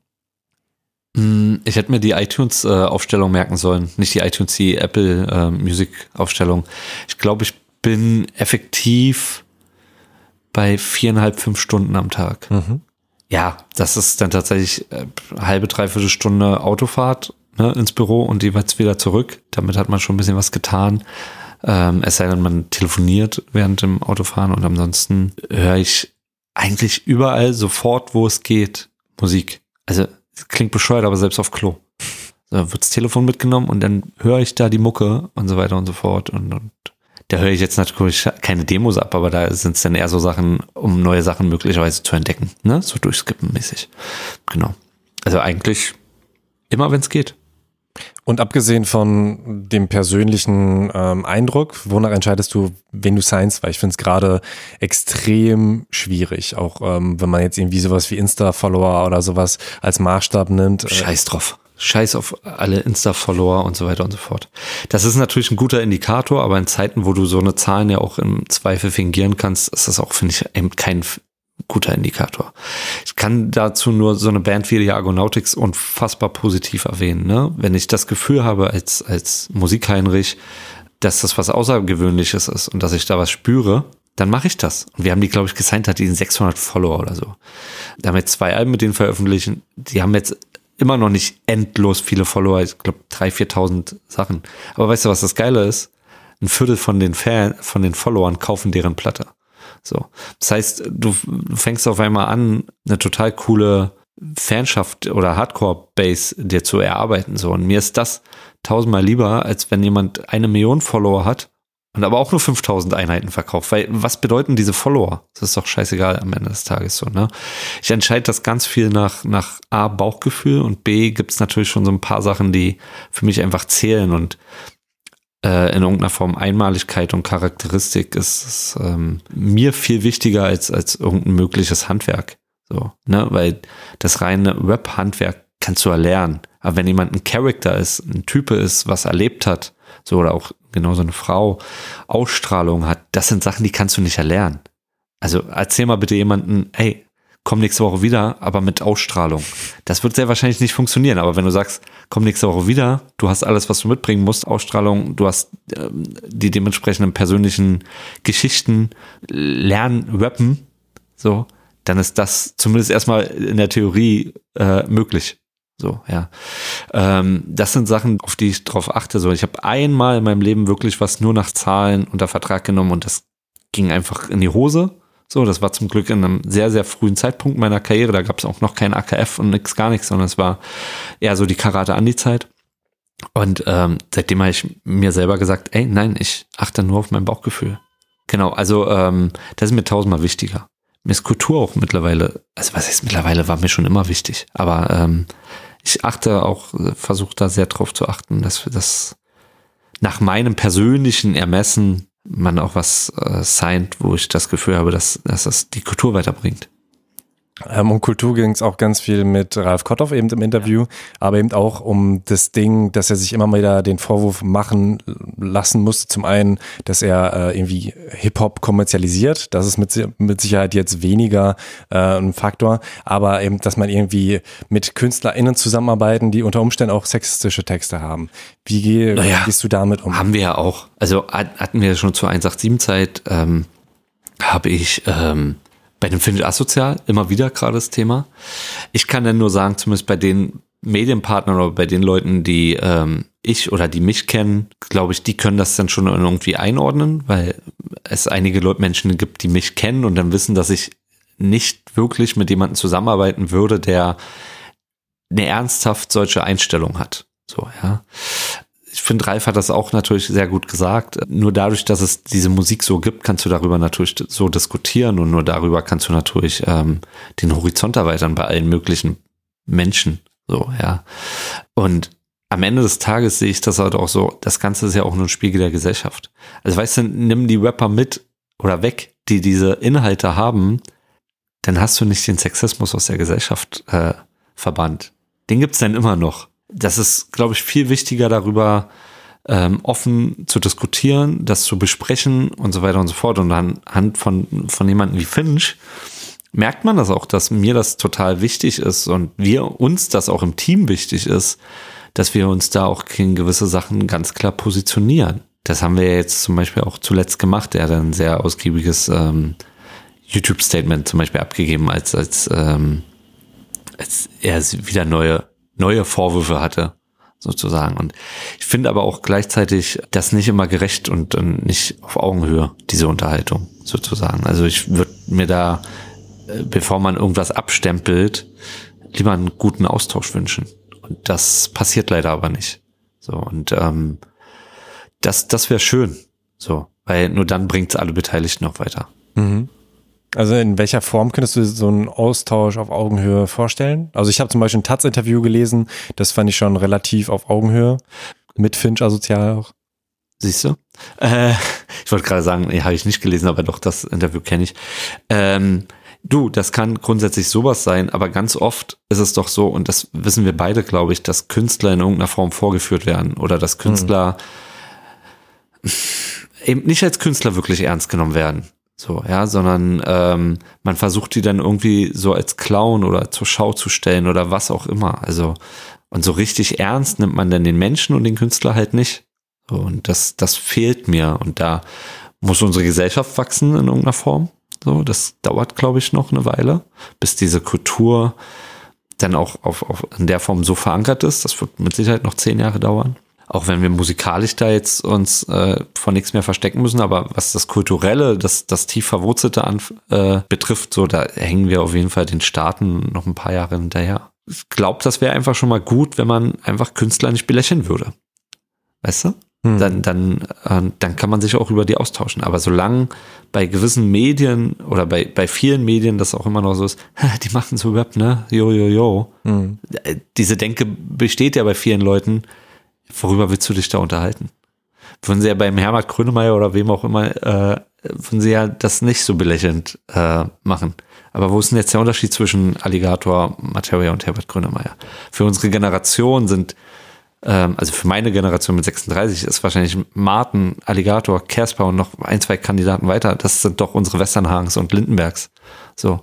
Hm, ich hätte mir die iTunes-Aufstellung äh, merken sollen, nicht die iTunes, die Apple äh, Music-Aufstellung. Ich glaube, ich bin effektiv bei viereinhalb, fünf Stunden am Tag. Mhm ja, das ist dann tatsächlich äh, halbe, dreiviertel Stunde Autofahrt ne, ins Büro und jeweils wieder zurück. Damit hat man schon ein bisschen was getan. Ähm, es sei denn, man telefoniert während dem Autofahren und ansonsten höre ich eigentlich überall sofort, wo es geht, Musik. Also klingt bescheuert, aber selbst auf Klo. Da wird das Telefon mitgenommen und dann höre ich da die Mucke und so weiter und so fort und, und da höre ich jetzt natürlich keine Demos ab, aber da sind es dann eher so Sachen, um neue Sachen möglicherweise zu entdecken, ne? So durchskippen mäßig. Genau. Also eigentlich immer, wenn es geht. Und abgesehen von dem persönlichen ähm, Eindruck, wonach entscheidest du, wen du signst? Weil ich finde es gerade extrem schwierig, auch ähm, wenn man jetzt irgendwie sowas wie Insta-Follower oder sowas als Maßstab nimmt. Äh, Scheiß drauf. Scheiß auf alle Insta-Follower und so weiter und so fort. Das ist natürlich ein guter Indikator, aber in Zeiten, wo du so eine Zahlen ja auch im Zweifel fingieren kannst, ist das auch, finde ich, eben kein guter Indikator. Ich kann dazu nur so eine Band wie die Argonautics unfassbar positiv erwähnen. Ne? Wenn ich das Gefühl habe als, als Musikheinrich, dass das was Außergewöhnliches ist und dass ich da was spüre, dann mache ich das. Und wir haben die, glaube ich, gesigned hat, die sind 600 Follower oder so. Da haben wir zwei Alben mit denen veröffentlichen. Die haben jetzt immer noch nicht endlos viele Follower. Ich glaube, 3.000, 4.000 Sachen. Aber weißt du, was das Geile ist? Ein Viertel von den Fan, von den Followern kaufen deren Platte. So. Das heißt, du, fängst auf einmal an, eine total coole Fanschaft oder Hardcore-Base dir zu erarbeiten. So. Und mir ist das tausendmal lieber, als wenn jemand eine Million Follower hat und aber auch nur 5000 Einheiten verkauft. Weil was bedeuten diese Follower? Das ist doch scheißegal am Ende des Tages so, ne? Ich entscheide das ganz viel nach, nach A, Bauchgefühl und B, gibt's natürlich schon so ein paar Sachen, die für mich einfach zählen und äh, in irgendeiner Form Einmaligkeit und Charakteristik ist, ist ähm, mir viel wichtiger als, als irgendein mögliches Handwerk. So, ne? Weil das reine Rap-Handwerk kannst du erlernen. Aber wenn jemand ein Charakter ist, ein Type ist, was erlebt hat, so oder auch genauso eine Frau Ausstrahlung hat, das sind Sachen, die kannst du nicht erlernen. Also erzähl mal bitte jemanden, hey, komm nächste Woche wieder, aber mit Ausstrahlung. Das wird sehr wahrscheinlich nicht funktionieren. Aber wenn du sagst, komm nächste Woche wieder, du hast alles, was du mitbringen musst, Ausstrahlung, du hast äh, die dementsprechenden persönlichen Geschichten, lernen, rappen, so, dann ist das zumindest erstmal in der Theorie äh, möglich. So, ja. Ähm, das sind Sachen, auf die ich drauf achte. So, ich habe einmal in meinem Leben wirklich was nur nach Zahlen unter Vertrag genommen und das ging einfach in die Hose. So, das war zum Glück in einem sehr, sehr frühen Zeitpunkt meiner Karriere. Da gab es auch noch kein AKF und nix, gar nichts, sondern es war eher so die Karate-Andi-Zeit. Und ähm, seitdem habe ich mir selber gesagt, ey, nein, ich achte nur auf mein Bauchgefühl. Genau, also ähm, das ist mir tausendmal wichtiger. Mir ist Kultur auch mittlerweile, also was heißt mittlerweile, war mir schon immer wichtig. Aber ähm, ich achte auch, versuche da sehr drauf zu achten, dass das nach meinem persönlichen Ermessen man auch was äh, signed, wo ich das Gefühl habe, dass, dass das die Kultur weiterbringt. Ähm, um Kultur ging es auch ganz viel mit Ralf Kotthoff eben im Interview, aber eben auch um das Ding, dass er sich immer wieder den Vorwurf machen lassen musste. Zum einen, dass er äh, irgendwie Hip-Hop kommerzialisiert. Das ist mit, mit Sicherheit jetzt weniger äh, ein Faktor, aber eben, dass man irgendwie mit KünstlerInnen zusammenarbeiten, die unter Umständen auch sexistische Texte haben. Wie geh, naja, gehst du damit um? Haben wir ja auch. Also hatten wir schon zur 187-Zeit, ähm, habe ich ähm, bei dem Findet Asozial immer wieder gerade das Thema. Ich kann dann nur sagen, zumindest bei den Medienpartnern oder bei den Leuten, die ähm, ich oder die mich kennen, glaube ich, die können das dann schon irgendwie einordnen, weil es einige Leute, Menschen gibt, die mich kennen und dann wissen, dass ich nicht wirklich mit jemandem zusammenarbeiten würde, der eine ernsthaft solche Einstellung hat. So, ja ich finde, Ralf hat das auch natürlich sehr gut gesagt. Nur dadurch, dass es diese Musik so gibt, kannst du darüber natürlich so diskutieren und nur darüber kannst du natürlich ähm, den Horizont erweitern bei allen möglichen Menschen. So, ja. Und am Ende des Tages sehe ich das halt auch so, das Ganze ist ja auch nur ein Spiegel der Gesellschaft. Also weißt du, nimm die Rapper mit oder weg, die diese Inhalte haben, dann hast du nicht den Sexismus aus der Gesellschaft äh, verbannt. Den gibt's dann immer noch das ist, glaube ich, viel wichtiger darüber, ähm, offen zu diskutieren, das zu besprechen und so weiter und so fort. Und anhand von, von jemandem wie Finch merkt man das auch, dass mir das total wichtig ist und wir uns das auch im Team wichtig ist, dass wir uns da auch in gewisse Sachen ganz klar positionieren. Das haben wir jetzt zum Beispiel auch zuletzt gemacht. Er hat ein sehr ausgiebiges ähm, YouTube-Statement zum Beispiel abgegeben, als, als, ähm, als er wieder neue neue Vorwürfe hatte, sozusagen. Und ich finde aber auch gleichzeitig das nicht immer gerecht und, nicht auf Augenhöhe, diese Unterhaltung, sozusagen. Also ich würde mir da, äh, bevor man irgendwas abstempelt, lieber einen guten Austausch wünschen. Und das passiert leider aber nicht. So, und ähm, das, das wäre schön. So, weil nur dann bringt es alle Beteiligten noch weiter. Mhm. Also in welcher Form könntest du so einen Austausch auf Augenhöhe vorstellen? Also ich habe zum Beispiel ein Taz-Interview gelesen, das fand ich schon relativ auf Augenhöhe. Mit Finch asozial auch. Siehst du? Äh, ich wollte gerade sagen, nee, habe ich nicht gelesen, aber doch, das Interview kenne ich. Ähm, du, das kann grundsätzlich sowas sein, aber ganz oft ist es doch so, und das wissen wir beide, glaube ich, dass Künstler in irgendeiner Form vorgeführt werden oder dass Künstler mhm. eben nicht als Künstler wirklich ernst genommen werden. So, ja, sondern ähm, man versucht die dann irgendwie so als Clown oder zur Schau zu stellen oder was auch immer. Also, und so richtig ernst nimmt man dann den Menschen und den Künstler halt nicht. So, und das, das fehlt mir. Und da muss unsere Gesellschaft wachsen in irgendeiner Form. So, das dauert, glaube ich, noch eine Weile, bis diese Kultur dann auch auf, auf in der Form so verankert ist. Das wird mit Sicherheit noch zehn Jahre dauern auch wenn wir musikalisch da jetzt uns äh, von nichts mehr verstecken müssen, aber was das Kulturelle, das, das tief Verwurzelte an, äh, betrifft, so da hängen wir auf jeden Fall den Staaten noch ein paar Jahre hinterher. Ich glaube, das wäre einfach schon mal gut, wenn man einfach Künstler nicht belächeln würde. Weißt du? Hm. Dann, dann, äh, dann kann man sich auch über die austauschen. Aber solange bei gewissen Medien oder bei, bei vielen Medien das auch immer noch so ist, [laughs] die machen so Web, ne? Jo, jo, jo. Hm. Äh, diese Denke besteht ja bei vielen Leuten, worüber willst du dich da unterhalten? Würden sie ja beim Herbert Grönemeyer oder wem auch immer, äh, würden sie ja das nicht so belächelnd äh, machen. Aber wo ist denn jetzt der Unterschied zwischen Alligator, Materia und Herbert Grönemeyer? Für unsere Generation sind, ähm, also für meine Generation mit 36 ist wahrscheinlich Martin, Alligator, Kersper und noch ein, zwei Kandidaten weiter. Das sind doch unsere Westernhagens und Lindenbergs. So.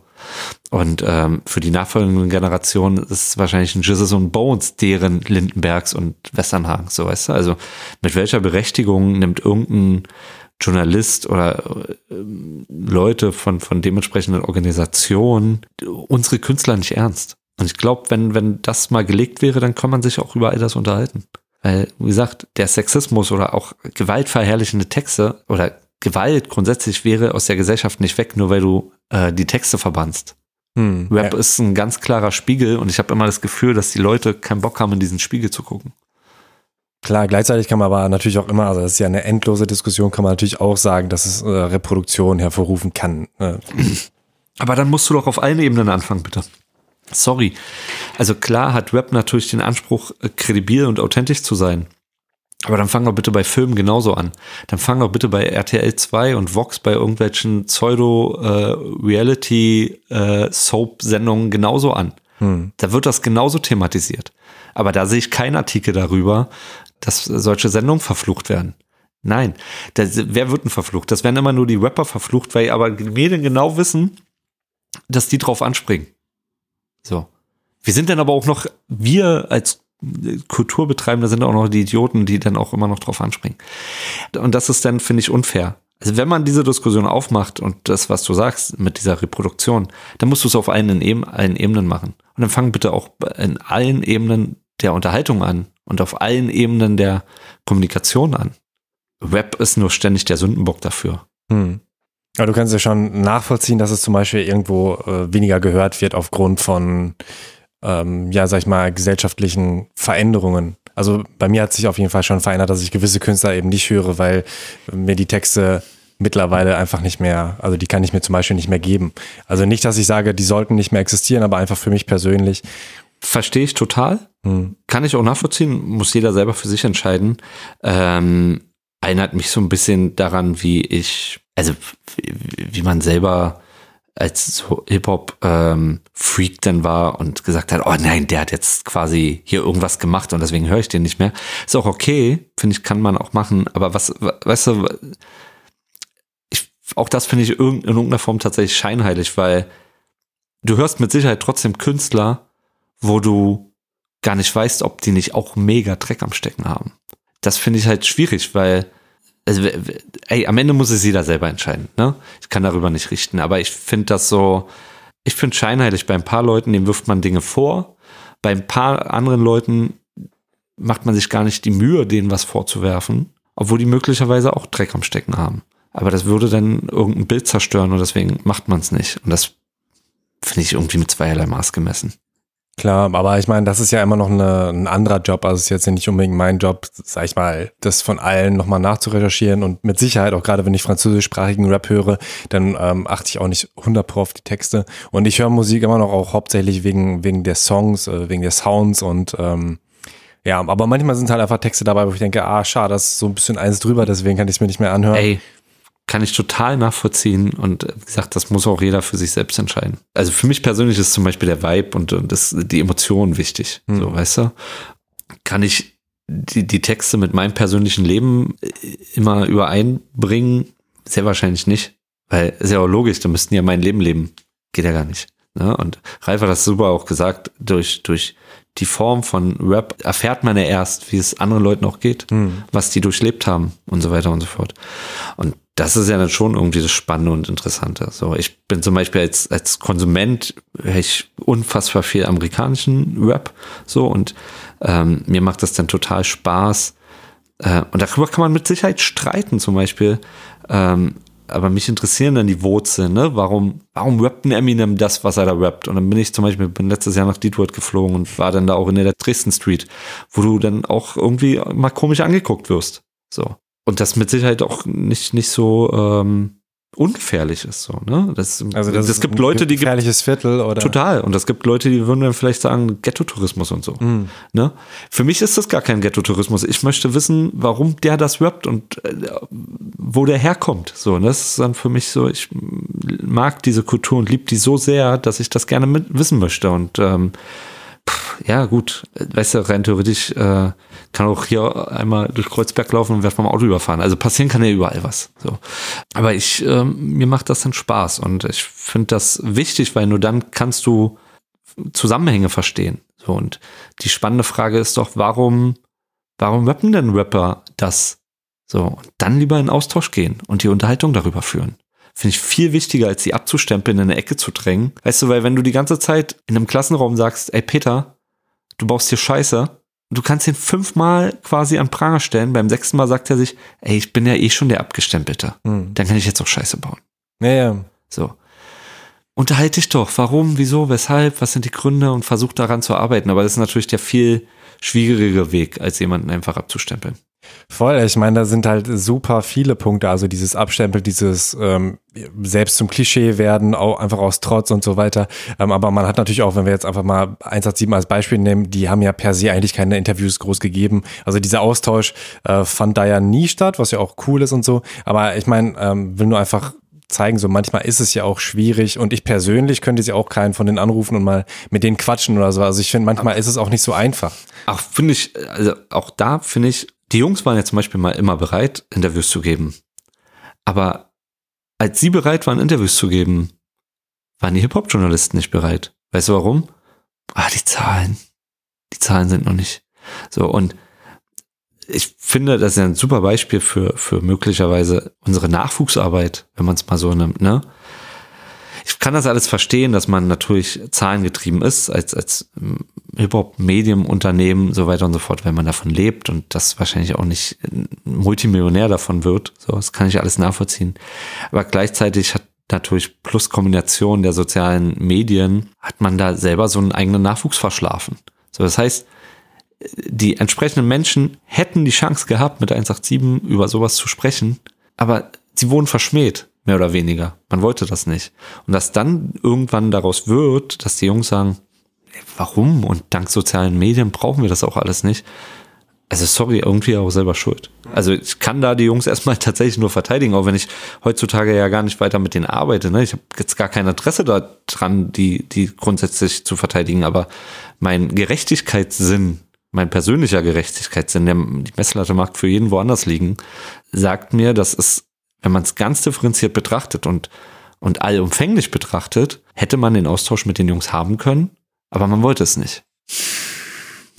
Und ähm, für die nachfolgenden Generationen ist es wahrscheinlich ein Jesus und Bones, deren Lindenbergs und Westernhagen, so weißt du. Also mit welcher Berechtigung nimmt irgendein Journalist oder äh, Leute von, von dementsprechenden Organisationen unsere Künstler nicht ernst? Und ich glaube, wenn, wenn das mal gelegt wäre, dann kann man sich auch über all das unterhalten. Weil, wie gesagt, der Sexismus oder auch gewaltverherrlichende Texte oder Gewalt grundsätzlich wäre aus der Gesellschaft nicht weg, nur weil du äh, die Texte verbannst. Hm, Rap ja. ist ein ganz klarer Spiegel und ich habe immer das Gefühl, dass die Leute keinen Bock haben, in diesen Spiegel zu gucken. Klar, gleichzeitig kann man aber natürlich auch immer, also das ist ja eine endlose Diskussion, kann man natürlich auch sagen, dass es äh, Reproduktion hervorrufen kann. Ne? [clears throat] Aber dann musst du doch auf allen Ebenen anfangen, bitte. Sorry. Also klar hat Rap natürlich den Anspruch, äh, kredibil und authentisch zu sein. Aber dann fang doch bitte bei Filmen genauso an. Dann fang doch bitte bei RTL 2 und Vox bei irgendwelchen Pseudo-Reality-Soap-Sendungen äh, genauso an. Hm. Da wird das genauso thematisiert. Aber da sehe ich keinen Artikel darüber, dass solche Sendungen verflucht werden. Nein, das, wer wird denn verflucht? Das werden immer nur die Rapper verflucht, weil aber die Medien genau wissen, dass die drauf anspringen. So. Wir sind dann aber auch noch, wir als Kulturbetreibende sind auch noch die Idioten, die dann auch immer noch drauf anspringen. Und das ist dann, finde ich, unfair. Also wenn man diese Diskussion aufmacht und das, was du sagst mit dieser Reproduktion, dann musst du es auf allen, allen Ebenen machen. Und dann fang bitte auch in allen Ebenen der Unterhaltung an und auf allen Ebenen der Kommunikation an. Web ist nur ständig der Sündenbock dafür. Hm. Aber du kannst ja schon nachvollziehen, dass es zum Beispiel irgendwo äh, weniger gehört wird aufgrund von ähm, ja, sag ich mal, gesellschaftlichen Veränderungen. Also bei mir hat sich auf jeden Fall schon verändert, dass ich gewisse Künstler eben nicht höre, weil mir die Texte mittlerweile einfach nicht mehr, also die kann ich mir zum Beispiel nicht mehr geben. Also nicht, dass ich sage, die sollten nicht mehr existieren, aber einfach für mich persönlich. Verstehe ich total. Hm. Kann ich auch nachvollziehen, muss jeder selber für sich entscheiden. Ähm, erinnert mich so ein bisschen daran, wie ich, also wie, wie man selber als so Hip-Hop-Freak ähm, dann war und gesagt hat, oh nein, der hat jetzt quasi hier irgendwas gemacht und deswegen höre ich den nicht mehr. Ist auch okay, finde ich, kann man auch machen, aber was, weißt du, ich, auch das finde ich in irgendeiner Form tatsächlich scheinheilig, weil du hörst mit Sicherheit trotzdem Künstler, wo du gar nicht weißt, ob die nicht auch mega Dreck am Stecken haben. Das finde ich halt schwierig, weil also ey, am Ende muss es jeder selber entscheiden, ne? Ich kann darüber nicht richten, aber ich finde das so, ich finde scheinheilig bei ein paar Leuten, denen wirft man Dinge vor, bei ein paar anderen Leuten macht man sich gar nicht die Mühe, denen was vorzuwerfen, obwohl die möglicherweise auch Dreck am Stecken haben. Aber das würde dann irgendein Bild zerstören und deswegen macht man es nicht. Und das finde ich irgendwie mit zweierlei Maß gemessen. Klar, aber ich meine, das ist ja immer noch eine, ein anderer Job. Also es ist jetzt nicht unbedingt mein Job, sag ich mal, das von allen nochmal nachzurecherchieren und mit Sicherheit, auch gerade wenn ich französischsprachigen Rap höre, dann ähm, achte ich auch nicht 100 pro auf die Texte. Und ich höre Musik immer noch auch hauptsächlich wegen, wegen der Songs, äh, wegen der Sounds und ähm, ja, aber manchmal sind halt einfach Texte dabei, wo ich denke, ah, schade, das ist so ein bisschen eins drüber, deswegen kann ich es mir nicht mehr anhören. Ey, kann ich total nachvollziehen und wie gesagt, das muss auch jeder für sich selbst entscheiden. Also für mich persönlich ist zum Beispiel der Vibe und, und das, die Emotionen wichtig, hm. so weißt du. Kann ich die, die Texte mit meinem persönlichen Leben immer übereinbringen? Sehr wahrscheinlich nicht, weil ist ja auch logisch, da müssten ja mein Leben leben. Geht ja gar nicht. Ne? Und Ralf hat das super auch gesagt, durch, durch die Form von Rap erfährt man ja erst, wie es anderen Leuten auch geht, hm. was die durchlebt haben und so weiter und so fort. Und das ist ja dann schon irgendwie das Spannende und Interessante. So, ich bin zum Beispiel als, als Konsument, höre ich unfassbar viel amerikanischen Rap, so, und ähm, mir macht das dann total Spaß. Äh, und darüber kann man mit Sicherheit streiten, zum Beispiel. Ähm, aber mich interessieren dann die Wurzeln, ne? Warum, warum rappt ein Eminem das, was er da rappt? Und dann bin ich zum Beispiel, bin letztes Jahr nach Detroit geflogen und war dann da auch in der Dresden Street, wo du dann auch irgendwie mal komisch angeguckt wirst. So und das mit Sicherheit auch nicht, nicht so ähm, ungefährlich ist. So, ne? das, also das, das gibt Leute, die gefährliches Viertel oder total. Und es gibt Leute, die würden dann vielleicht sagen Ghetto-Tourismus und so. Mm. Ne? Für mich ist das gar kein Ghetto-Tourismus. Ich möchte wissen, warum der das rappt und äh, wo der herkommt. So, und das ist dann für mich so. Ich mag diese Kultur und liebe die so sehr, dass ich das gerne mit wissen möchte. Und ähm, pff, ja, gut, weißt du, rein theoretisch äh, kann auch hier einmal durch Kreuzberg laufen und werde vom Auto überfahren. Also passieren kann ja überall was. So. Aber ich, ähm, mir macht das dann Spaß und ich finde das wichtig, weil nur dann kannst du Zusammenhänge verstehen. So, und die spannende Frage ist doch, warum, warum rappen denn Rapper das? So, und dann lieber in Austausch gehen und die Unterhaltung darüber führen. Finde ich viel wichtiger, als sie abzustempeln, in eine Ecke zu drängen. Weißt du, weil wenn du die ganze Zeit in einem Klassenraum sagst, ey Peter, du baust hier Scheiße, du kannst ihn fünfmal quasi an Pranger stellen. Beim sechsten Mal sagt er sich, ey, ich bin ja eh schon der Abgestempelte. Mhm. Dann kann ich jetzt auch Scheiße bauen. Ja, ja. So. Unterhalte dich doch. Warum, wieso, weshalb, was sind die Gründe und versuch daran zu arbeiten. Aber das ist natürlich der viel schwierigere Weg, als jemanden einfach abzustempeln. Voll, ich meine, da sind halt super viele Punkte, also dieses Abstempel, dieses ähm, selbst zum Klischee werden, auch einfach aus Trotz und so weiter. Ähm, aber man hat natürlich auch, wenn wir jetzt einfach mal 187 als Beispiel nehmen, die haben ja per se eigentlich keine Interviews groß gegeben. Also dieser Austausch äh, fand da ja nie statt, was ja auch cool ist und so. Aber ich meine, ähm, will nur einfach zeigen, so manchmal ist es ja auch schwierig und ich persönlich könnte sie auch keinen von denen anrufen und mal mit denen quatschen oder so. Also ich finde, manchmal ist es auch nicht so einfach. Auch finde ich, also auch da finde ich, die Jungs waren ja zum Beispiel mal immer bereit, Interviews zu geben. Aber als sie bereit waren, Interviews zu geben, waren die Hip-Hop-Journalisten nicht bereit. Weißt du warum? Ah, die Zahlen. Die Zahlen sind noch nicht. So, und ich finde, das ist ja ein super Beispiel für, für möglicherweise unsere Nachwuchsarbeit, wenn man es mal so nimmt, ne? Ich kann das alles verstehen, dass man natürlich zahlengetrieben ist als, als Hip-Hop-Medium-Unternehmen, so weiter und so fort, wenn man davon lebt und das wahrscheinlich auch nicht Multimillionär davon wird. So, das kann ich alles nachvollziehen. Aber gleichzeitig hat natürlich plus Kombination der sozialen Medien, hat man da selber so einen eigenen Nachwuchs verschlafen. So, das heißt, die entsprechenden Menschen hätten die Chance gehabt, mit 187 über sowas zu sprechen, aber sie wurden verschmäht mehr oder weniger. Man wollte das nicht. Und dass dann irgendwann daraus wird, dass die Jungs sagen, warum? Und dank sozialen Medien brauchen wir das auch alles nicht. Also sorry, irgendwie auch selber schuld. Also ich kann da die Jungs [laughs] erstmal tatsächlich nur verteidigen, auch wenn ich heutzutage ja gar nicht weiter mit denen arbeite. Ne? Ich habe jetzt gar kein Interesse daran, die, die grundsätzlich zu verteidigen, aber mein Gerechtigkeitssinn, mein persönlicher Gerechtigkeitssinn, der, die Messlatte mag für jeden woanders liegen, sagt mir, dass es wenn man es ganz differenziert betrachtet und, und allumfänglich betrachtet, hätte man den Austausch mit den Jungs haben können, aber man wollte es nicht.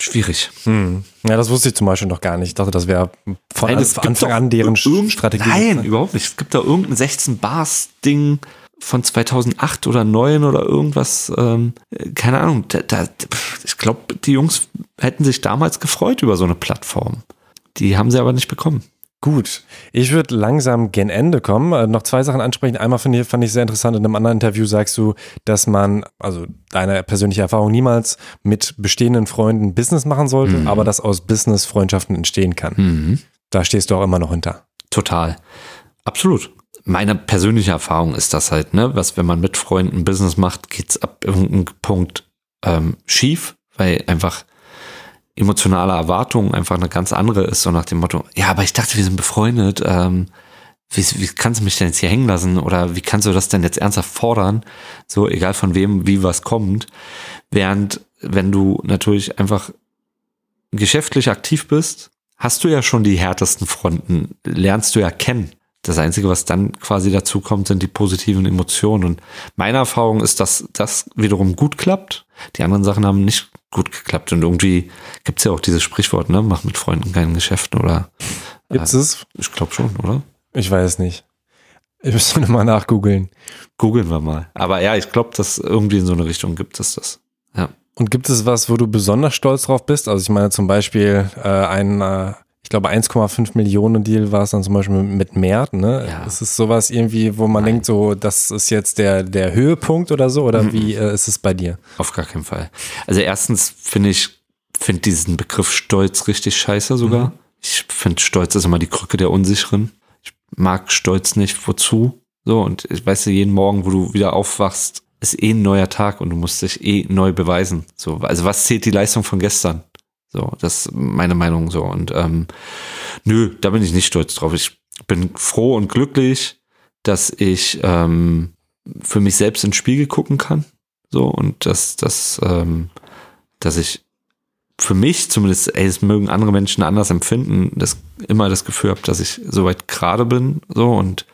Schwierig. Hm. Ja, das wusste ich zum Beispiel noch gar nicht. Ich dachte, das wäre von nein, Anfang an deren Strategie. Nein, überhaupt nicht. Es gibt da irgendein 16-Bars-Ding von 2008 oder 9 oder irgendwas. Ähm, keine Ahnung. Da, da, ich glaube, die Jungs hätten sich damals gefreut über so eine Plattform. Die haben sie aber nicht bekommen. Gut, ich würde langsam gen Ende kommen. Äh, noch zwei Sachen ansprechen. Einmal fand ich, fand ich sehr interessant. In einem anderen Interview sagst du, dass man, also deine persönliche Erfahrung niemals mit bestehenden Freunden Business machen sollte, mhm. aber dass aus Business Freundschaften entstehen kann. Mhm. Da stehst du auch immer noch hinter. Total. Absolut. Meine persönliche Erfahrung ist das halt, ne, was, wenn man mit Freunden Business macht, geht's ab irgendeinem Punkt ähm, schief, weil einfach emotionale Erwartung einfach eine ganz andere ist, so nach dem Motto, ja, aber ich dachte, wir sind befreundet, ähm, wie, wie kannst du mich denn jetzt hier hängen lassen oder wie kannst du das denn jetzt ernsthaft fordern? So, egal von wem, wie was kommt. Während, wenn du natürlich einfach geschäftlich aktiv bist, hast du ja schon die härtesten Fronten, lernst du ja kennen. Das Einzige, was dann quasi dazu kommt, sind die positiven Emotionen. Und meine Erfahrung ist, dass das wiederum gut klappt. Die anderen Sachen haben nicht gut geklappt. Und irgendwie gibt es ja auch dieses Sprichwort, ne? Mach mit Freunden kein Geschäft oder. Gibt äh, es? Ich glaube schon, oder? Ich weiß nicht. Ich müsste nochmal nachgoogeln. Googeln wir mal. Aber ja, ich glaube, dass irgendwie in so eine Richtung gibt es das. Ja. Und gibt es was, wo du besonders stolz drauf bist? Also ich meine zum Beispiel äh, ein äh, ich glaube 1,5 Millionen Deal war es dann zum Beispiel mit Mert, ne? Ja. Ist es sowas irgendwie, wo man Nein. denkt, so, das ist jetzt der, der Höhepunkt oder so? Oder mhm. wie äh, ist es bei dir? Auf gar keinen Fall. Also erstens finde ich, finde diesen Begriff Stolz richtig scheiße sogar. Mhm. Ich finde Stolz ist immer die Krücke der Unsicheren. Ich mag Stolz nicht. Wozu? So, und ich weiß ja, jeden Morgen, wo du wieder aufwachst, ist eh ein neuer Tag und du musst dich eh neu beweisen. So, also was zählt die Leistung von gestern? So, das ist meine Meinung so. Und ähm, nö, da bin ich nicht stolz drauf. Ich bin froh und glücklich, dass ich ähm, für mich selbst ins Spiegel gucken kann. So, und dass, dass, ähm, dass ich für mich zumindest, ey, es mögen andere Menschen anders empfinden, dass immer das Gefühl habe, dass ich soweit gerade bin, so und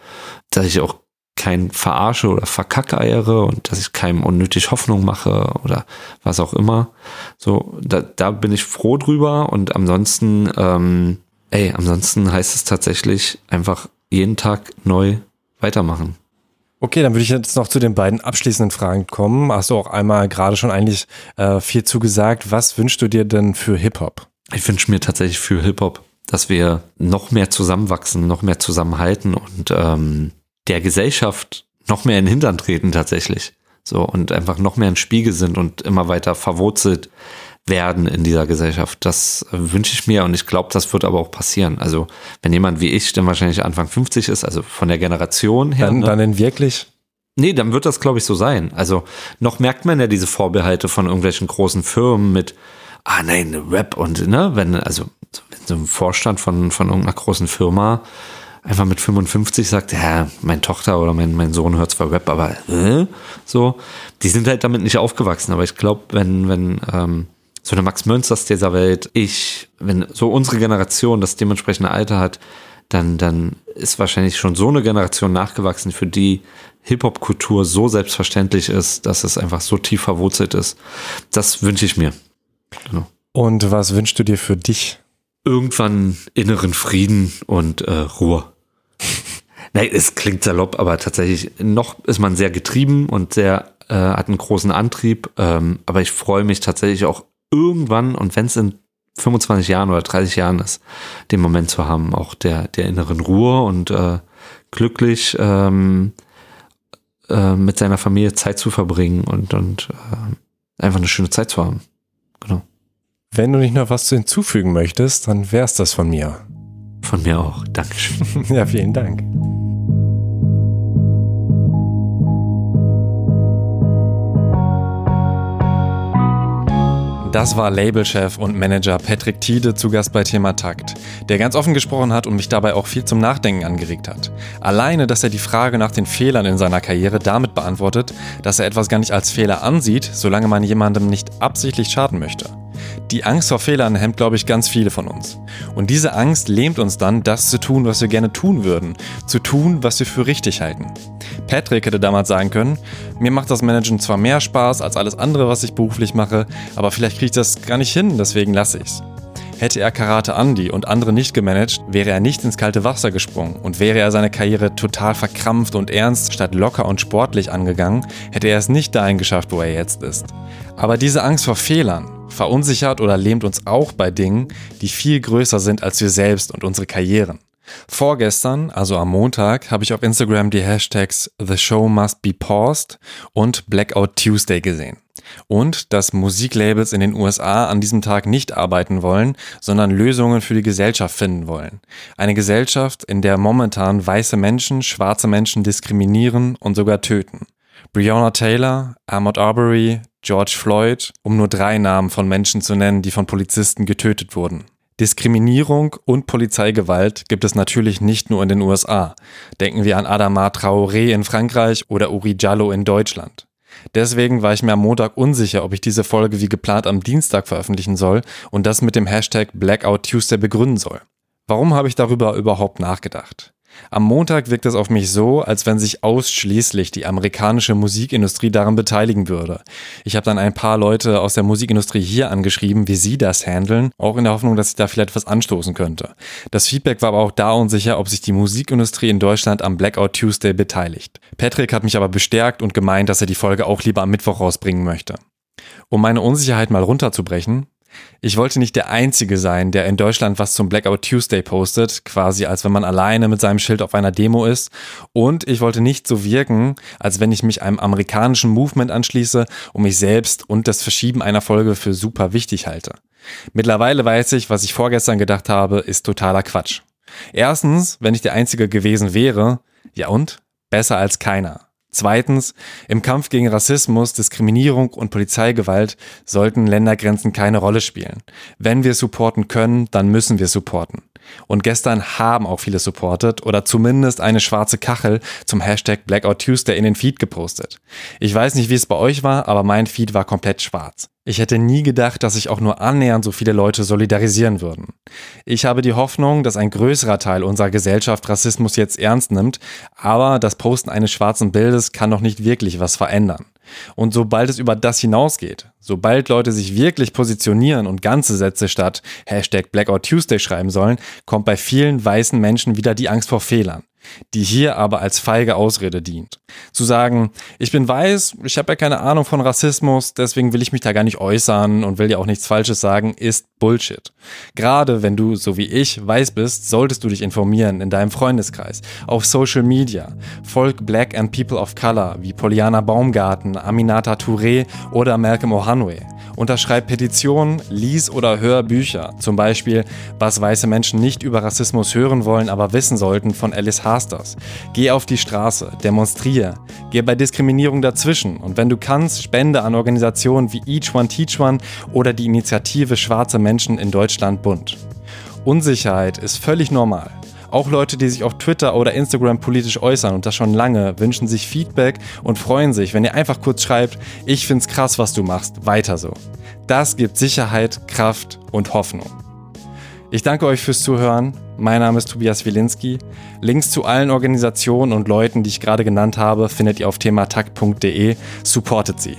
dass ich auch kein verarsche oder verkackeiere und dass ich keinem unnötig Hoffnung mache oder was auch immer. So, da, da bin ich froh drüber und ansonsten, ähm, ey, ansonsten heißt es tatsächlich einfach jeden Tag neu weitermachen. Okay, dann würde ich jetzt noch zu den beiden abschließenden Fragen kommen. Hast du auch einmal gerade schon eigentlich äh, viel zugesagt. Was wünschst du dir denn für Hip-Hop? Ich wünsche mir tatsächlich für Hip-Hop, dass wir noch mehr zusammenwachsen, noch mehr zusammenhalten und ähm, der Gesellschaft noch mehr in den Hintern treten tatsächlich. So und einfach noch mehr ein Spiegel sind und immer weiter verwurzelt werden in dieser Gesellschaft. Das wünsche ich mir und ich glaube, das wird aber auch passieren. Also wenn jemand wie ich dann wahrscheinlich Anfang 50 ist, also von der Generation her. Dann, ne? dann in wirklich? Nee, dann wird das, glaube ich, so sein. Also noch merkt man ja diese Vorbehalte von irgendwelchen großen Firmen mit, ah nein, Rap und, ne, wenn, also wenn so ein Vorstand von, von irgendeiner großen Firma einfach mit 55 sagt, ja, meine Tochter oder mein, mein Sohn hört zwar Rap, aber äh, so, die sind halt damit nicht aufgewachsen. Aber ich glaube, wenn, wenn ähm, so eine Max Münsters dieser Welt, ich, wenn so unsere Generation das dementsprechende Alter hat, dann, dann ist wahrscheinlich schon so eine Generation nachgewachsen, für die Hip-Hop-Kultur so selbstverständlich ist, dass es einfach so tief verwurzelt ist. Das wünsche ich mir. Genau. Und was wünschst du dir für dich? Irgendwann inneren Frieden und äh, Ruhe. Nein, es klingt salopp, aber tatsächlich noch ist man sehr getrieben und sehr äh, hat einen großen Antrieb. Ähm, aber ich freue mich tatsächlich auch irgendwann und wenn es in 25 Jahren oder 30 Jahren ist, den Moment zu haben, auch der der inneren Ruhe und äh, glücklich ähm, äh, mit seiner Familie Zeit zu verbringen und und äh, einfach eine schöne Zeit zu haben. Genau. Wenn du nicht noch was hinzufügen möchtest, dann wär's das von mir. Von mir auch. Dankeschön. [laughs] ja, vielen Dank. Das war Labelchef und Manager Patrick Tiede zu Gast bei Thema Takt, der ganz offen gesprochen hat und mich dabei auch viel zum Nachdenken angeregt hat. Alleine, dass er die Frage nach den Fehlern in seiner Karriere damit beantwortet, dass er etwas gar nicht als Fehler ansieht, solange man jemandem nicht absichtlich schaden möchte. Die Angst vor Fehlern hemmt, glaube ich, ganz viele von uns. Und diese Angst lähmt uns dann, das zu tun, was wir gerne tun würden, zu tun, was wir für richtig halten. Patrick hätte damals sagen können, mir macht das Managen zwar mehr Spaß als alles andere, was ich beruflich mache, aber vielleicht kriege ich das gar nicht hin, deswegen lasse ich's. Hätte er Karate Andy und andere nicht gemanagt, wäre er nicht ins kalte Wasser gesprungen und wäre er seine Karriere total verkrampft und ernst statt locker und sportlich angegangen, hätte er es nicht dahin geschafft, wo er jetzt ist. Aber diese Angst vor Fehlern, verunsichert oder lähmt uns auch bei Dingen, die viel größer sind als wir selbst und unsere Karrieren. Vorgestern, also am Montag, habe ich auf Instagram die Hashtags The Show Must Be Paused und Blackout Tuesday gesehen. Und dass Musiklabels in den USA an diesem Tag nicht arbeiten wollen, sondern Lösungen für die Gesellschaft finden wollen. Eine Gesellschaft, in der momentan weiße Menschen schwarze Menschen diskriminieren und sogar töten. Breonna Taylor, Ahmaud Arbery, George Floyd, um nur drei Namen von Menschen zu nennen, die von Polizisten getötet wurden. Diskriminierung und Polizeigewalt gibt es natürlich nicht nur in den USA. Denken wir an Adama Traoré in Frankreich oder Uri Jallo in Deutschland. Deswegen war ich mir am Montag unsicher, ob ich diese Folge wie geplant am Dienstag veröffentlichen soll und das mit dem Hashtag Blackout Tuesday begründen soll. Warum habe ich darüber überhaupt nachgedacht? Am Montag wirkt es auf mich so, als wenn sich ausschließlich die amerikanische Musikindustrie daran beteiligen würde. Ich habe dann ein paar Leute aus der Musikindustrie hier angeschrieben, wie sie das handeln, auch in der Hoffnung, dass ich da vielleicht was anstoßen könnte. Das Feedback war aber auch da unsicher, ob sich die Musikindustrie in Deutschland am Blackout Tuesday beteiligt. Patrick hat mich aber bestärkt und gemeint, dass er die Folge auch lieber am Mittwoch rausbringen möchte. Um meine Unsicherheit mal runterzubrechen, ich wollte nicht der Einzige sein, der in Deutschland was zum Blackout Tuesday postet, quasi als wenn man alleine mit seinem Schild auf einer Demo ist. Und ich wollte nicht so wirken, als wenn ich mich einem amerikanischen Movement anschließe und mich selbst und das Verschieben einer Folge für super wichtig halte. Mittlerweile weiß ich, was ich vorgestern gedacht habe, ist totaler Quatsch. Erstens, wenn ich der Einzige gewesen wäre, ja und? Besser als keiner. Zweitens, im Kampf gegen Rassismus, Diskriminierung und Polizeigewalt sollten Ländergrenzen keine Rolle spielen. Wenn wir supporten können, dann müssen wir supporten. Und gestern haben auch viele supportet oder zumindest eine schwarze Kachel zum Hashtag Blackout Tuesday in den Feed gepostet. Ich weiß nicht, wie es bei euch war, aber mein Feed war komplett schwarz. Ich hätte nie gedacht, dass sich auch nur annähernd so viele Leute solidarisieren würden. Ich habe die Hoffnung, dass ein größerer Teil unserer Gesellschaft Rassismus jetzt ernst nimmt, aber das Posten eines schwarzen Bildes kann noch nicht wirklich was verändern. Und sobald es über das hinausgeht, sobald Leute sich wirklich positionieren und ganze Sätze statt Hashtag Blackout Tuesday schreiben sollen, kommt bei vielen weißen Menschen wieder die Angst vor Fehlern die hier aber als feige Ausrede dient. Zu sagen, ich bin weiß, ich habe ja keine Ahnung von Rassismus, deswegen will ich mich da gar nicht äußern und will ja auch nichts Falsches sagen, ist Bullshit. Gerade wenn du, so wie ich, weiß bist, solltest du dich informieren in deinem Freundeskreis, auf Social Media. Folg Black and People of Color wie Poliana Baumgarten, Aminata Touré oder Malcolm Ohanwe. Unterschreib Petitionen, lies oder hör Bücher. Zum Beispiel, was weiße Menschen nicht über Rassismus hören wollen, aber wissen sollten von Alice Hasters. Geh auf die Straße, demonstriere. Geh bei Diskriminierung dazwischen. Und wenn du kannst, spende an Organisationen wie Each One Teach One oder die Initiative Schwarze Menschen in Deutschland Bund. Unsicherheit ist völlig normal. Auch Leute, die sich auf Twitter oder Instagram politisch äußern und das schon lange, wünschen sich Feedback und freuen sich, wenn ihr einfach kurz schreibt, ich find's krass, was du machst, weiter so. Das gibt Sicherheit, Kraft und Hoffnung. Ich danke euch fürs Zuhören. Mein Name ist Tobias Wilinski. Links zu allen Organisationen und Leuten, die ich gerade genannt habe, findet ihr auf thematakt.de. Supportet sie.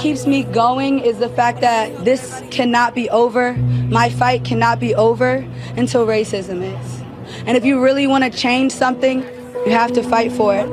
Keeps me going is the fact that this cannot be over. My fight cannot be over until racism is. And if you really want to change something, you have to fight for it.